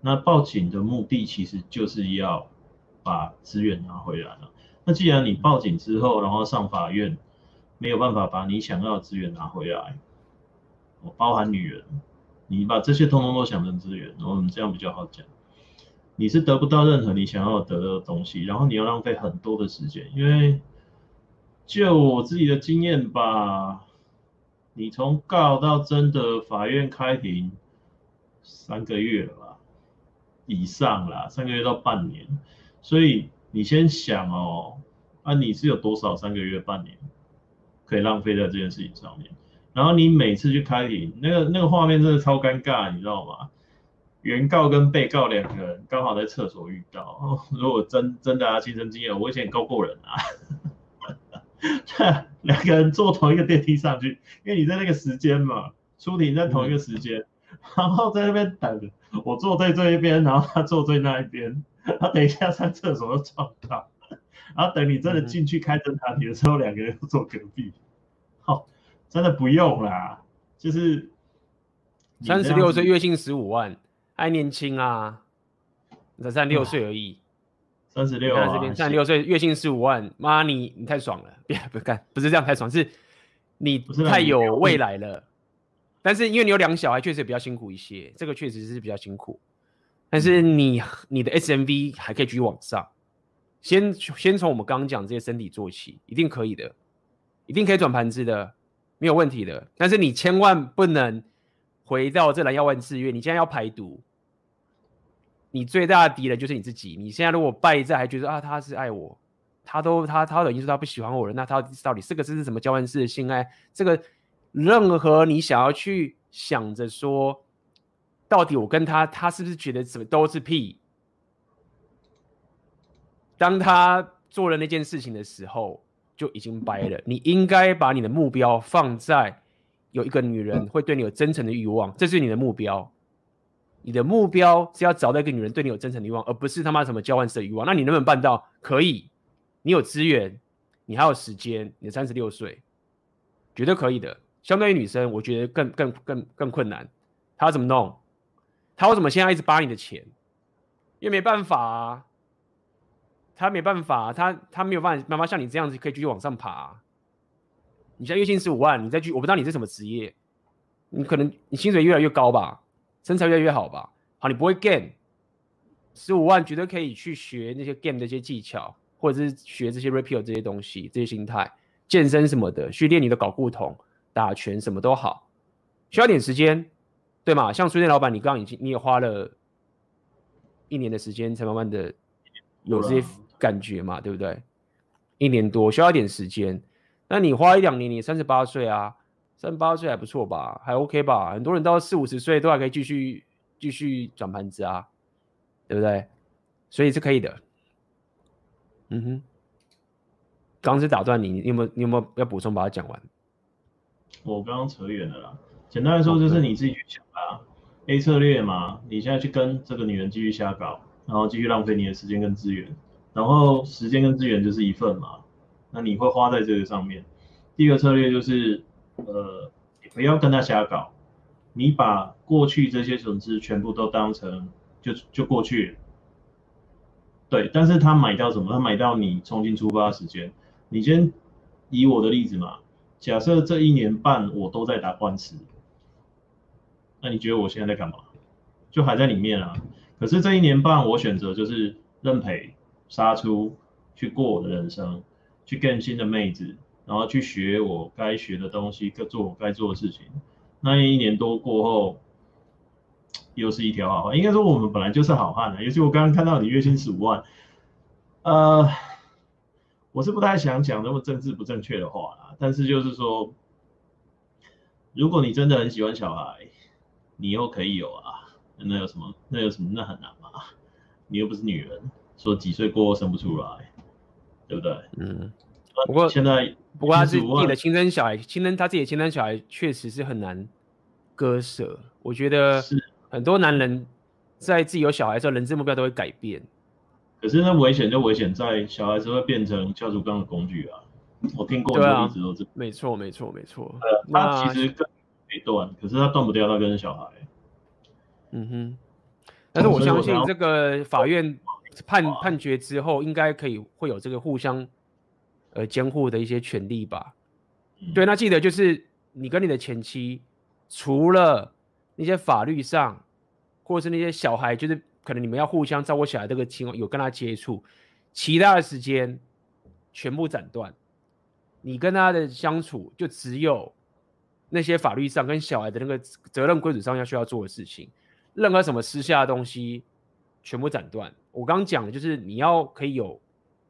那报警的目的其实就是要把资源拿回来了。那既然你报警之后，然后上法院。没有办法把你想要的资源拿回来，我包含女人，你把这些通通都想成资源，然后我们这样比较好讲。你是得不到任何你想要得到的东西，然后你要浪费很多的时间，因为就我自己的经验吧，你从告到真的法院开庭三个月了吧，以上啦，三个月到半年，所以你先想哦，啊你是有多少三个月半年？可以浪费在这件事情上面，然后你每次去开庭，那个那个画面真的超尴尬，你知道吗？原告跟被告两个人刚好在厕所遇到，如果真真的啊亲身经验，我以前告过人啊，两个人坐同一个电梯上去，因为你在那个时间嘛，出庭在同一个时间，然后在那边等，我坐在这一边，然后他坐在那一边，他等一下上厕所就撞到。然后等你真的进去开侦查题的时候，两、嗯、个人坐隔壁。好，真的不用啦，就是三十六岁，月薪十五万，还年轻啊，才三十六岁而已。三十六，三十六岁，月薪十五万，妈你你太爽了，别不干，不是这样太爽，是你太有未来了。但是因为你有两个小孩，确实比较辛苦一些，这个确实是比较辛苦。但是你你的 SMV 还可以继续往上，先先从我们刚刚讲这些身体做起，一定可以的，一定可以转盘子的，没有问题的。但是你千万不能回到这蓝药丸志愿，你现在要排毒，你最大的敌人就是你自己。你现在如果败在还觉得啊他是爱我，他都他他等于说他不喜欢我了，那他到底这个是什么交换式的性爱？这个。任何你想要去想着说，到底我跟他，他是不是觉得什么都是屁？当他做了那件事情的时候，就已经掰了。你应该把你的目标放在有一个女人会对你有真诚的欲望，这是你的目标。你的目标是要找到一个女人对你有真诚的欲望，而不是他妈什么交换式的欲望。那你能不能办到？可以，你有资源，你还有时间，你三十六岁，绝对可以的。相对于女生，我觉得更更更更困难。他要怎么弄？他为什么现在一直扒你的钱？因为没办法啊，他没办法，他他没有办法，妈妈像你这样子可以继续往上爬。你现在月薪十五万，你再去，我不知道你是什么职业，你可能你薪水越来越高吧，身材越来越好吧。好，你不会 game，十五万绝对可以去学那些 game 的一些技巧，或者是学这些 rapio 这些东西，这些心态，健身什么的，去练你的搞固酮。打拳什么都好，需要点时间，对吗？像书店老板，你刚刚已经你也花了一年的时间，才慢慢的有这些感觉嘛，对不对？一年多需要一点时间，那你花一两年，你三十八岁啊，三十八岁还不错吧，还 OK 吧？很多人到四五十岁都还可以继续继续转盘子啊，对不对？所以是可以的。嗯哼，刚是打断你，你有没有你有没有要补充把它讲完？我刚刚扯远了啦。简单来说，就是你自己去想啊。A 策略嘛，你现在去跟这个女人继续瞎搞，然后继续浪费你的时间跟资源，然后时间跟资源就是一份嘛，那你会花在这个上面。第一个策略就是，呃，不要跟他瞎搞，你把过去这些损失全部都当成就就过去。对，但是他买到什么？他买到你重新出发的时间。你先以我的例子嘛。假设这一年半我都在打官司，那你觉得我现在在干嘛？就还在里面啊。可是这一年半我选择就是认赔杀出，去过我的人生，去更新的妹子，然后去学我该学的东西，做我该做的事情。那一年多过后，又是一条好汉。应该说我们本来就是好汉的，尤其我刚刚看到你月薪十五万，呃。我是不太想讲那么政治不正确的话啦，但是就是说，如果你真的很喜欢小孩，你又可以有啊，那有什么？那有什么？那很难吗？你又不是女人，说几岁过后生不出来，对不对？嗯。不过现在，不过他是自己的亲生小孩，亲生他自己的亲生小孩确实是很难割舍。我觉得很多男人在自己有小孩的时候，人生目标都会改变。可是那危险就危险在小孩子会变成教主刚的工具啊！我听过很多例子都是、啊。没错，没错，没错。他其实根没断，可是他断不掉他跟小孩。嗯哼。但是我相信这个法院判判决之后，应该可以会有这个互相呃监护的一些权利吧？嗯、对，那记得就是你跟你的前妻，除了那些法律上，或者是那些小孩，就是。可能你们要互相照顾小孩，这个情况有跟他接触，其他的时间全部斩断。你跟他的相处就只有那些法律上跟小孩的那个责任规则上要需要做的事情，任何什么私下的东西全部斩断。我刚讲的就是你要可以有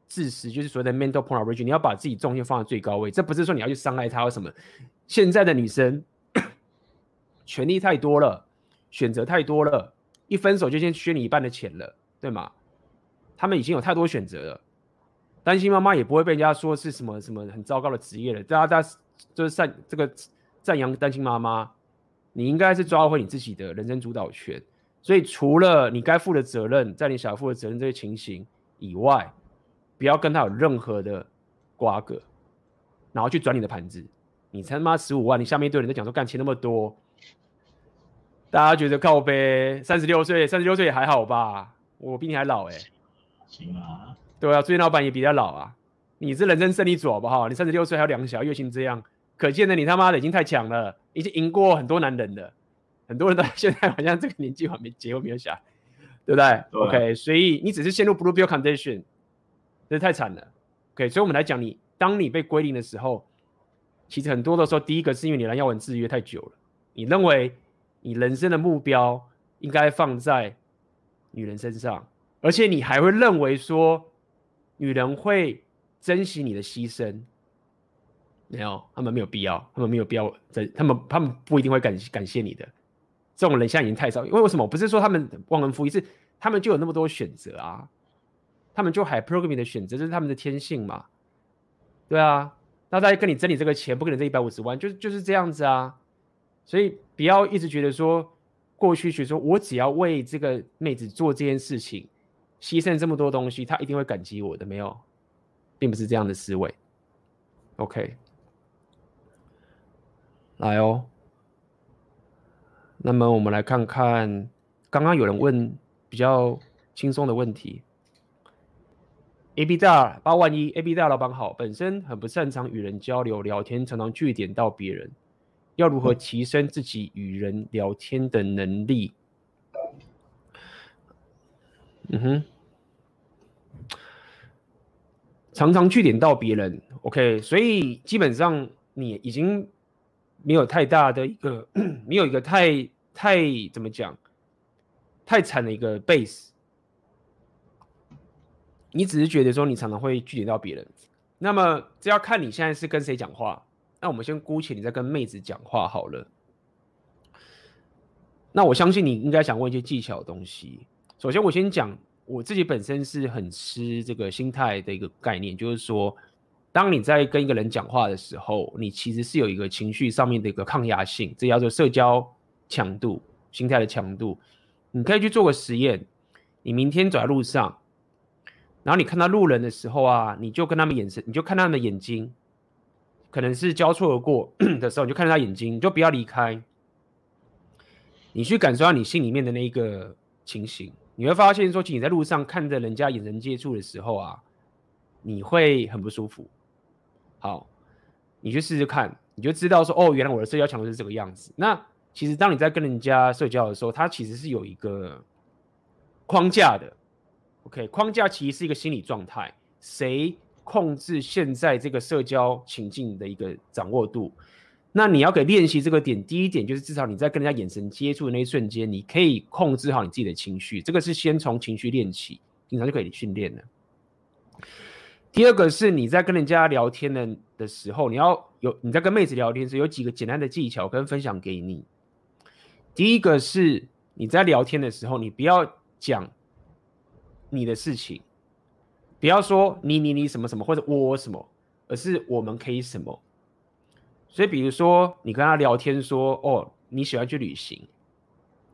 自私，就是所谓的 mental pornography，你要把自己重心放在最高位。这不是说你要去伤害他或什么。现在的女生权利太多了，选择太多了。一分手就先削你一半的钱了，对吗？他们已经有太多选择了。单亲妈妈也不会被人家说是什么什么很糟糕的职业了。大家大家就是赞这个赞扬单亲妈妈，你应该是抓回你自己的人生主导权。所以除了你该负的责任，在你小孩负的责任这些情形以外，不要跟他有任何的瓜葛，然后去转你的盘子。你才他妈十五万，你下面一堆人在讲说干钱那么多，大家觉得靠呗，三十六岁，三十六岁也还好吧？我比你还老哎、欸。行啊。对啊，最近老板也比较老啊。你是人生胜利组好不好？你三十六岁还有两个小孩，月薪这样，可见的你他妈的已经太强了，已经赢过很多男人了。很多人到 现在好像这个年纪还没结婚没有小孩，对不对，对？OK，所以你只是陷入 blue pill condition，这太惨了。OK，所以我们来讲，你当你被归零的时候。其实很多的时候，第一个是因为你蓝药丸制约太久了，你认为你人生的目标应该放在女人身上，而且你还会认为说女人会珍惜你的牺牲，没有，他们没有必要，他们没有必要在，他们他们不一定会感感谢你的，这种人现在已经太少。因为为什么？不是说他们忘恩负义，是他们就有那么多选择啊，他们就 hypergamy 的选择，这是他们的天性嘛，对啊。那再跟你争你这个钱，不可能这一百五十万，就是就是这样子啊。所以不要一直觉得说，过去学说我只要为这个妹子做这件事情，牺牲这么多东西，她一定会感激我的，没有，并不是这样的思维。OK，来哦。那么我们来看看，刚刚有人问比较轻松的问题。A B 大八万一，A B 大老板好，本身很不擅长与人交流聊天，常常据点到别人，要如何提升自己与人聊天的能力？嗯哼，常常据点到别人，OK，所以基本上你已经没有太大的一个，没有一个太太怎么讲，太惨的一个 base。你只是觉得说你常常会句点到别人，那么这要看你现在是跟谁讲话。那我们先姑且你在跟妹子讲话好了。那我相信你应该想问一些技巧的东西。首先，我先讲我自己本身是很吃这个心态的一个概念，就是说，当你在跟一个人讲话的时候，你其实是有一个情绪上面的一个抗压性，这叫做社交强度、心态的强度。你可以去做个实验，你明天走在路上。然后你看到路人的时候啊，你就跟他们眼神，你就看他们的眼睛，可能是交错而过 的时候，你就看着他眼睛，你就不要离开。你去感受到你心里面的那一个情形，你会发现说，其实你在路上看着人家眼神接触的时候啊，你会很不舒服。好，你去试试看，你就知道说，哦，原来我的社交强度是这个样子。那其实当你在跟人家社交的时候，它其实是有一个框架的。OK，框架其实是一个心理状态，谁控制现在这个社交情境的一个掌握度？那你要给练习这个点，第一点就是至少你在跟人家眼神接触的那一瞬间，你可以控制好你自己的情绪，这个是先从情绪练起，平常就可以训练了。第二个是你在跟人家聊天的的时候，你要有你在跟妹子聊天时有几个简单的技巧跟分享给你。第一个是你在聊天的时候，你不要讲。你的事情，不要说你你你什么什么或者我什么，而是我们可以什么。所以，比如说你跟他聊天说，哦，你喜欢去旅行，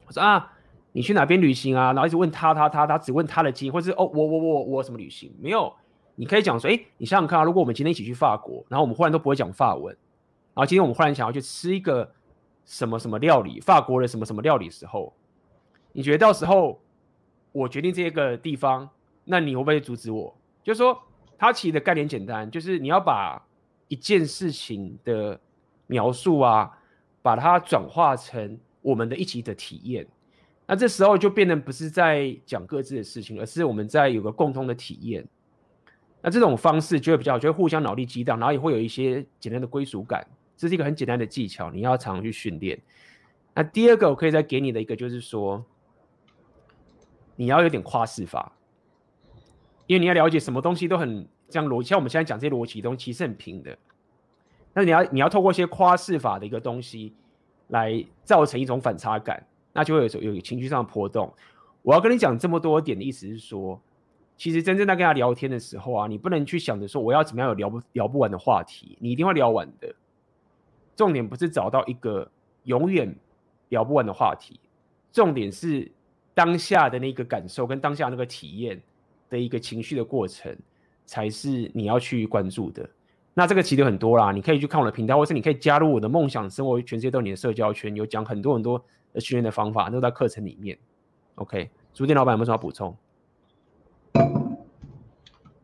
我说啊，你去哪边旅行啊？然后一直问他他他他，只问他的经，或是哦，我我我我什么旅行？没有，你可以讲说，哎，你想想看啊，如果我们今天一起去法国，然后我们忽然都不会讲法文，然后今天我们忽然想要去吃一个什么什么料理，法国的什么什么料理时候，你觉得到时候？我决定这个地方，那你会不会阻止我？就是说，它其实的概念简单，就是你要把一件事情的描述啊，把它转化成我们的一起的体验。那这时候就变得不是在讲各自的事情，而是我们在有个共同的体验。那这种方式就会比较好，就会互相脑力激荡，然后也会有一些简单的归属感。这是一个很简单的技巧，你要常常去训练。那第二个我可以再给你的一个就是说。你要有点夸饰法，因为你要了解什么东西都很这样逻辑，像我们现在讲这些逻辑东西其实很平的。那你要你要透过一些夸饰法的一个东西来造成一种反差感，那就会有有情绪上的波动。我要跟你讲这么多点的意思是说，其实真正在跟他聊天的时候啊，你不能去想着说我要怎么样有聊不聊不完的话题，你一定会聊完的。重点不是找到一个永远聊不完的话题，重点是。当下的那个感受跟当下那个体验的一个情绪的过程，才是你要去关注的。那这个其实很多啦，你可以去看我的频道，或是你可以加入我的梦想生活，全世界都是你的社交圈，有讲很多很多的训练的方法，都在课程里面。OK，书店老板有没有什么要补充？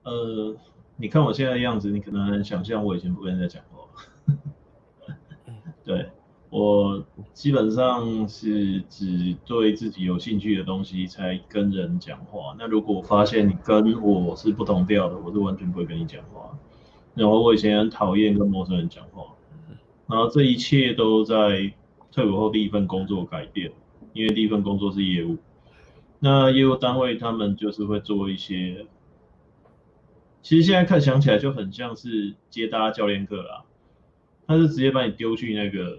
呃，你看我现在的样子，你可能很想象我以前不跟人家讲话。对，我基本上是只对自己有兴趣的东西才跟人讲话。那如果发现你跟我是不同调的，我是完全不会跟你讲话。然后我以前很讨厌跟陌生人讲话，然后这一切都在退伍后第一份工作改变，因为第一份工作是业务，那业务单位他们就是会做一些，其实现在看想起来就很像是接搭教练课啦，他是直接把你丢去那个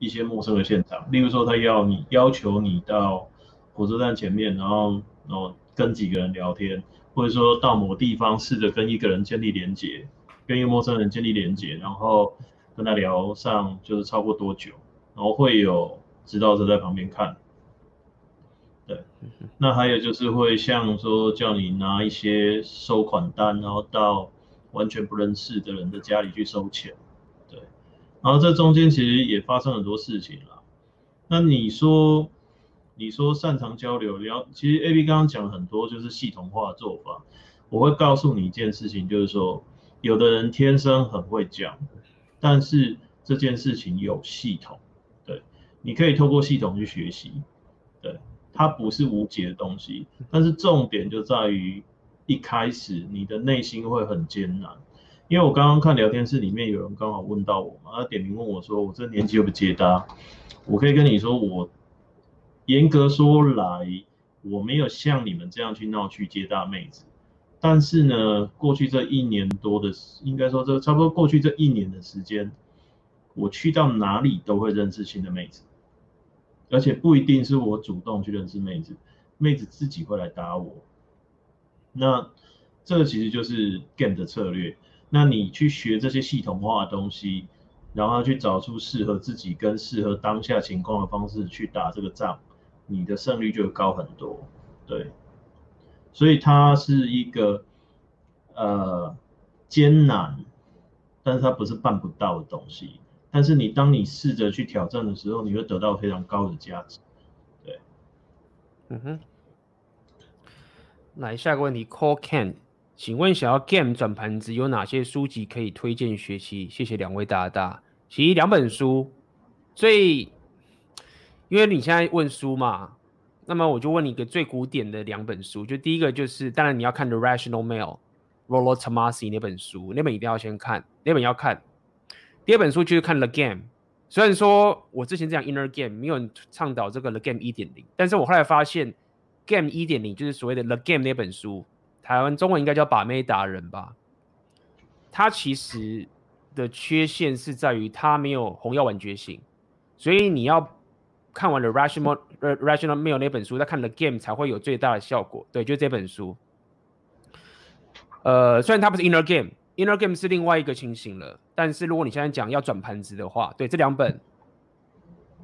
一些陌生的现场，例如说他要你要求你到火车站前面，然后然后跟几个人聊天，或者说到某地方试着跟一个人建立连接。跟一个陌生人建立连接，然后跟他聊上就是超过多久，然后会有指导者在旁边看。对，那还有就是会像说叫你拿一些收款单，然后到完全不认识的人的家里去收钱。对，然后这中间其实也发生很多事情啦。那你说，你说擅长交流，聊，其实 AB 刚刚讲了很多就是系统化的做法。我会告诉你一件事情，就是说。有的人天生很会讲，但是这件事情有系统，对，你可以透过系统去学习，对，它不是无解的东西，但是重点就在于一开始你的内心会很艰难，因为我刚刚看聊天室里面有人刚好问到我嘛，他点名问我说，我这年纪又不接搭，我可以跟你说，我严格说来，我没有像你们这样去闹去接搭妹子。但是呢，过去这一年多的，应该说这差不多过去这一年的时间，我去到哪里都会认识新的妹子，而且不一定是我主动去认识妹子，妹子自己会来搭我。那这个其实就是 game 的策略。那你去学这些系统化的东西，然后去找出适合自己跟适合当下情况的方式去打这个仗，你的胜率就高很多。对。所以它是一个呃艰难，但是它不是办不到的东西。但是你当你试着去挑战的时候，你会得到非常高的价值。对，嗯哼。来下一个问题，Call Can，请问想要 Game 转盘子有哪些书籍可以推荐学习？谢谢两位大大。其实两本书，所以因为你现在问书嘛。那么我就问你一个最古典的两本书，就第一个就是，当然你要看《The Rational Male》，Rollo Tomassi 那本书，那本一定要先看，那本要看。第二本书就是看《The Game》，虽然说我之前讲《Inner Game》，没有人倡导这个《The Game》一点零，但是我后来发现，《Game》一点零就是所谓的《The Game》那本书，台湾中文应该叫《把妹达人》吧？它其实的缺陷是在于它没有红药丸觉醒，所以你要。看完了 Rational Rational Mail 那本书，再看 The Game 才会有最大的效果。对，就这本书。呃，虽然它不是 Inner Game Inner Game 是另外一个情形了。但是如果你现在讲要转盘子的话，对，这两本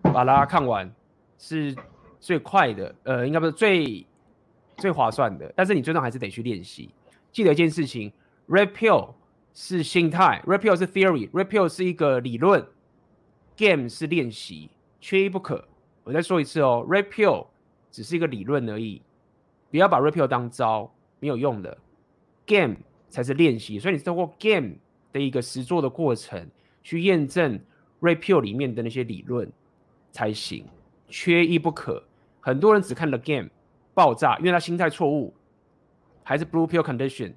把它看完是最快的，呃，应该不是最最划算的。但是你最终还是得去练习。记得一件事情，Red Pill 是心态，Red Pill 是 Theory，Red Pill 是一个理论，Game 是练习，缺一不可。我再说一次哦，Red Pill 只是一个理论而已，不要把 Red Pill 当招，没有用的。Game 才是练习，所以你通过 Game 的一个实做的过程去验证 Red Pill 里面的那些理论才行，缺一不可。很多人只看了 Game 爆炸，因为他心态错误，还是 Blue Pill Condition。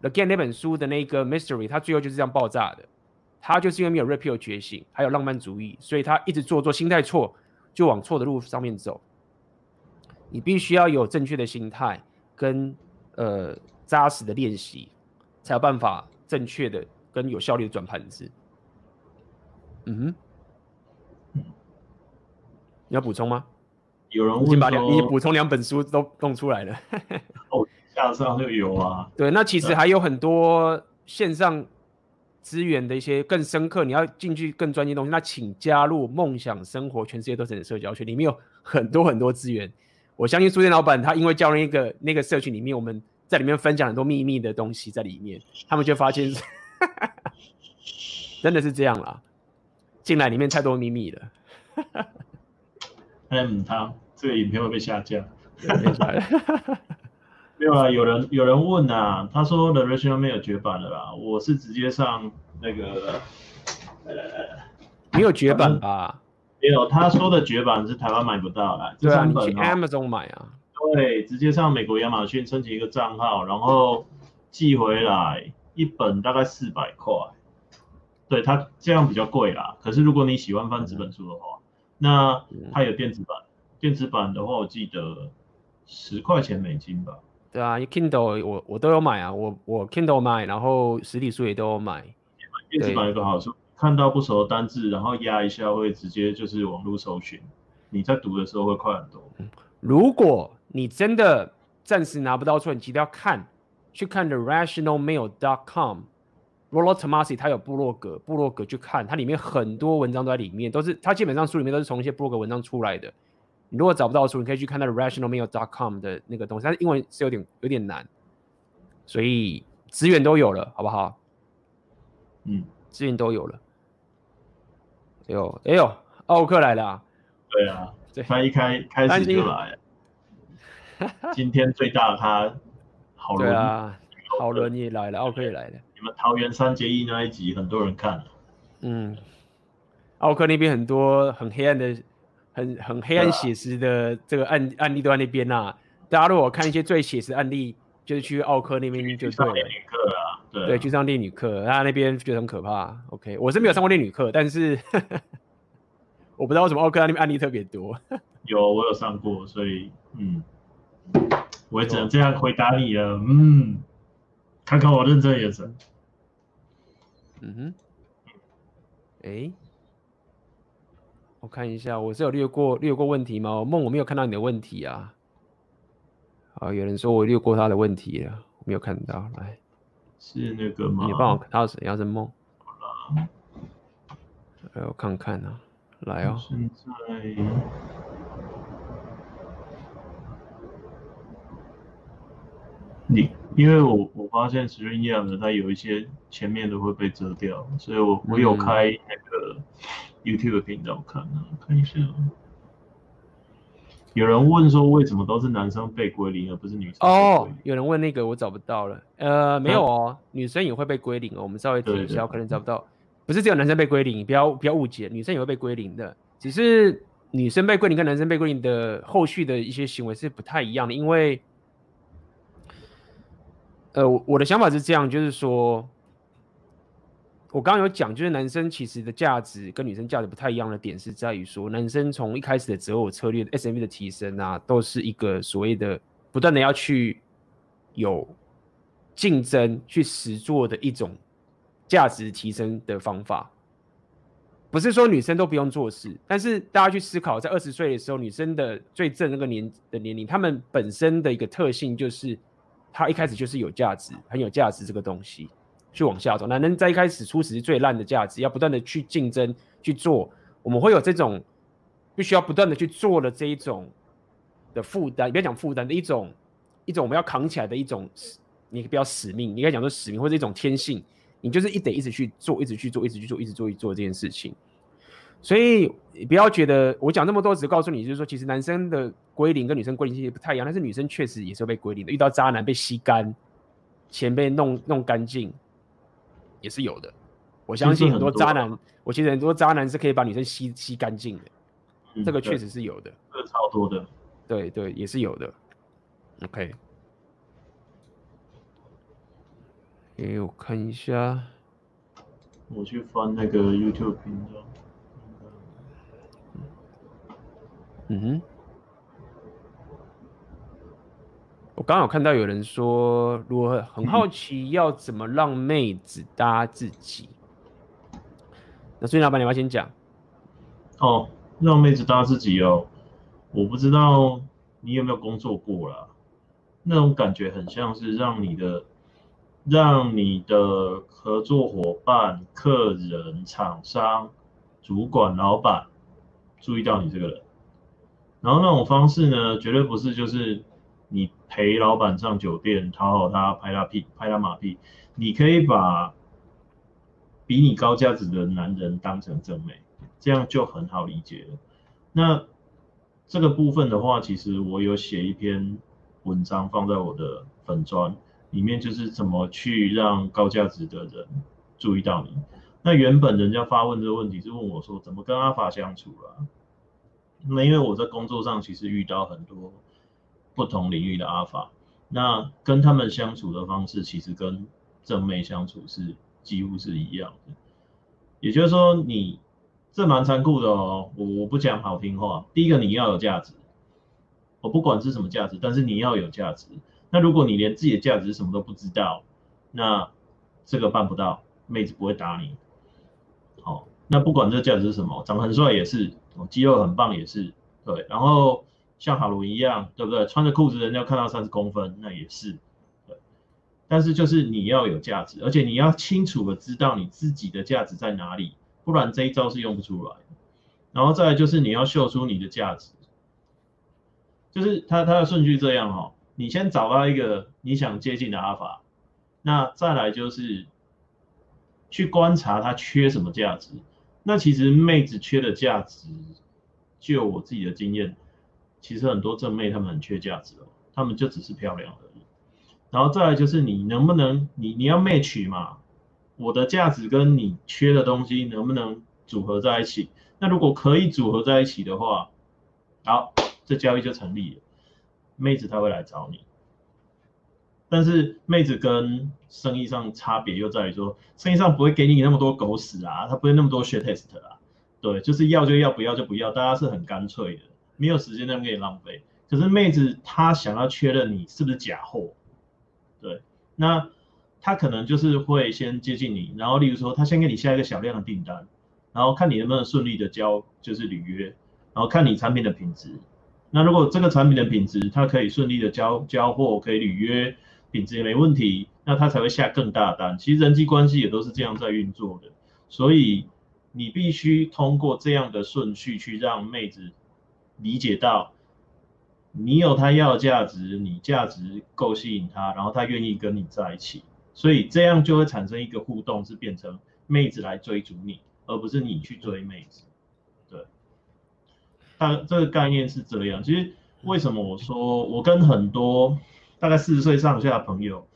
The Game 那本书的那个 Mystery，他最后就是这样爆炸的，他就是因为没有 Red Pill 觉醒，还有浪漫主义，所以他一直做做心态错。就往错的路上面走，你必须要有正确的心态跟呃扎实的练习，才有办法正确的跟有效率的转盘子。嗯哼，你要补充吗？有人已经把两你补充两本书都弄出来了。哦，架上就有啊。对，那其实还有很多线上。资源的一些更深刻，你要进去更专业的东西，那请加入梦想生活，全世界都是你的社交圈，里面有很多很多资源。我相信书店老板他因为加入一个那个社群里面，我们在里面分享很多秘密的东西在里面，他们就发现，真的是这样啦。进来里面太多秘密了。嗯，他这个影片会被下架。没有啊，有人有人问啊，他说 The Rational Man 有绝版了啦。我是直接上那个，呃，没有绝版吧？没有，他说的绝版是台湾买不到啦。对啊，你去 Amazon 买啊。对，直接上美国亚马逊申请一个账号，然后寄回来一本大概四百块。对，它这样比较贵啦。可是如果你喜欢翻纸本书的话，那它有电子版。电子版的话，我记得十块钱美金吧。对啊，Kindle 我我都有买啊，我我 Kindle 买，然后实体书也都有买。电子版有个好处，看到不熟的单字，然后压一下会直接就是网络搜寻，你在读的时候会快很多。如果你真的暂时拿不到书，你记得要看，去看 The Rational Mail.com，Rollo Tomassi 他有部落格，部落格去看，它里面很多文章都在里面，都是他基本上书里面都是从一些部落格文章出来的。你如果找不到书，你可以去看那个 rationalmail.com 的那个东西，但是英文是有点有点难，所以资源都有了，好不好？嗯，资源都有了。哎呦，哎呦，奥克来了、啊。对啊，他一开开始就来了。今天最大的他，好伦啊，好伦也来了，奥克也来了。你们桃园三结义那一集很多人看。嗯，奥克那边很多很黑暗的。很很黑暗写实的这个案、啊、案例都在那边呐、啊。大家如果看一些最写实案例，就是去奥克那边就对了。去上恋女课啊，对，对，去上恋女课，他那边觉得很可怕。OK，我是没有上过恋女课，但是 我不知道为什么奥克那边案例特别多。有，我有上过，所以嗯，我也只能这样回答你了。嗯，看看我认真的眼神。嗯哼，哎。我看一下，我是有略过略过问题吗？梦我没有看到你的问题啊。啊，有人说我略过他的问题了，我没有看到。来，是那个吗？你帮我看到谁？要是梦。来，我看看啊。来哦。现在，你因为我我发现 StreamYard 的它有一些前面都会被遮掉，所以我我有开那个。嗯 YouTube 频道看啊，看一下。有人问说，为什么都是男生被归零，而不是女生？哦，有人问那个，我找不到了。呃，没有哦，女生也会被归零哦。我们稍微提一下，可能找不到。不是只有男生被归零，不要不要误解，女生也会被归零的。只是女生被归零跟男生被归零的后续的一些行为是不太一样的，因为，呃，我的想法是这样，就是说。我刚刚有讲，就是男生其实的价值跟女生价值不太一样的点是在于说，男生从一开始的择偶策略、SMV 的提升啊，都是一个所谓的不断的要去有竞争、去实做的一种价值提升的方法。不是说女生都不用做事，但是大家去思考，在二十岁的时候，女生的最正那个年的年龄，她们本身的一个特性就是，她一开始就是有价值、很有价值这个东西。去往下走，男人在一开始初始是最烂的价值，要不断的去竞争去做，我们会有这种必须要不断的去做的这一种的负担，不要讲负担的一种一种我们要扛起来的一种，你不要使命，你可以讲说使命或者一种天性，你就是一得一直去做，一直去做，一直去做，一直做，一直做这件事情。所以你不要觉得我讲那么多，只是告诉你，就是说其实男生的归零跟女生归零其实不太一样，但是女生确实也是被归零的，遇到渣男被吸干，钱被弄弄干净。也是有的，我相信很多渣男，我其实很多渣男是可以把女生吸吸干净的，嗯、这个确实是有的，这个超多的，对对，也是有的。OK，哎，我看一下，我去翻那个 YouTube 频道，嗯哼。我刚好看到有人说，如果很好奇要怎么让妹子搭自己，那所以老板你要先讲。哦，让妹子搭自己哦，我不知道你有没有工作过啦，那种感觉很像是让你的让你的合作伙伴、客人、厂商、主管、老板注意到你这个人，然后那种方式呢，绝对不是就是。你陪老板上酒店，讨好他，拍他屁，拍他马屁，你可以把比你高价值的男人当成正妹，这样就很好理解了。那这个部分的话，其实我有写一篇文章放在我的粉专里面，就是怎么去让高价值的人注意到你。那原本人家发问这个问题是问我说，怎么跟阿法相处啊？那因为我在工作上其实遇到很多。不同领域的阿法，那跟他们相处的方式，其实跟正妹相处是几乎是一样的。也就是说，你这蛮残酷的哦。我我不讲好听话，第一个你要有价值，我不管是什么价值，但是你要有价值。那如果你连自己的价值什么都不知道，那这个办不到，妹子不会打你。那不管这价值是什么，长得很帅也是，肌肉很棒也是，对，然后。像哈鲁一样，对不对？穿着裤子人家看到三十公分，那也是，对。但是就是你要有价值，而且你要清楚的知道你自己的价值在哪里，不然这一招是用不出来的。然后再来就是你要秀出你的价值，就是他他的顺序这样、哦，你先找到一个你想接近的阿法，那再来就是去观察他缺什么价值。那其实妹子缺的价值，就我自己的经验。其实很多正妹她们很缺价值哦，她们就只是漂亮而已。然后再来就是你能不能，你你要 match 嘛，我的价值跟你缺的东西能不能组合在一起？那如果可以组合在一起的话，好，这交易就成立了。妹子她会来找你，但是妹子跟生意上差别又在于说，生意上不会给你那么多狗屎啊，他不会那么多 shit test 啊，对，就是要就要，不要就不要，大家是很干脆的。没有时间那么给你浪费，可是妹子她想要确认你是不是假货，对，那她可能就是会先接近你，然后例如说她先给你下一个小量的订单，然后看你能不能顺利的交就是履约，然后看你产品的品质，那如果这个产品的品质它可以顺利的交交货，可以履约，品质也没问题，那他才会下更大单。其实人际关系也都是这样在运作的，所以你必须通过这样的顺序去让妹子。理解到你有他要的价值，你价值够吸引他，然后他愿意跟你在一起，所以这样就会产生一个互动，是变成妹子来追逐你，而不是你去追妹子。对，大这个概念是这样。其实为什么我说我跟很多大概四十岁上下的朋友，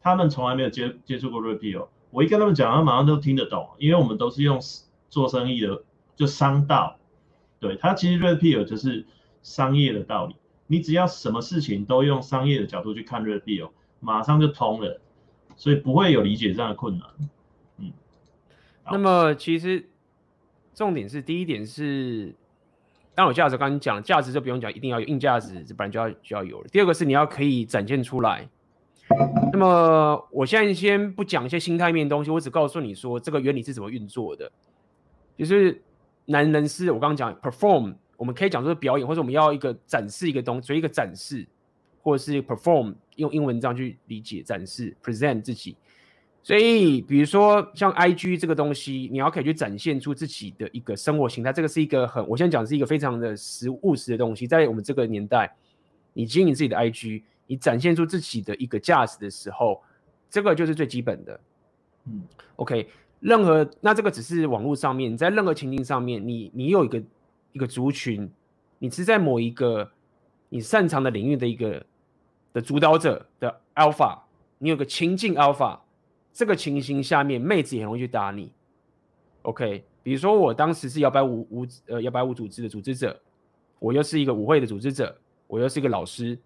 他们从来没有接接触过 Repeal，我一跟他们讲，他马上都听得懂，因为我们都是用做生意的，就商道。对，他其实 Repeal 就是商业的道理，你只要什么事情都用商业的角度去看 Repeal，马上就通了，所以不会有理解这样的困难。嗯，那么其实重点是第一点是，当有价值，刚刚讲价值就不用讲，一定要有硬价值，这本来就要就要有了。第二个是你要可以展现出来。那么我现在先不讲一些心态面的东西，我只告诉你说这个原理是怎么运作的，就是。男人是我刚刚讲 perform，我们可以讲说是表演，或者我们要一个展示一个东西，所以一个展示，或者是 perform，用英文这样去理解展示 present 自己。所以比如说像 IG 这个东西，你要可以去展现出自己的一个生活形态，这个是一个很，我现在讲是一个非常的实务实的东西，在我们这个年代，你经营自己的 IG，你展现出自己的一个价值的时候，这个就是最基本的。嗯，OK。任何那这个只是网络上面，你在任何情境上面，你你有一个一个族群，你是在某一个你擅长的领域的一个的主导者的 alpha，你有个情境 alpha，这个情形下面，妹子也很容易去打你。OK，比如说我当时是摇摆舞舞呃摇摆舞组织的组织者，我又是一个舞会的组织者，我又是一个老师，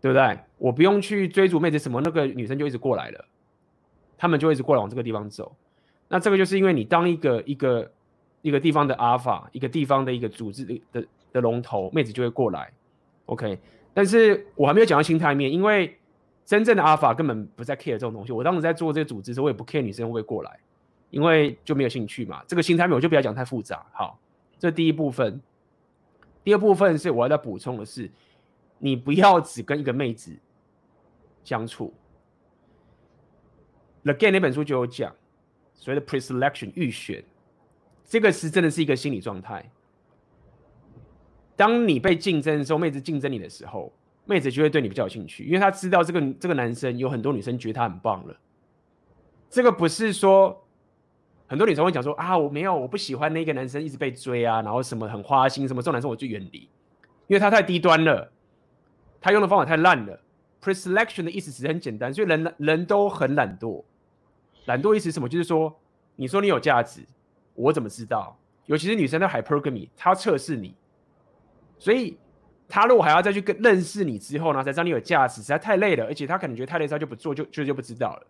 对不对？我不用去追逐妹子什么，那个女生就一直过来了，他们就一直过来往这个地方走。那这个就是因为你当一个一个一个地方的阿尔法，一个地方的一个组织的的的龙头，妹子就会过来，OK。但是我还没有讲到心态面，因为真正的阿尔法根本不在 care 这种东西。我当时在做这个组织的时候，我也不 care 女生会不会过来，因为就没有兴趣嘛。这个心态面我就不要讲太复杂。好，这第一部分。第二部分是我要再补充的是，你不要只跟一个妹子相处。The Game 那本书就有讲。所谓的 pre-selection 预选，这个是真的是一个心理状态。当你被竞争的时候，妹子竞争你的时候，妹子就会对你比较有兴趣，因为她知道这个这个男生有很多女生觉得他很棒了。这个不是说很多女生会讲说啊，我没有，我不喜欢那个男生一直被追啊，然后什么很花心什么，这种男生我就远离，因为他太低端了，他用的方法太烂了。Preselection 的意思其实很简单，所以人人都很懒惰。懒惰意思是什么？就是说，你说你有价值，我怎么知道？尤其是女生在 hypergamy，她测试你，所以。他如果还要再去跟认识你之后呢，才知道你有价值，实在太累了，而且他可能觉得太累，他就不做，就就就不知道了。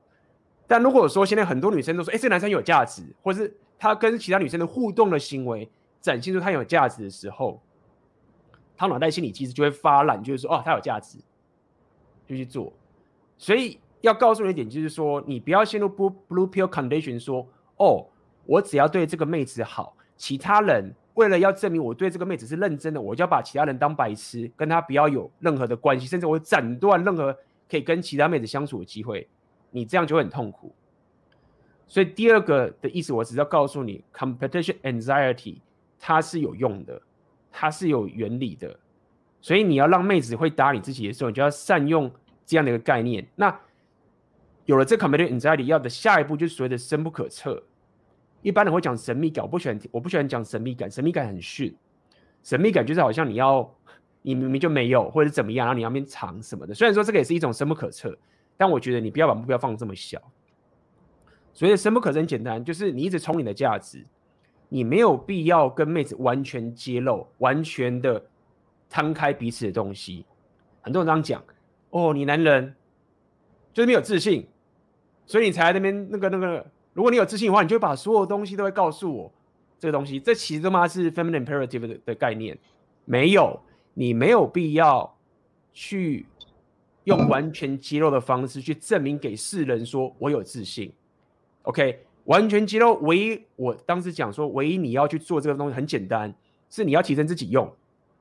但如果说现在很多女生都说，哎，这个男生有价值，或是他跟其他女生的互动的行为展现出他有价值的时候，他脑袋心理机制就会发懒，就是说，哦，他有价值，就去做。所以要告诉你一点，就是说，你不要陷入 blue blue pill condition，说，哦，我只要对这个妹子好，其他人。为了要证明我对这个妹子是认真的，我就要把其他人当白痴，跟她不要有任何的关系，甚至我斩断任何可以跟其他妹子相处的机会。你这样就会很痛苦。所以第二个的意思，我只要告诉你，competition anxiety 它是有用的，它是有原理的。所以你要让妹子会打你自己的时候，你就要善用这样的一个概念。那有了这 competition anxiety，要的下一步就是所谓的深不可测。一般人会讲神秘感，我不喜欢，我不喜欢讲神秘感，神秘感很逊。神秘感就是好像你要，你明明就没有，或者怎么样，然后你要边藏什么的。虽然说这个也是一种深不可测，但我觉得你不要把目标放这么小。所以深不可测很简单，就是你一直冲你的价值，你没有必要跟妹子完全揭露，完全的摊开彼此的东西。很多人这样讲，哦，你男人就是没有自信，所以你才在那边那个那个。如果你有自信的话，你就会把所有东西都会告诉我这个东西。这其实他妈是 feminine imperative 的的概念。没有，你没有必要去用完全揭露的方式去证明给世人说我有自信。OK，完全揭露，唯一我当时讲说，唯一你要去做这个东西很简单，是你要提升自己用，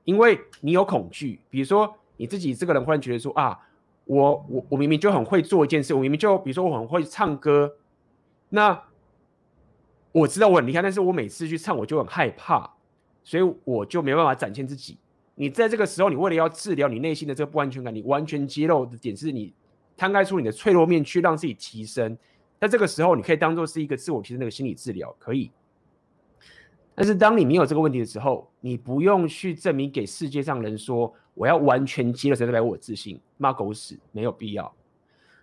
因为你有恐惧。比如说你自己这个人忽然觉得说啊，我我我明明就很会做一件事，我明明就比如说我很会唱歌。那我知道我很厉害，但是我每次去唱我就很害怕，所以我就没办法展现自己。你在这个时候，你为了要治疗你内心的这个不安全感，你完全揭露的点是你摊开出你的脆弱面，去让自己提升。在这个时候，你可以当做是一个自我提升的心理治疗，可以。但是当你没有这个问题的时候，你不用去证明给世界上人说我要完全揭露，才代表我自信，骂狗屎，没有必要。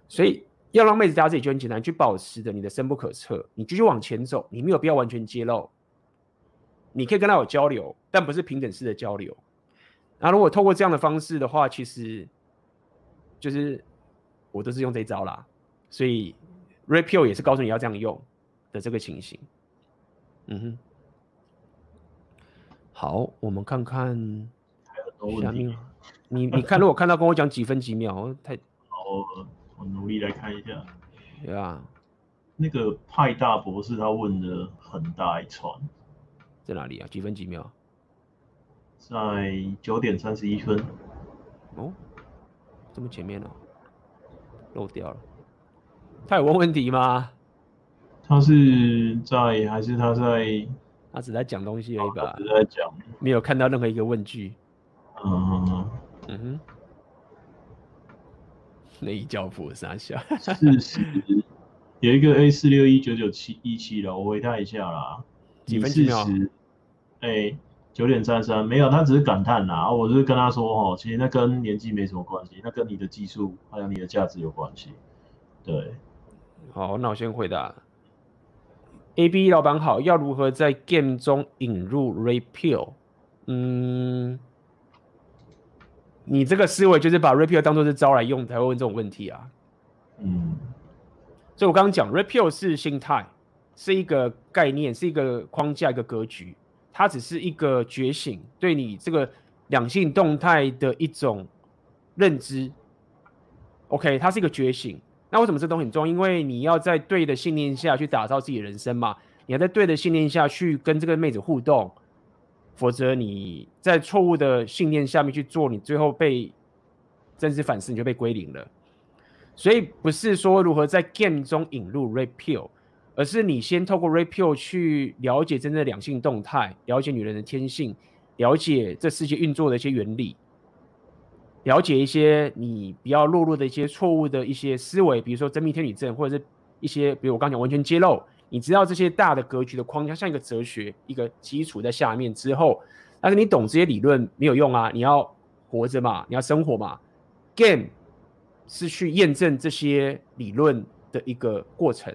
所以。要让妹子大家自己就很简单，去保持着你的深不可测，你继续往前走，你没有必要完全揭露，你可以跟他有交流，但不是平等式的交流。那如果透过这样的方式的话，其实就是我都是用这一招啦，所以 Red Pill 也是告诉你要这样用的这个情形。嗯哼，好，我们看看下面，你你看，如果看到跟我讲几分几秒，太好。我努力来看一下，对啊，那个派大博士他问的很大一串，在哪里啊？几分几秒？在九点三十一分。哦，这么前面哦，漏掉了。他有问问题吗？他是在还是他在？他只在讲东西而已吧？只在讲，没有看到任何一个问句。嗯嗯嗯。嗯哼。那一教父傻笑。四十有一个 A 四六一九九七一七了，我回他一下啦。几分几秒？哎，九点三三，没有，他只是感叹啦。我就是跟他说，哦，其实那跟年纪没什么关系，那跟你的技术还有你的价值有关系。对。好，那我先回答。A B 老板好，要如何在 Game 中引入 Red Pill？嗯。你这个思维就是把 Pill 当做是招来用，才会问这种问题啊。嗯，所以我刚刚讲 Pill 是心态，是一个概念，是一个框架，一个格局，它只是一个觉醒，对你这个两性动态的一种认知。OK，它是一个觉醒。那为什么这东西很重要？因为你要在对的信念下去打造自己的人生嘛，你要在对的信念下去跟这个妹子互动。否则你在错误的信念下面去做，你最后被真实反思，你就被归零了。所以不是说如何在 game 中引入 repeal，而是你先透过 repeal 去了解真正的两性动态，了解女人的天性，了解这世界运作的一些原理。了解一些你比较落入的一些错误的一些思维，比如说真命天女症，或者是一些，比如我刚讲完全揭露，你知道这些大的格局的框架，像一个哲学一个基础在下面之后，但是你懂这些理论没有用啊，你要活着嘛，你要生活嘛，game 是去验证这些理论的一个过程，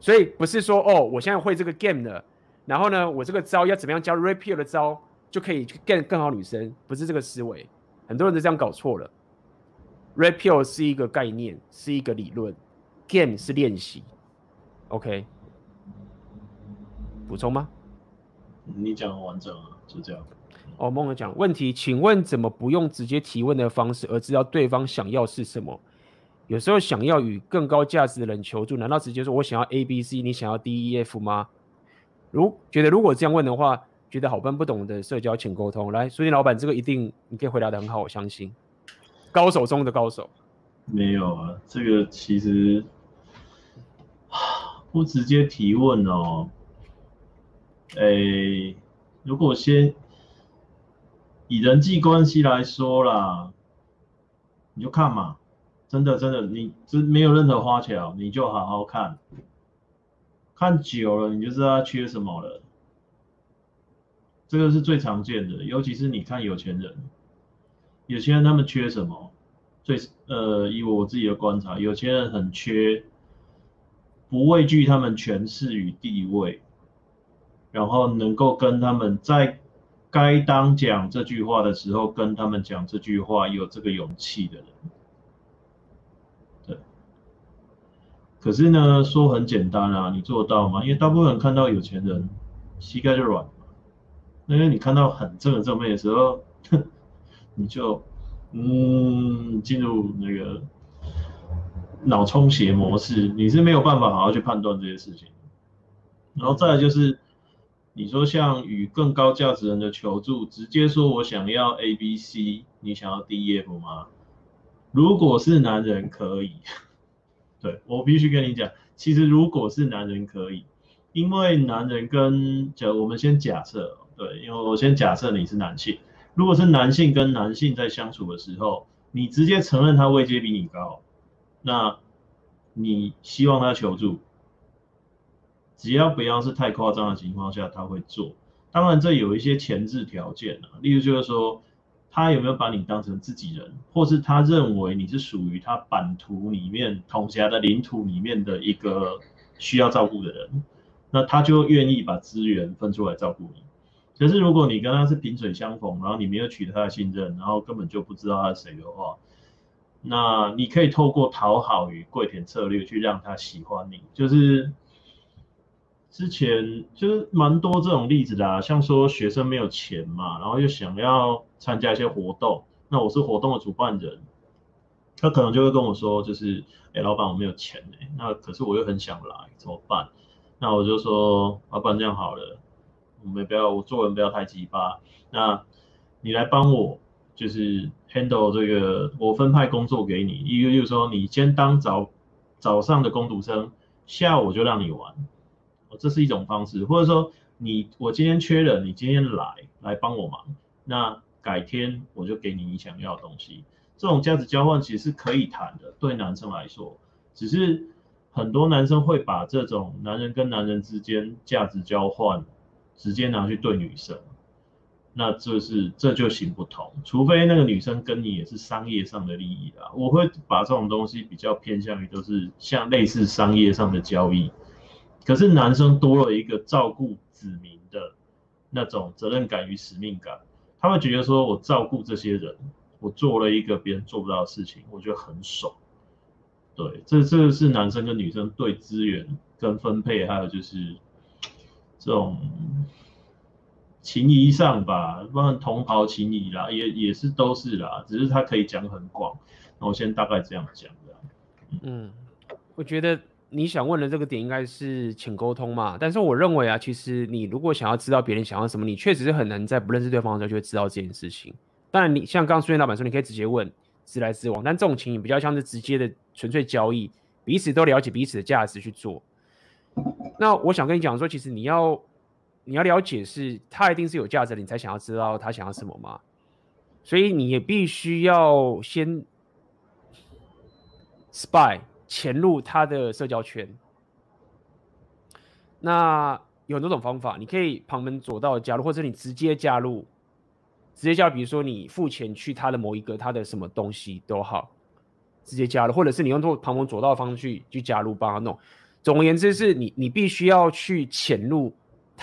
所以不是说哦，我现在会这个 game 的，然后呢，我这个招要怎么样教 repeal 的招就可以去 get 更好女生，不是这个思维。很多人都这样搞错了。Red Pill 是一个概念，是一个理论，Game 是练习。OK，补充吗？你讲完整啊，就这样。哦，梦儿讲问题，请问怎么不用直接提问的方式，而知道对方想要是什么？有时候想要与更高价值的人求助，难道直接说我想要 A B C，你想要 D E F 吗？如觉得如果这样问的话。觉得好笨不懂的社交，请沟通。来，书店老板，这个一定你可以回答的很好，我相信。高手中的高手。没有啊，这个其实不直接提问哦。诶，如果先以人际关系来说啦，你就看嘛，真的真的，你这没有任何花巧，你就好好看，看久了你就知道他缺什么了。这个是最常见的，尤其是你看有钱人，有钱人他们缺什么？最呃，以我自己的观察，有钱人很缺不畏惧他们权势与地位，然后能够跟他们在该当讲这句话的时候跟他们讲这句话，有这个勇气的人。对。可是呢，说很简单啊，你做到吗？因为大部分人看到有钱人，膝盖就软。因为你看到很正的正面的时候，你就嗯进入那个脑充血模式，你是没有办法好好去判断这些事情。然后再来就是，你说像与更高价值人的求助，直接说我想要 A B C，你想要 D E F 吗？如果是男人可以，对，我必须跟你讲，其实如果是男人可以，因为男人跟假如我们先假设。对，因为我先假设你是男性，如果是男性跟男性在相处的时候，你直接承认他位阶比你高，那你希望他求助，只要不要是太夸张的情况下，他会做。当然这有一些前置条件啊，例如就是说，他有没有把你当成自己人，或是他认为你是属于他版图里面统辖的领土里面的一个需要照顾的人，那他就愿意把资源分出来照顾你。可是如果你跟他是萍水相逢，然后你没有取得他的信任，然后根本就不知道他是谁的话，那你可以透过讨好与跪舔策略去让他喜欢你。就是之前就是蛮多这种例子的啊，像说学生没有钱嘛，然后又想要参加一些活动，那我是活动的主办人，他可能就会跟我说，就是哎，老板我没有钱哎，那可是我又很想来，怎么办？那我就说，老板这样好了。我们不要，我做人不要太鸡巴。那你来帮我，就是 handle 这个，我分派工作给你。一个就是说，你先当早早上的工读生，下午就让你玩，这是一种方式。或者说，你我今天缺人，你今天来来帮我忙，那改天我就给你你想要的东西。这种价值交换其实是可以谈的，对男生来说，只是很多男生会把这种男人跟男人之间价值交换。直接拿去对女生，那这是这就行不通，除非那个女生跟你也是商业上的利益啦。我会把这种东西比较偏向于都是像类似商业上的交易。可是男生多了一个照顾子民的那种责任感与使命感，他会觉得说我照顾这些人，我做了一个别人做不到的事情，我觉得很爽。对，这这个是男生跟女生对资源跟分配，还有就是。这种情谊上吧，不然同袍情谊啦，也也是都是啦，只是他可以讲很广。那我先大概这样讲的。嗯，我觉得你想问的这个点应该是请沟通嘛，但是我认为啊，其实你如果想要知道别人想要什么，你确实是很难在不认识对方的时候就会知道这件事情。当然，你像刚刚书店老板说，你可以直接问，直来直往，但这种情谊比较像是直接的纯粹交易，彼此都了解彼此的价值去做。那我想跟你讲说，其实你要你要了解是他一定是有价值的，你才想要知道他想要什么吗？所以你也必须要先 spy 潜入他的社交圈。那有很多种方法，你可以旁门左道加入，或者你直接加入，直接加入，比如说你付钱去他的某一个他的什么东西都好，直接加入，或者是你用做旁门左道的方式去去加入帮他弄。总而言之，是你你必须要去潜入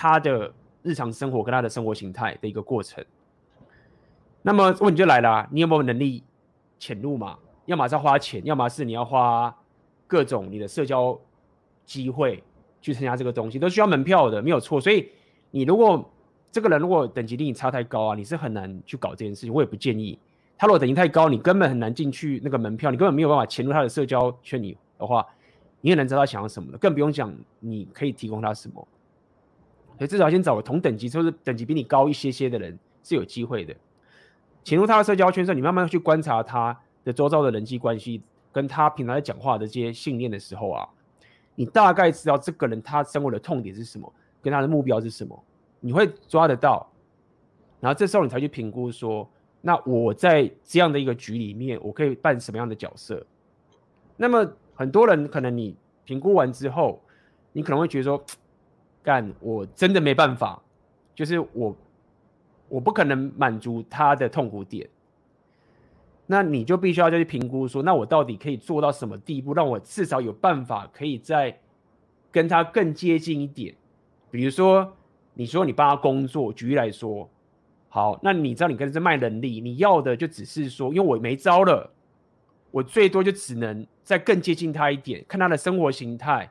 他的日常生活跟他的生活形态的一个过程。那么问题就来了，你有没有能力潜入嘛？要么是要花钱，要么是你要花各种你的社交机会去参加这个东西，都需要门票的，没有错。所以你如果这个人如果等级离你差太高啊，你是很难去搞这件事情。我也不建议他如果等级太高，你根本很难进去那个门票，你根本没有办法潜入他的社交圈里的话，你很难知道他想要什么的，更不用讲你可以提供他什么。所以至少先找个同等级，就是等级比你高一些些的人是有机会的。潜入他的社交圈之后，你慢慢去观察他的周遭的人际关系，跟他平常在讲话的这些信念的时候啊，你大概知道这个人他生活的痛点是什么，跟他的目标是什么，你会抓得到。然后这时候你才去评估说，那我在这样的一个局里面，我可以扮什么样的角色？那么很多人可能你评估完之后，你可能会觉得说，干，我真的没办法，就是我。我不可能满足他的痛苦点，那你就必须要再去评估说，那我到底可以做到什么地步，让我至少有办法可以再跟他更接近一点。比如说，你说你帮他工作，举例来说，好，那你知道你跟这卖能力，你要的就只是说，因为我没招了，我最多就只能再更接近他一点，看他的生活形态，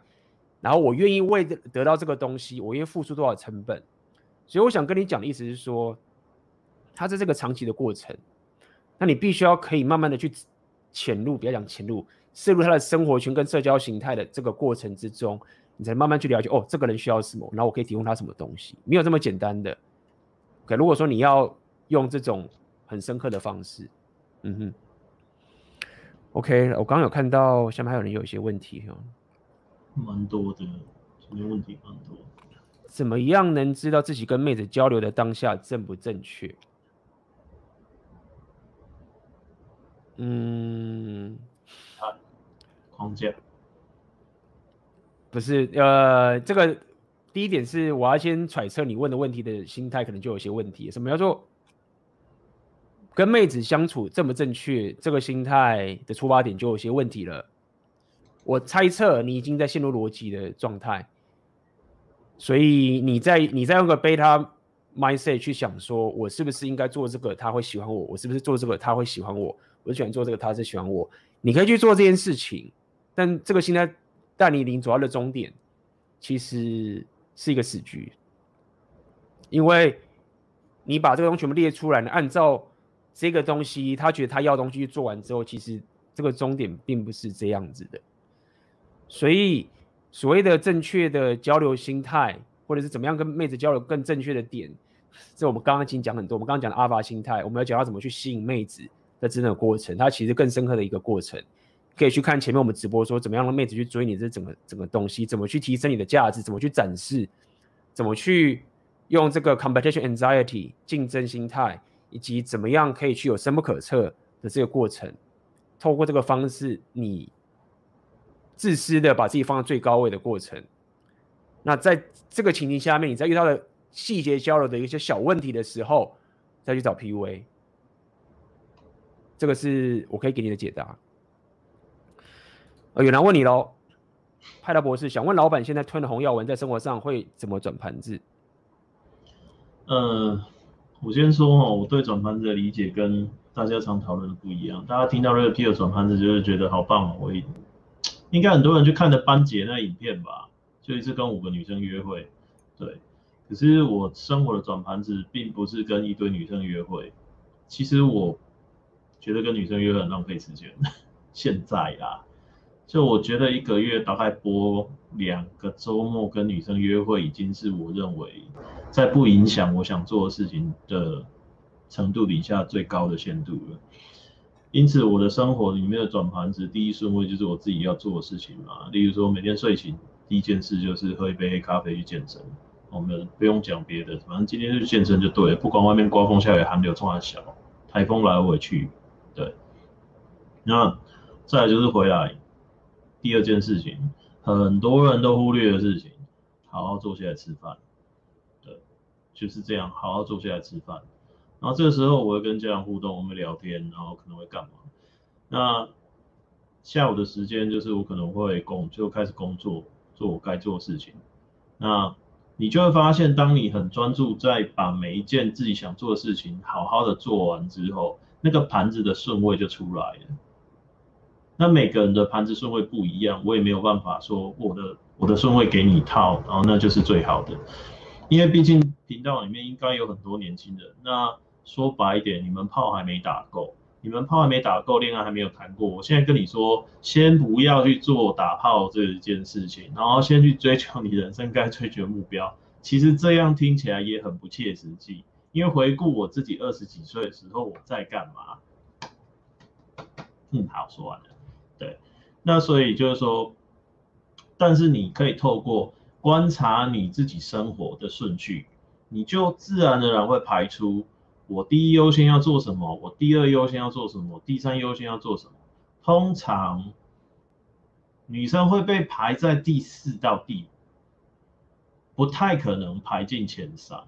然后我愿意为得到这个东西，我愿意付出多少成本。所以我想跟你讲的意思是说。它在这个长期的过程，那你必须要可以慢慢的去潜入，不要讲潜入，渗入他的生活圈跟社交形态的这个过程之中，你才慢慢去了解哦，这个人需要什么，然后我可以提供他什么东西，没有这么简单的。可如果说你要用这种很深刻的方式，嗯哼，OK，我刚刚有看到下面还有人有一些问题哈，蛮多的，什么问题蛮多。怎么样能知道自己跟妹子交流的当下正不正确？嗯，啊，框架不是，呃，这个第一点是我要先揣测你问的问题的心态，可能就有些问题。什么叫做跟妹子相处正不正确？这个心态的出发点就有些问题了。我猜测你已经在陷入逻辑的状态，所以你在你在用个 beta mindset 去想说，我是不是应该做这个，他会喜欢我？我是不是做这个，他会喜欢我？我喜欢做这个，他是喜欢我。你可以去做这件事情，但这个现在带你离主要的终点，其实是一个死局。因为你把这个东西全部列出来，你按照这个东西，他觉得他要东西做完之后，其实这个终点并不是这样子的。所以所谓的正确的交流心态，或者是怎么样跟妹子交流更正确的点，这我们刚刚已经讲很多。我们刚刚讲的阿法心态，我们要讲到怎么去吸引妹子。的整个过程，它其实更深刻的一个过程，可以去看前面我们直播说怎么样让妹子去追你这整个整个东西，怎么去提升你的价值，怎么去展示，怎么去用这个 competition anxiety 竞争心态，以及怎么样可以去有深不可测的这个过程，透过这个方式，你自私的把自己放在最高位的过程，那在这个情境下面，你在遇到的细节交流的一些小问题的时候，再去找 PUA。这个是我可以给你的解答。呃，有人问你喽，派大博士想问老板，现在吞了红药丸，在生活上会怎么转盘子？呃，我先说哈，我对转盘子的理解跟大家常讨论的不一样。大家听到 Red Pill 转盘子，就会觉得好棒哦。我应该很多人去看的班杰那影片吧，就一次跟五个女生约会。对，可是我生活的转盘子，并不是跟一堆女生约会。其实我。觉得跟女生约会很浪费时间。现在啊，就我觉得一个月大概播两个周末跟女生约会，已经是我认为在不影响我想做的事情的程度底下最高的限度了。因此，我的生活里面的转盘子第一顺位就是我自己要做的事情嘛。例如说，每天睡醒第一件事就是喝一杯黑咖啡去健身。我们不用讲别的，反正今天就去健身就对了，不管外面刮风下雨寒流，冲还小。台风来回去，对。那再就是回来，第二件事情，很多人都忽略的事情，好好坐下来吃饭，对，就是这样，好好坐下来吃饭。然后这个时候我会跟家长互动，我们聊天，然后可能会干嘛？那下午的时间就是我可能会工就开始工作，做我该做的事情。那你就会发现，当你很专注在把每一件自己想做的事情好好的做完之后，那个盘子的顺位就出来了。那每个人的盘子顺位不一样，我也没有办法说我的我的顺位给你套，然后那就是最好的。因为毕竟频道里面应该有很多年轻人。那说白一点，你们炮还没打够。你们炮还没打够，恋爱还没有谈过。我现在跟你说，先不要去做打炮这件事情，然后先去追求你人生该追求的目标。其实这样听起来也很不切实际，因为回顾我自己二十几岁的时候，我在干嘛？嗯，好，说完了。对，那所以就是说，但是你可以透过观察你自己生活的顺序，你就自然而然会排出。我第一优先要做什么？我第二优先要做什么？第三优先要做什么？通常女生会被排在第四到第五，不太可能排进前三。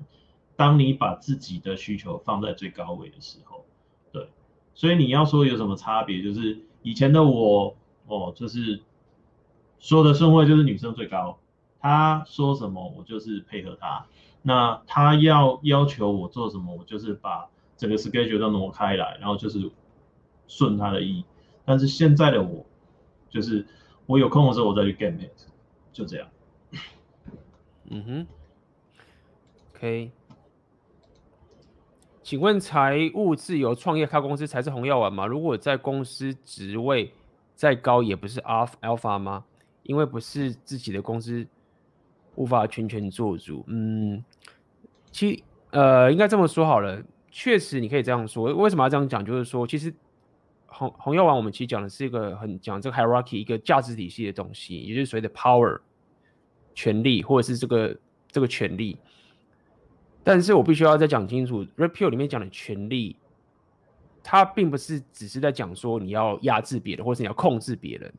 当你把自己的需求放在最高位的时候，对，所以你要说有什么差别？就是以前的我，哦，就是说的顺位就是女生最高，她说什么我就是配合她。那他要要求我做什么，我就是把整个 schedule 都挪开来，然后就是顺他的意。但是现在的我，就是我有空的时候我再去 get it，就这样。嗯哼。OK。请问财务自由创业开公司才是红药丸吗？如果在公司职位再高，也不是 alpha alpha 吗？因为不是自己的公司。无法全权做主，嗯，其呃应该这么说好了，确实你可以这样说。为什么要这样讲？就是说，其实红红药丸我们其实讲的是一个很讲这个 hierarchy 一个价值体系的东西，也就是所谓的 power 权力或者是这个这个权力。但是我必须要再讲清楚，repeal 里面讲的权力，它并不是只是在讲说你要压制别人，或是你要控制别人。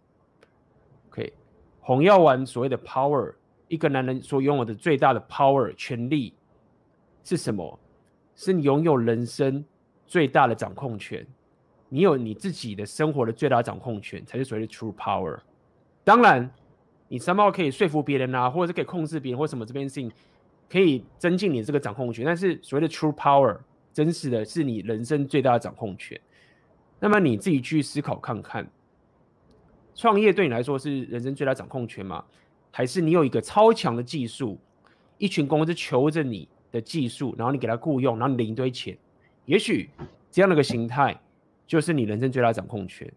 OK，红药丸所谓的 power。一个男人所拥有的最大的 power 权力是什么？是你拥有人生最大的掌控权，你有你自己的生活的最大掌控权，才是所谓的 true power。当然，你 somehow 可以说服别人啊，或者是可以控制别人，或什么这边事情可以增进你这个掌控权。但是所谓的 true power，真实的是你人生最大的掌控权。那么你自己去思考看看，创业对你来说是人生最大掌控权吗？还是你有一个超强的技术，一群公司求着你的技术，然后你给他雇佣，然后你领一堆钱，也许这样的一个形态就是你人生最大掌控权，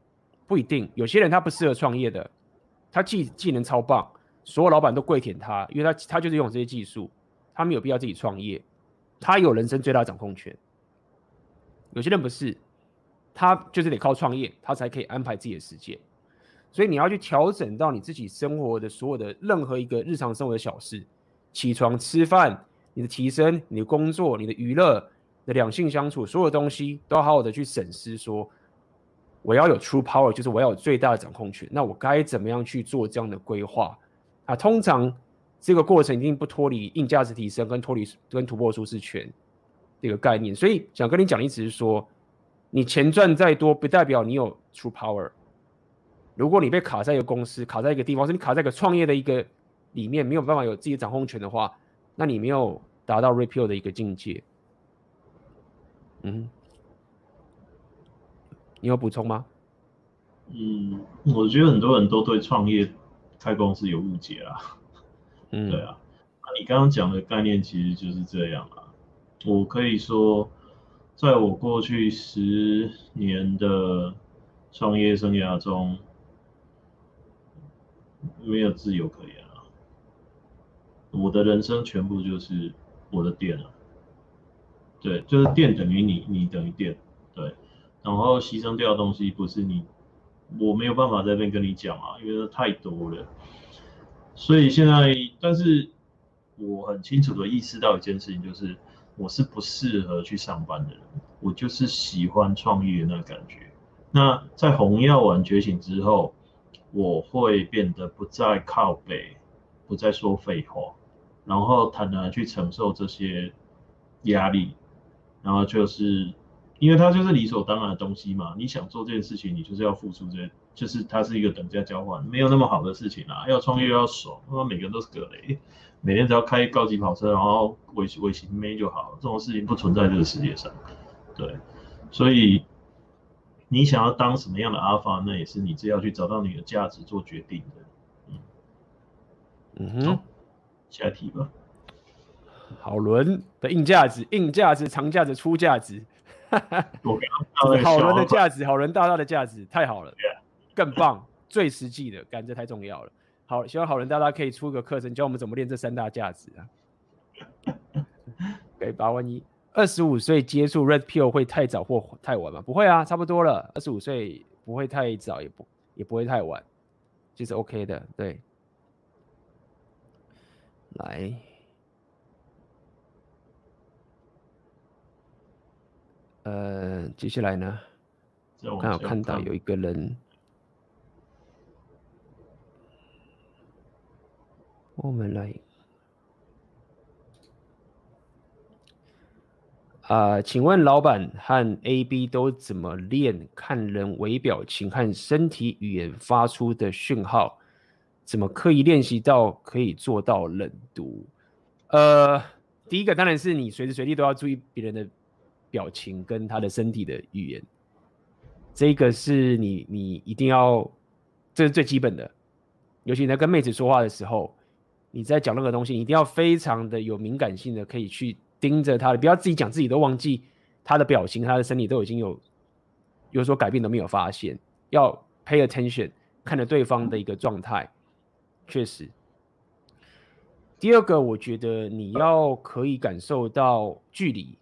不一定。有些人他不适合创业的，他技技能超棒，所有老板都跪舔他，因为他他就是用这些技术，他没有必要自己创业，他有人生最大掌控权。有些人不是，他就是得靠创业，他才可以安排自己的时间。所以你要去调整到你自己生活的所有的任何一个日常生活的小事，起床、吃饭、你的提升、你的工作、你的娱乐、你的两性相处，所有东西都要好好的去审视。说我要有 true power，就是我要有最大的掌控权。那我该怎么样去做这样的规划？啊，通常这个过程一定不脱离硬价值提升跟脱离跟突破舒适圈这个概念。所以想跟你讲的意思是说，你钱赚再多，不代表你有 true power。如果你被卡在一个公司，卡在一个地方，是你卡在一个创业的一个里面，没有办法有自己的掌控权的话，那你没有达到 repeal 的一个境界。嗯，你有补充吗？嗯，我觉得很多人都对创业开公司有误解啦。嗯，对啊，那你刚刚讲的概念其实就是这样啊。我可以说，在我过去十年的创业生涯中，没有自由可言啊！我的人生全部就是我的店了，对，就是店等于你，你等于店，对，然后牺牲掉的东西不是你，我没有办法在这边跟你讲啊，因为太多了。所以现在，但是我很清楚的意识到一件事情，就是我是不适合去上班的人，我就是喜欢创业的那个感觉。那在红药丸觉醒之后，我会变得不再靠北，不再说废话，然后坦然去承受这些压力，然后就是因为它就是理所当然的东西嘛。你想做这件事情，你就是要付出这些，就是它是一个等价交换，没有那么好的事情啊。要创业要爽，那每个人都是格雷，每天只要开高级跑车，然后尾尾行妹就好，这种事情不存在这个世界上。对，所以。你想要当什么样的阿尔法，那也是你自己要去找到你的价值做决定的。嗯，嗯哼，下题吧。好轮的硬价值、硬价值、长价值、出价值。哈哈，好轮的价值，好轮大大的价值，太好了.更棒，最实际的，感觉太重要了。好，希望好人大大可以出个课程，教我们怎么练这三大价值啊。给八万一。二十五岁接触 Red Pill 会太早或太晚吗？不会啊，差不多了。二十五岁不会太早，也不也不会太晚，就是 OK 的。对，来，呃，接下来呢？我刚好看到有一个人，我们来。啊、呃，请问老板和 AB 都怎么练看人微表情和身体语言发出的讯号？怎么刻意练习到可以做到冷读？呃，第一个当然是你随时随地都要注意别人的表情跟他的身体的语言，这个是你你一定要，这是最基本的。尤其你在跟妹子说话的时候，你在讲任何东西，一定要非常的有敏感性的，可以去。盯着他的，不要自己讲自己都忘记他的表情，他的身体都已经有有所改变都没有发现，要 pay attention 看着对方的一个状态，确实。第二个，我觉得你要可以感受到距离，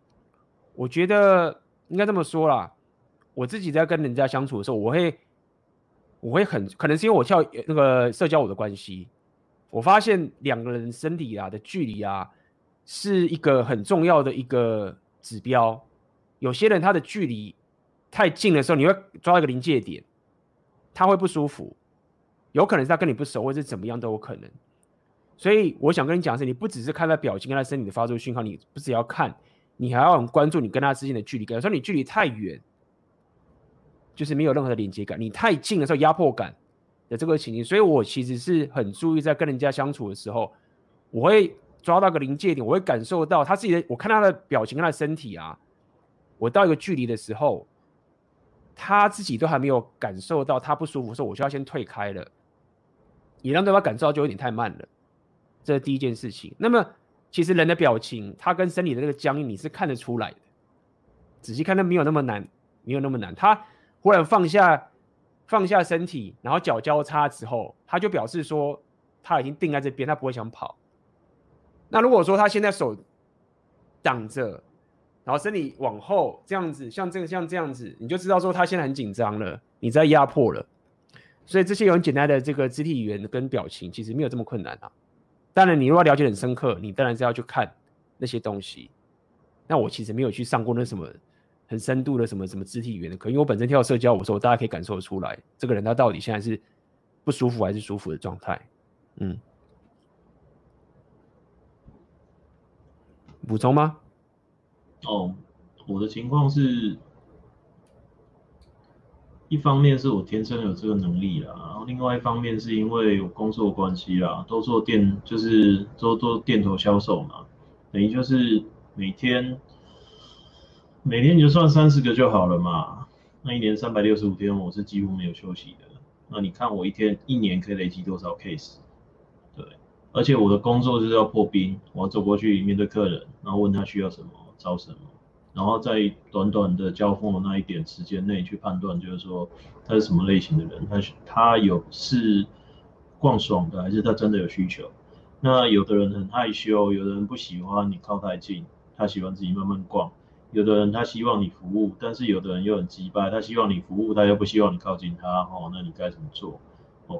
我觉得应该这么说啦。我自己在跟人家相处的时候，我会我会很可能是因为我跳那个社交舞的关系，我发现两个人身体啊的距离啊。是一个很重要的一个指标。有些人他的距离太近的时候，你会抓一个临界点，他会不舒服。有可能是他跟你不熟，或者是怎么样都有可能。所以我想跟你讲的是，你不只是看他表情跟他身体的发出讯号，你不只要看，你还要很关注你跟他之间的距离感。有时候你距离太远，就是没有任何的连接感；你太近的时候，压迫感的这个情形。所以我其实是很注意在跟人家相处的时候，我会。抓到个临界点，我会感受到他自己的，我看他的表情跟他的身体啊，我到一个距离的时候，他自己都还没有感受到他不舒服的时候，我就要先退开了，也让对方感受到就有点太慢了，这是第一件事情。那么其实人的表情，他跟身体的那个僵硬，你是看得出来的，仔细看，那没有那么难，没有那么难。他忽然放下放下身体，然后脚交叉之后，他就表示说他已经定在这边，他不会想跑。那如果说他现在手挡着，然后身体往后这样子，像这个像这样子，你就知道说他现在很紧张了，你在压迫了。所以这些有很简单的这个肢体语言跟表情，其实没有这么困难啊。当然，你如果了解很深刻，你当然是要去看那些东西。那我其实没有去上过那什么很深度的什么什么肢体语言的课，因为我本身跳社交舞的时候，大家可以感受得出来，这个人他到底现在是不舒服还是舒服的状态。嗯。补充吗？哦，我的情况是，一方面是我天生有这个能力啦，然后另外一方面是因为有工作关系啦，都做店，就是都做店头销售嘛，等于就是每天每天你就算三十个就好了嘛，那一年三百六十五天，我是几乎没有休息的。那你看我一天一年可以累积多少 case？对而且我的工作就是要破冰，我要走过去面对客人，然后问他需要什么，招什么，然后在短短的交锋的那一点时间内去判断，就是说他是什么类型的人，他他有是逛爽的，还是他真的有需求？那有的人很害羞，有的人不喜欢你靠太近，他喜欢自己慢慢逛；有的人他希望你服务，但是有的人又很机掰，他希望你服务，他又不希望你靠近他，哦，那你该怎么做？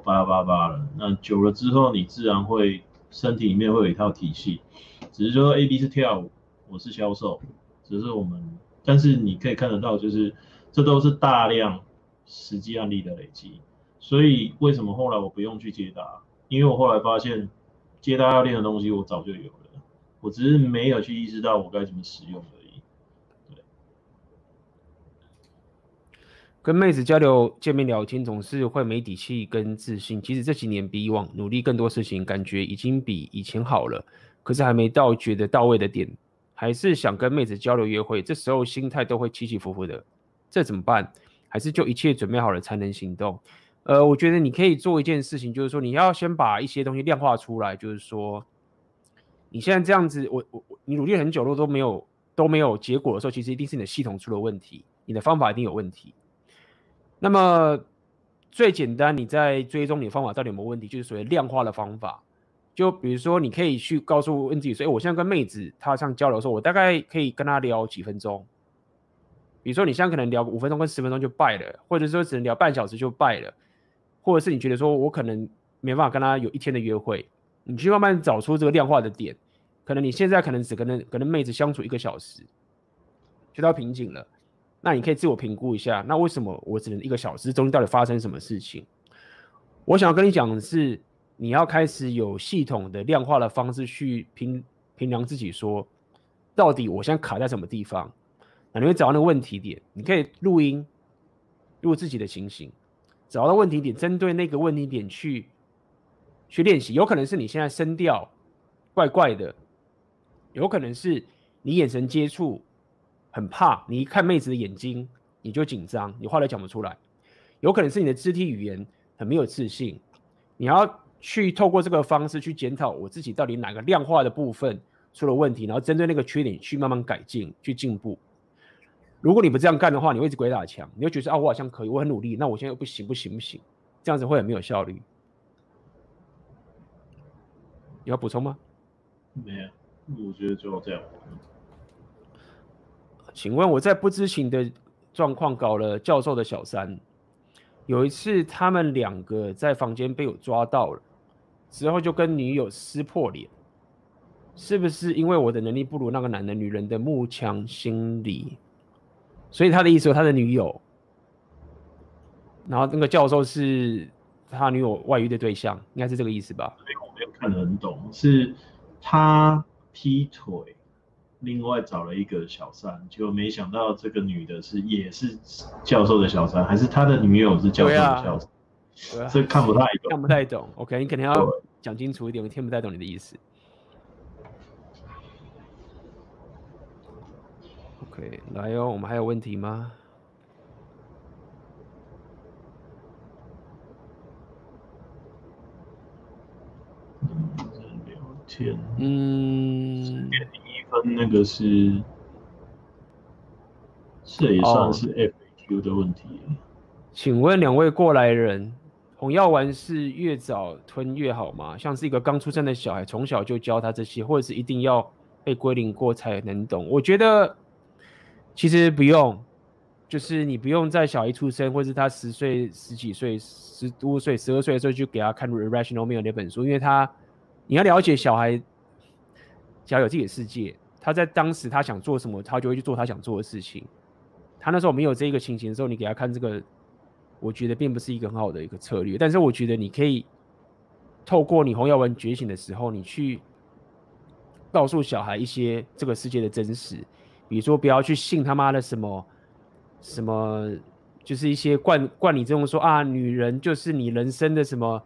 巴拉巴拉了，那久了之后，你自然会身体里面会有一套体系，只是说 A B 是跳舞，我是销售，只是我们，但是你可以看得到，就是这都是大量实际案例的累积。所以为什么后来我不用去接搭？因为我后来发现接搭要练的东西我早就有了，我只是没有去意识到我该怎么使用而已。对，跟妹子交流、见面聊天总是会没底气跟自信。其实这几年比以往努力更多事情，感觉已经比以前好了，可是还没到觉得到位的点，还是想跟妹子交流约会，这时候心态都会起起伏伏的，这怎么办？还是就一切准备好了才能行动？呃，我觉得你可以做一件事情，就是说你要先把一些东西量化出来，就是说你现在这样子，我我你努力很久了都没有都没有结果的时候，其实一定是你的系统出了问题，你的方法一定有问题。那么最简单，你在追踪你的方法到底有没有问题，就是所谓量化的方法。就比如说，你可以去告诉问自己说，哎，我现在跟妹子她上交流的时候，我大概可以跟她聊几分钟。比如说你现在可能聊五分钟跟十分钟就败了，或者说只能聊半小时就败了。或者是你觉得说，我可能没办法跟她有一天的约会，你去慢慢找出这个量化的点。可能你现在可能只跟那可能妹子相处一个小时，就到瓶颈了。那你可以自我评估一下，那为什么我只能一个小时？中间到底发生什么事情？我想要跟你讲的是，你要开始有系统的量化的方式去评评量自己，说到底我现在卡在什么地方？那你会找到那个问题点，你可以录音录自己的情形。找到问题点，针对那个问题点去去练习，有可能是你现在声调怪怪的，有可能是你眼神接触很怕，你一看妹子的眼睛你就紧张，你话都讲不出来，有可能是你的肢体语言很没有自信，你要去透过这个方式去检讨我自己到底哪个量化的部分出了问题，然后针对那个缺点去慢慢改进，去进步。如果你不这样干的话，你会一直鬼打墙，你会觉得啊，我好像可以，我很努力，那我现在又不行，不行，不行，这样子会很没有效率。你要补充吗？没有，我觉得就这样。请问我在不知情的状况搞了教授的小三，有一次他们两个在房间被我抓到了，之后就跟女友撕破脸，是不是因为我的能力不如那个男的？女人的慕强心理。所以他的意思说他的女友，然后那个教授是他女友外遇的对象，应该是这个意思吧？没有我没有看得很懂，是他劈腿，另外找了一个小三，结果没想到这个女的是也是教授的小三，还是他的女友是教授的小三？对啊，这看不太懂，看不太懂。OK，你肯定要讲清楚一点，我听不太懂你的意思。OK，来哦，我们还有问题吗？聊天，嗯，十点零一分那个是，这也算是 FAQ 的问题。哦，请问两位过来人，红药丸是越早吞越好吗？像是一个刚出生的小孩，从小就教他这些，或者是一定要被归零过才能懂？我觉得。其实不用，就是你不用在小孩出生，或是他十岁、十几岁、十多岁、十二岁的时候就给他看《Rational Male》那本书，因为他你要了解小孩，小孩有自己的世界，他在当时他想做什么，他就会去做他想做的事情。他那时候没有这个情形的时候，你给他看这个，我觉得并不是一个很好的一个策略。但是我觉得你可以透过你红药丸觉醒的时候，你去告诉小孩一些这个世界的真实。比如说，不要去信他妈的什么什么，就是一些惯惯你这种说啊，女人就是你人生的什么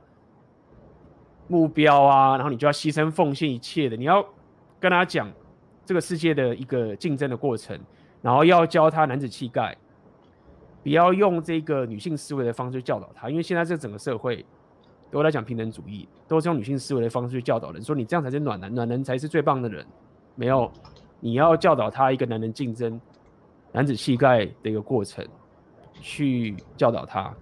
目标啊，然后你就要牺牲奉献一切的。你要跟他讲这个世界的一个竞争的过程，然后要教他男子气概，不要用这个女性思维的方式教导他，因为现在这整个社会都在讲平等主义，都是用女性思维的方式去教导人，说你这样才是暖男，暖男才是最棒的人，没有。你要教导他一个男人竞争、男子气概的一个过程，去教导他。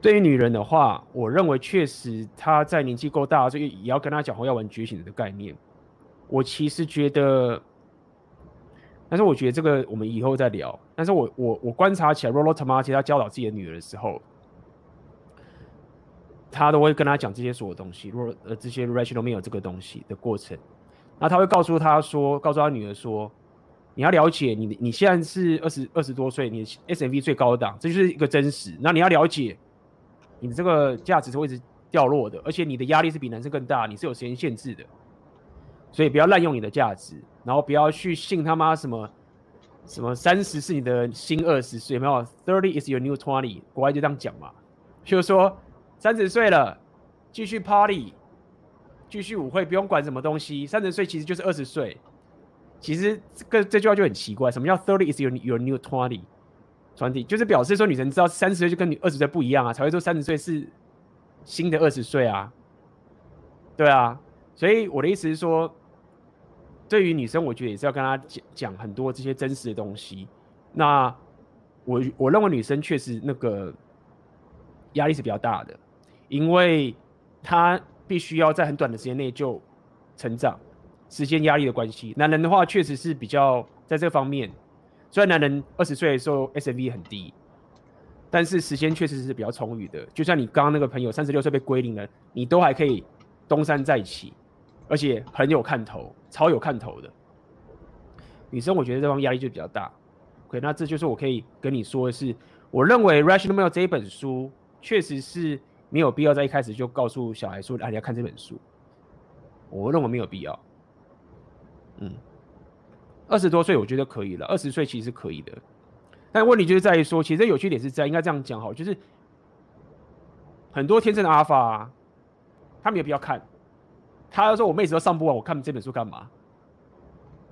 对于女人的话，我认为确实她在年纪够大，所以也要跟她讲话，要玩觉醒的概念。我其实觉得，但是我觉得这个我们以后再聊。但是我我我观察起来，Rollo Tomassi 他教导自己的女儿的时候，他都会跟他讲这些所有东西，如果呃这些 rational male 这个东西的过程，那他会告诉他说，告诉他女儿说，你要了解你你现在是二十二十多岁，你 SMV 最高档，这就是一个真实。那你要了解，你的这个价值是会一直掉落的，而且你的压力是比男生更大，你是有时间限制的，所以不要滥用你的价值，然后不要去信他妈什么什么三十是你的新二十岁，没有，thirty is your new twenty，国外就这样讲嘛，就是说。三十岁了，继续 party，继续舞会，不用管什么东西。三十岁其实就是二十岁。其实这个这句话就很奇怪，什么叫 thirty is your your new twenty？twenty 就是表示说女生知道三十岁就跟你二十岁不一样啊，才会说三十岁是新的二十岁啊。对啊，所以我的意思是说，对于女生，我觉得也是要跟她讲讲很多这些真实的东西。那我我认为女生确实那个压力是比较大的。因为他必须要在很短的时间内就成长，时间压力的关系。男人的话确实是比较在这方面，虽然男人二十岁的时候 SMV 很低，但是时间确实是比较充裕的。就像你刚刚那个朋友三十六岁被归零了，你都还可以东山再起，而且很有看头，超有看头的。女生我觉得这方压力就比较大。OK，那这就是我可以跟你说的是，我认为《Rational Male》这一本书确实是。没有必要在一开始就告诉小孩说：“啊，你要看这本书。”我认为没有必要。嗯，二十多岁我觉得可以了，二十岁其实可以的。但问题就是在于说，其实有趣点是在应该这样讲好，就是很多天生的阿尔法，他没有必要看。他就说：“我妹子都上不完，我看这本书干嘛？”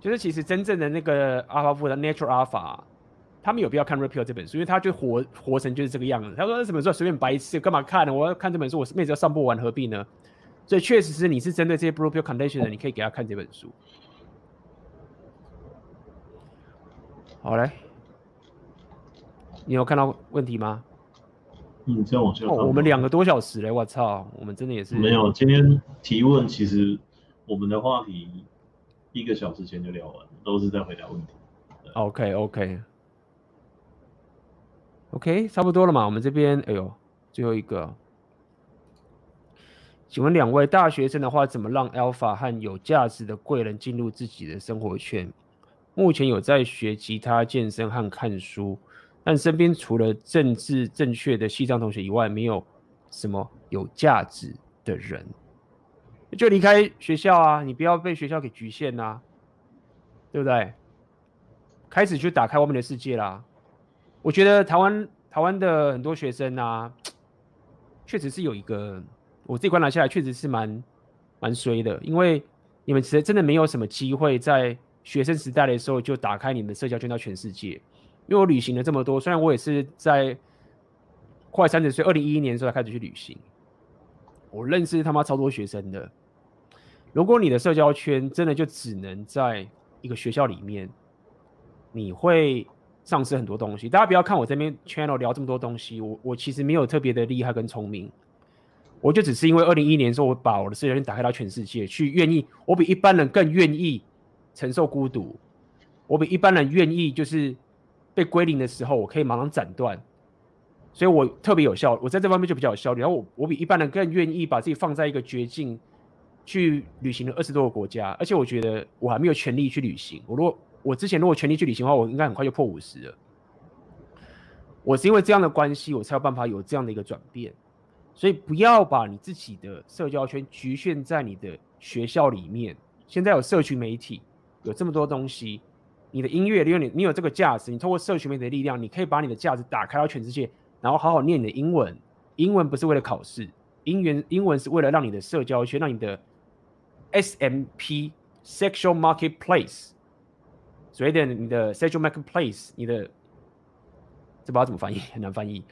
就是其实真正的那个阿尔法的 natural 阿尔法。他们有必要看《repeal》这本书，因为他就活活成就是这个样子。他说：“那什么时候随便白痴，干嘛看呢？我要看这本书，我妹子要上不完，何必呢？”所以确实是你是针对这些 Blue Pill Condition 的，你可以给他看这本书。好嘞，你有看到问题吗？嗯，这样往下看。哦，我们两个多小时嘞，我操，我们真的也是没有。今天提问其实我们的话题一个小时前就聊完了，都是在回答问题。OK OK。OK，差不多了嘛？我们这边，哎呦，最后一个，请问两位大学生的话，怎么让 Alpha 和有价值的贵人进入自己的生活圈？目前有在学吉他、健身和看书，但身边除了政治正确的西藏同学以外，没有什么有价值的人，就离开学校啊！你不要被学校给局限呐、啊，对不对？开始去打开外面的世界啦。我觉得台湾台湾的很多学生啊，确实是有一个，我自己观察下来，确实是蛮蛮衰的。因为你们其实真的没有什么机会在学生时代的时候就打开你们的社交圈到全世界。因为我旅行了这么多，虽然我也是在快三十岁，二零一一年的时候才开始去旅行，我认识他妈超多学生的。如果你的社交圈真的就只能在一个学校里面，你会。丧失很多东西，大家不要看我这边 channel 聊这么多东西，我我其实没有特别的厉害跟聪明，我就只是因为二零一一年的时候，我把我的社交圈打开到全世界，去愿意，我比一般人更愿意承受孤独，我比一般人愿意就是被归零的时候，我可以马上斩断，所以我特别有效，我在这方面就比较有效率。然后我我比一般人更愿意把自己放在一个绝境去旅行了二十多个国家，而且我觉得我还没有权利去旅行，我如果。我之前如果全力去旅行的话，我应该很快就破五十了。我是因为这样的关系，我才有办法有这样的一个转变。所以不要把你自己的社交圈局限在你的学校里面。现在有社群媒体，有这么多东西，你的音乐，因为你你有这个价值，你通过社群媒体的力量，你可以把你的价值打开到全世界，然后好好念你的英文。英文不是为了考试，英文英文是为了让你的社交圈，让你的 SMP Sexual Marketplace。所以的你的 sexual marketplace，你的这不知道怎么翻译，很难翻译，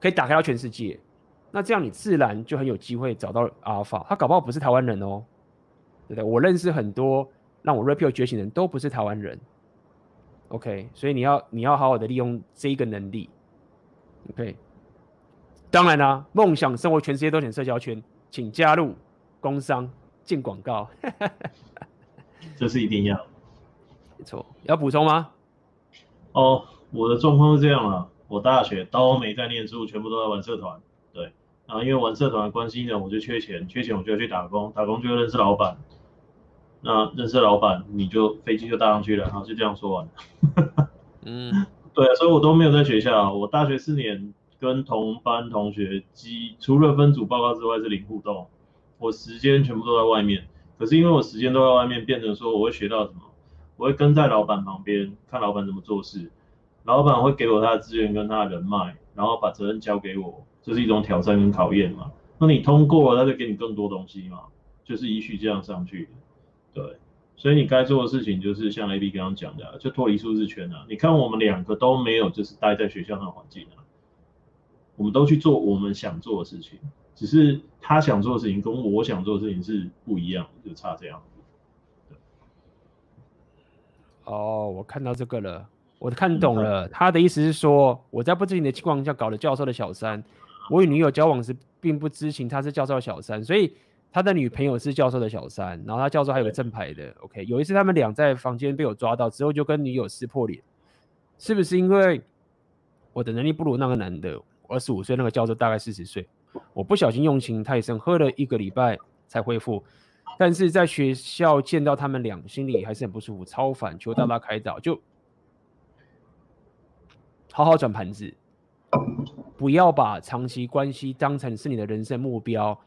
可以打开到全世界。那这样你自然就很有机会找到阿尔法。他搞不好不是台湾人哦，对不对？我认识很多让我 Red Pill 觉醒的人都不是台湾人。OK，所以你要你要好好的利用这一个能力。OK，当然啦、啊，梦想生活全世界都选社交圈，请加入工商进广告，这是一定要。没错，要补充吗？哦，我的状况是这样啊，我大学都没在念书，全部都在玩社团。对，然后因为玩社团的关系呢，我就缺钱，缺钱我就要去打工，打工就认识老板。那认识老板，你就飞机就搭上去了，然后就这样说完了。嗯，对啊，所以我都没有在学校，我大学四年跟同班同学，基除了分组报告之外是零互动，我时间全部都在外面。可是因为我时间都在外面，变成说我会学到什么？我会跟在老板旁边看老板怎么做事，老板会给我他的资源跟他的人脉，然后把责任交给我，这是一种挑战跟考验嘛。那你通过了，他就给你更多东西嘛，就是依序这样上去。对，所以你该做的事情就是像 AB 刚刚讲的，就脱离舒适圈啊。你看我们两个都没有，就是待在学校那环境啊，我们都去做我们想做的事情，只是他想做的事情跟我想做的事情是不一样，就差这样。哦，我看到这个了，我看懂了，他的意思是说，我在不知情的情况下搞了教授的小三，我与女友交往时并不知情他是教授的小三，所以。他的女朋友是教授的小三，然后他教授还有个正牌的。OK，有一次他们俩在房间被我抓到之后，就跟女友撕破脸，是不是因为我的能力不如那个男的？二十五岁那个教授大概四十岁，我不小心用情太深，喝了一个礼拜才恢复。但是在学校见到他们俩，心里还是很不舒服，超烦，求大大开导，就好好转盘子，不要把长期关系当成是你的人生目标。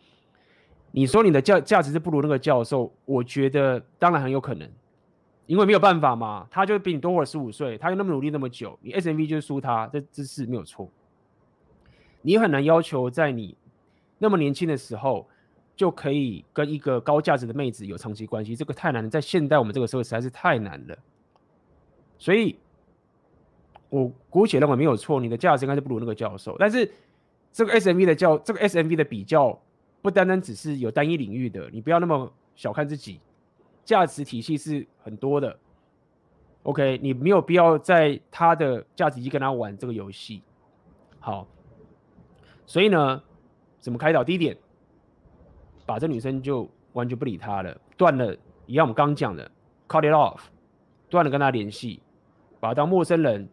你说你的价价值是不如那个教授，我觉得当然很有可能，因为没有办法嘛，他就比你多活十五岁，他又那么努力那么久，你 SMV 就输他，这这是没有错。你很难要求在你那么年轻的时候就可以跟一个高价值的妹子有长期关系，这个太难了，在现代我们这个社会实在是太难了。所以，我姑且认为没有错，你的价值应该是不如那个教授，但是这个 SMV 的教这个 SMV 的比较。不单单只是有单一领域的，你不要那么小看自己，价值体系是很多的。OK，你没有必要在他的价值体系跟他玩这个游戏。好，所以呢，怎么开导？第一点，把这女生就完全不理他了，断了，一样我们刚刚讲的，cut it off，断了跟他联系，把他当陌生人，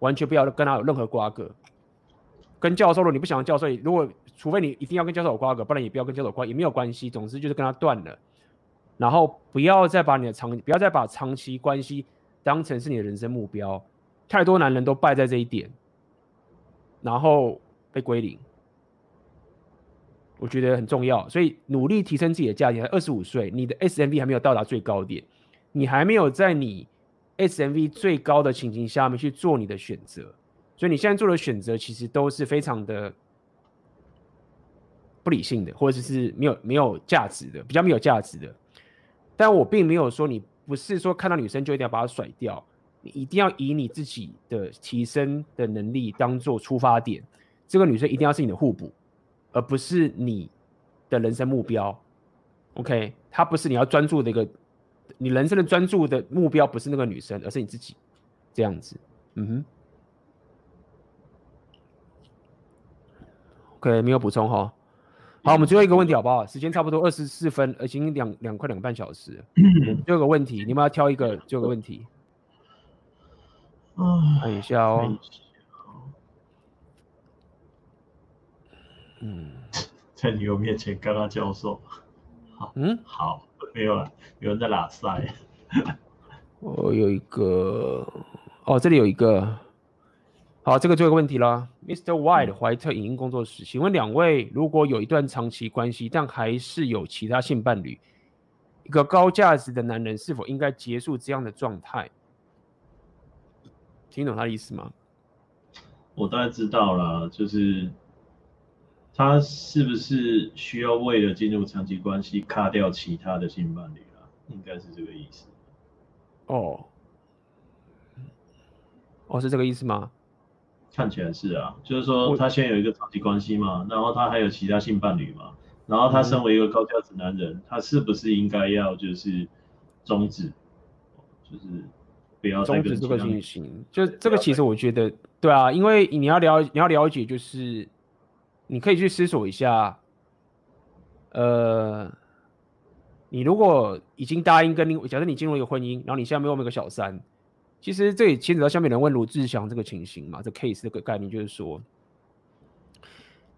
完全不要跟他有任何瓜葛。跟教授了，你不想教授，如果。除非你一定要跟教授瓜葛，不然也不要跟教授瓜，也没有关系。总之就是跟他断了，然后不要再把你的长，不要再把长期关系当成是你的人生目标。太多男人都败在这一点，然后被归零。我觉得很重要，所以努力提升自己的价值。二十五岁，你的 SMV 还没有到达最高点，你还没有在你 SMV 最高的情形下面去做你的选择，所以你现在做的选择其实都是非常的。不理性的，或者是没有没有价值的，比较没有价值的。但我并没有说你不是说看到女生就一定要把她甩掉，你一定要以你自己的提升的能力当做出发点。这个女生一定要是你的互补，而不是你的人生目标。OK，她不是你要专注的一个，你人生的专注的目标不是那个女生，而是你自己。这样子，嗯哼。OK，没有补充哈。好，我们最后一个问题好不好？时间差不多二十四分，已经两两快两个半小时。最后一个问题，你们要挑一个最后一个问题。嗯，看一下哦。嗯，在女友面前，刚刚教授。好，嗯，好，没有了，有人在拉塞。我有一个，哦，这里有一个。好，这个最后一个问题了，Mr. White 怀特影音工作室，请问两位，如果有一段长期关系，但还是有其他性伴侣，一个高价值的男人是否应该结束这样的状态？听懂他的意思吗？我大概知道了，就是他是不是需要为了进入长期关系，卡掉其他的性伴侣了？应该是这个意思。哦，哦，是这个意思吗？看起来是啊，就是说他现在有一个长期关系嘛，然后他还有其他性伴侣嘛，然后他身为一个高价值男人，嗯、他是不是应该要就是终止，就是不要终止这个进行？就这个其实我觉得对啊，因为你要了你要了解，就是你可以去思索一下，呃，你如果已经答应跟你，假设你进入一个婚姻，然后你现在没有那个小三。其实这也牵扯到下面人问卢志祥这个情形嘛，这 case 这个概念就是说，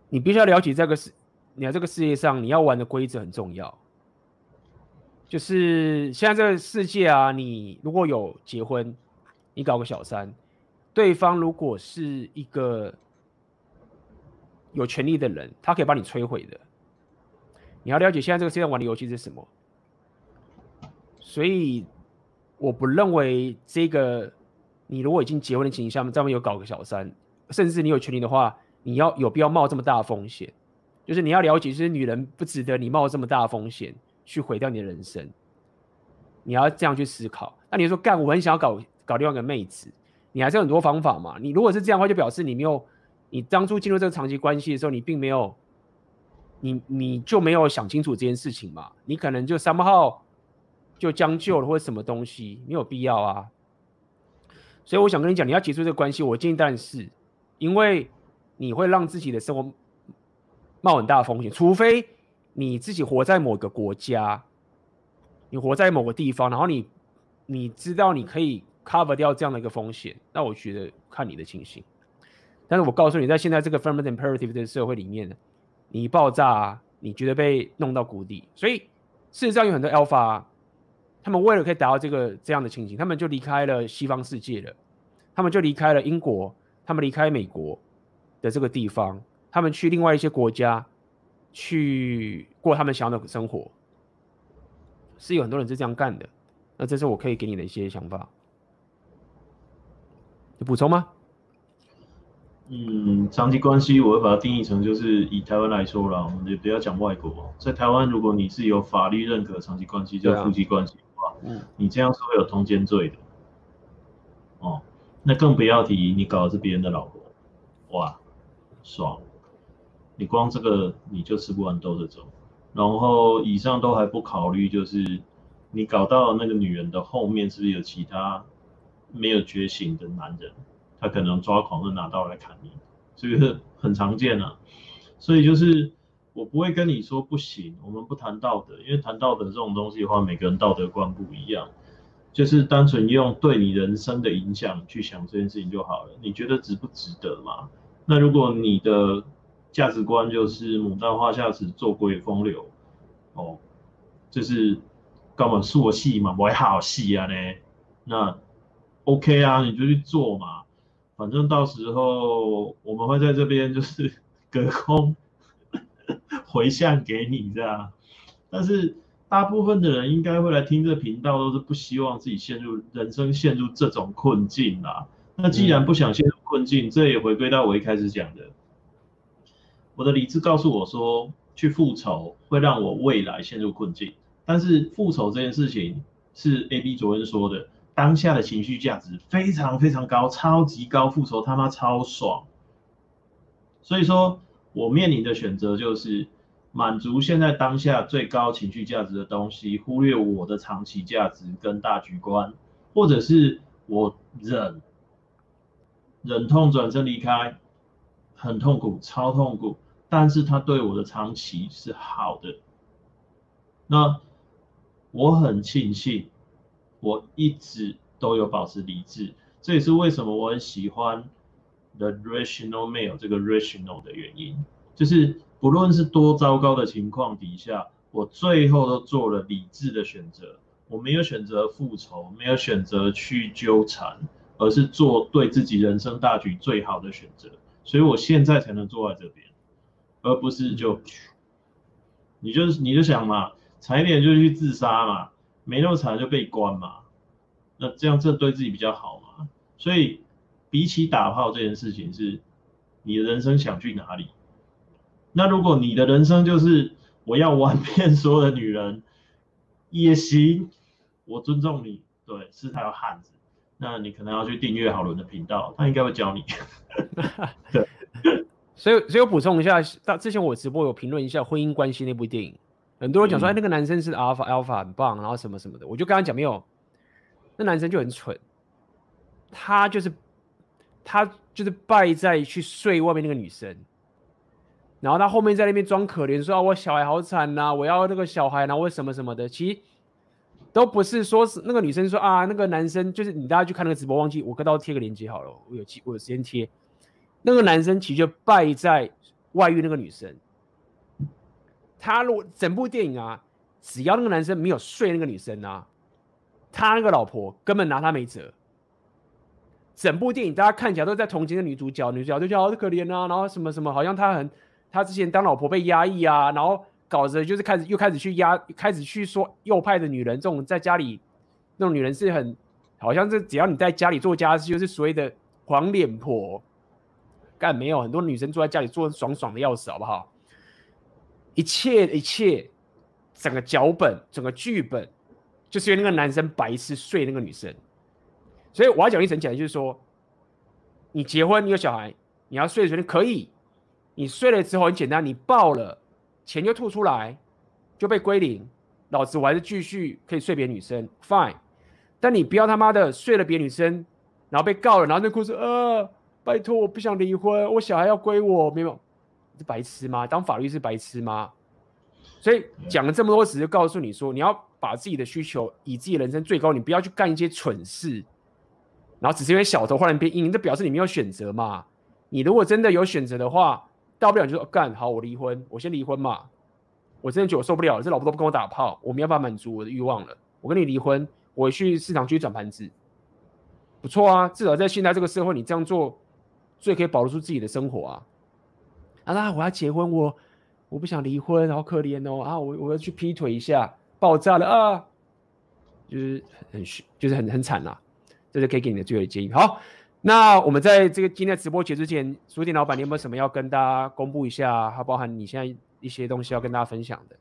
你必须要了解这个世，你在这个世界上你要玩的规则很重要。就是现在这个世界啊，你如果有结婚，你搞个小三，对方如果是一个有权力的人，他可以把你摧毁的。你要了解现在这个世界上玩的游戏是什么。所以我不认为这个，你如果已经结婚的情形下面，再没有搞个小三，甚至你有权利的话，你要有必要冒这么大风险？就是你要了解，就是女人不值得你冒这么大风险。去毁掉你的人生，你要这样去思考。那你说干，我很想要搞搞另外一个妹子，你还是有很多方法嘛。你如果是这样的话，就表示你没有，你当初进入这个长期关系的时候，你并没有，你你就没有想清楚这件事情嘛。你可能就三号就将就了，或者什么东西，没有必要啊。所以我想跟你讲，你要结束这个关系，我建议但是，因为你会让自己的生活冒很大风险，除非。你自己活在某个国家，你活在某个地方，然后你你知道你可以 cover 掉这样的一个风险，那我觉得看你的情形。但是我告诉你，在现在这个 feminine imperative 的社会里面，你爆炸，你觉得被弄到谷底。所以事实上有很多 alpha，他们为了可以达到这个这样的情形，他们就离开了西方世界了，他们就离开了英国，他们离开美国的这个地方，他们去另外一些国家。去过他们想要的生活，是有很多人是这样干的。那这是我可以给你的一些想法，有补充吗？嗯，长期关系我会把它定义成就是以台湾来说啦，我们也不要讲外国。在台湾，如果你是有法律认可长期关系叫夫妻关系的话，嗯，你这样是会有通奸罪的。哦，那更不要提你搞的是别人的老婆，哇，爽。你光这个你就吃不完兜着走，然后以上都还不考虑，就是你搞到那个女人的后面是不是有其他没有觉醒的男人，他可能抓狂的拿刀来砍你，这个很常见啊。所以就是我不会跟你说不行，我们不谈道德，因为谈道德这种东西的话，每个人道德观不一样，就是单纯用对你人生的影响去想这件事情就好了。你觉得值不值得嘛？那如果你的价值观就是牡丹花下死做鬼风流，哦，就是根本是我戏嘛，不会好戏啊呢。那 OK 啊，你就去做嘛，反正到时候我们会在这边就是 隔空回向给你这样。但是大部分的人应该会来听这个频道，都是不希望自己陷入人生陷入这种困境啦。那既然不想陷入困境，这也回归到我一开始讲的。我的理智告诉我说，去复仇会让我未来陷入困境。但是复仇这件事情是 A B 昨天说的，当下的情绪价值非常非常高，超级高，复仇他妈超爽。所以说我面临的选择就是满足现在当下最高情绪价值的东西，忽略我的长期价值跟大局观，或者是我忍忍痛转身离开，很痛苦，超痛苦。但是他对我的长期是好的，那我很庆幸，我一直都有保持理智，这也是为什么我很喜欢 The Rational Male 这个 Rational 的原因，就是不论是多糟糕的情况底下，我最后都做了理智的选择，我没有选择复仇，没有选择去纠缠，而是做对自己人生大局最好的选择，所以我现在才能坐在这边。而不是就，你就你就想嘛，惨一点就去自杀嘛，没那么惨就被关嘛，那这样这对自己比较好嘛。所以比起打炮这件事情，是你的人生想去哪里？那如果你的人生就是我要玩遍所有的女人也行，我尊重你，对，是他有汉子，那你可能要去订阅好伦的频道，他应该会教你。对。所以，所以我补充一下，到之前我直播有评论一下《婚姻关系》那部电影，很多人讲说，哎，那个男生是 alpha alpha 很棒，然后什么什么的，我就跟他讲没有，那男生就很蠢，他就是他就是败在去睡外面那个女生，然后他后面在那边装可怜，说啊我小孩好惨呐，我要那个小孩，然后为什么什么的，其实都不是说是那个女生说啊，那个男生就是你大家去看那个直播，忘记我跟到贴个链接好了，我有我有时间贴。那个男生其实就败在外遇那个女生，他如果整部电影啊，只要那个男生没有睡那个女生啊，他那个老婆根本拿他没辙。整部电影大家看起来都在同情的女主角，女主角就叫好可怜啊，然后什么什么，好像他很，他之前当老婆被压抑啊，然后搞着就是开始又开始去压，开始去说右派的女人这种在家里那种女人是很，好像是只要你在家里做家事就是所谓的黄脸婆，干没有很多女生坐在家里做爽爽的要死，好不好？一切一切，整个脚本整个剧本，就是因为那个男生白痴睡那个女生。所以我要讲一层起来，就是说，你结婚，你有小孩，你要睡的时候可以，你睡了之后很简单，你爆了，钱就吐出来，就被归零，老子我还是继续可以睡别女生，fine。但你不要他妈的睡了别女生，然后被告了，然后那哭说，呃，拜托，我不想离婚，我小孩要归我，没有，是白痴吗？当法律是白痴吗？所以讲了这么多，只是告诉你说，你要把自己的需求以自己人生最高，你不要去干一些蠢事。然后只是因为小头忽然变硬，这表示你没有选择嘛？你如果真的有选择的话，大不了就说干好，我离婚，我先离婚嘛。我真的觉得我受不了了，这老婆都不跟我打炮，我没办法满足我的欲望了。我跟你离婚，我去市场去转盘子，不错啊，至少在现在这个社会，你这样做最可以保得住自己的生活啊。啊，我要结婚，我我不想离婚，好可怜哦啊，我我要去劈腿一下，爆炸了啊，就是很就是很很惨啊。这是可以给你的最后的建议。好，那我们在这个今天直播结束之前，书店老板，你有没有什么要跟大家公布一下？还包含你现在一些东西要跟大家分享的？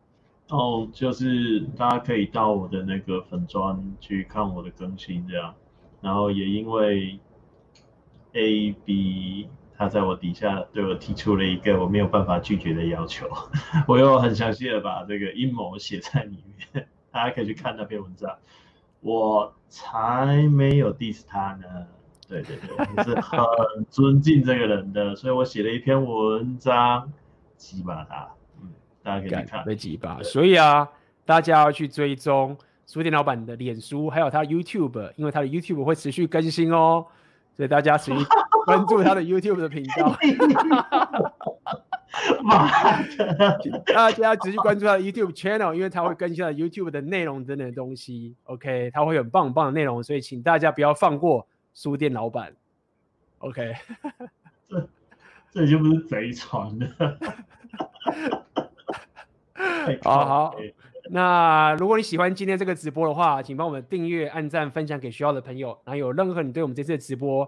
哦，就是大家可以到我的那个粉专去看我的更新，这样。然后也因为 A B 他在我底下对我提出了一个我没有办法拒绝的要求，我又很详细的把这个阴谋写在里面，大家可以去看那篇文章。我才没有 diss 他呢，对对对，我是很尊敬这个人的，所以我写了一篇文章，激巴他，嗯，大家可以去看，被激巴，所以啊，大家要去追踪书店老板的脸书，还有他的 YouTube，因为他的 YouTube 会持续更新哦，所以大家持续关注他的 YouTube 的频道。妈的！大家持续关注他的 YouTube channel，因为他会更新他的 YouTube 的内容等等的东西。OK，他会有很棒很棒的内容，所以请大家不要放过书店老板。OK，这这已经不是贼船了。好好，那如果你喜欢今天这个直播的话，请帮我们订阅、按赞、分享给需要的朋友。然后有任何你对我们这次的直播，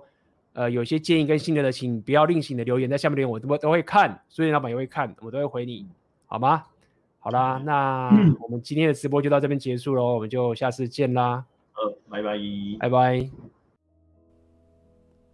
呃，有些建议跟心得的，请不要吝惜的留言在下面留言，我都都会看，书店老板也会看，我都会回你，好吗？好啦，那我们今天的直播就到这边结束喽，我们就下次见啦。呃，拜拜，拜拜。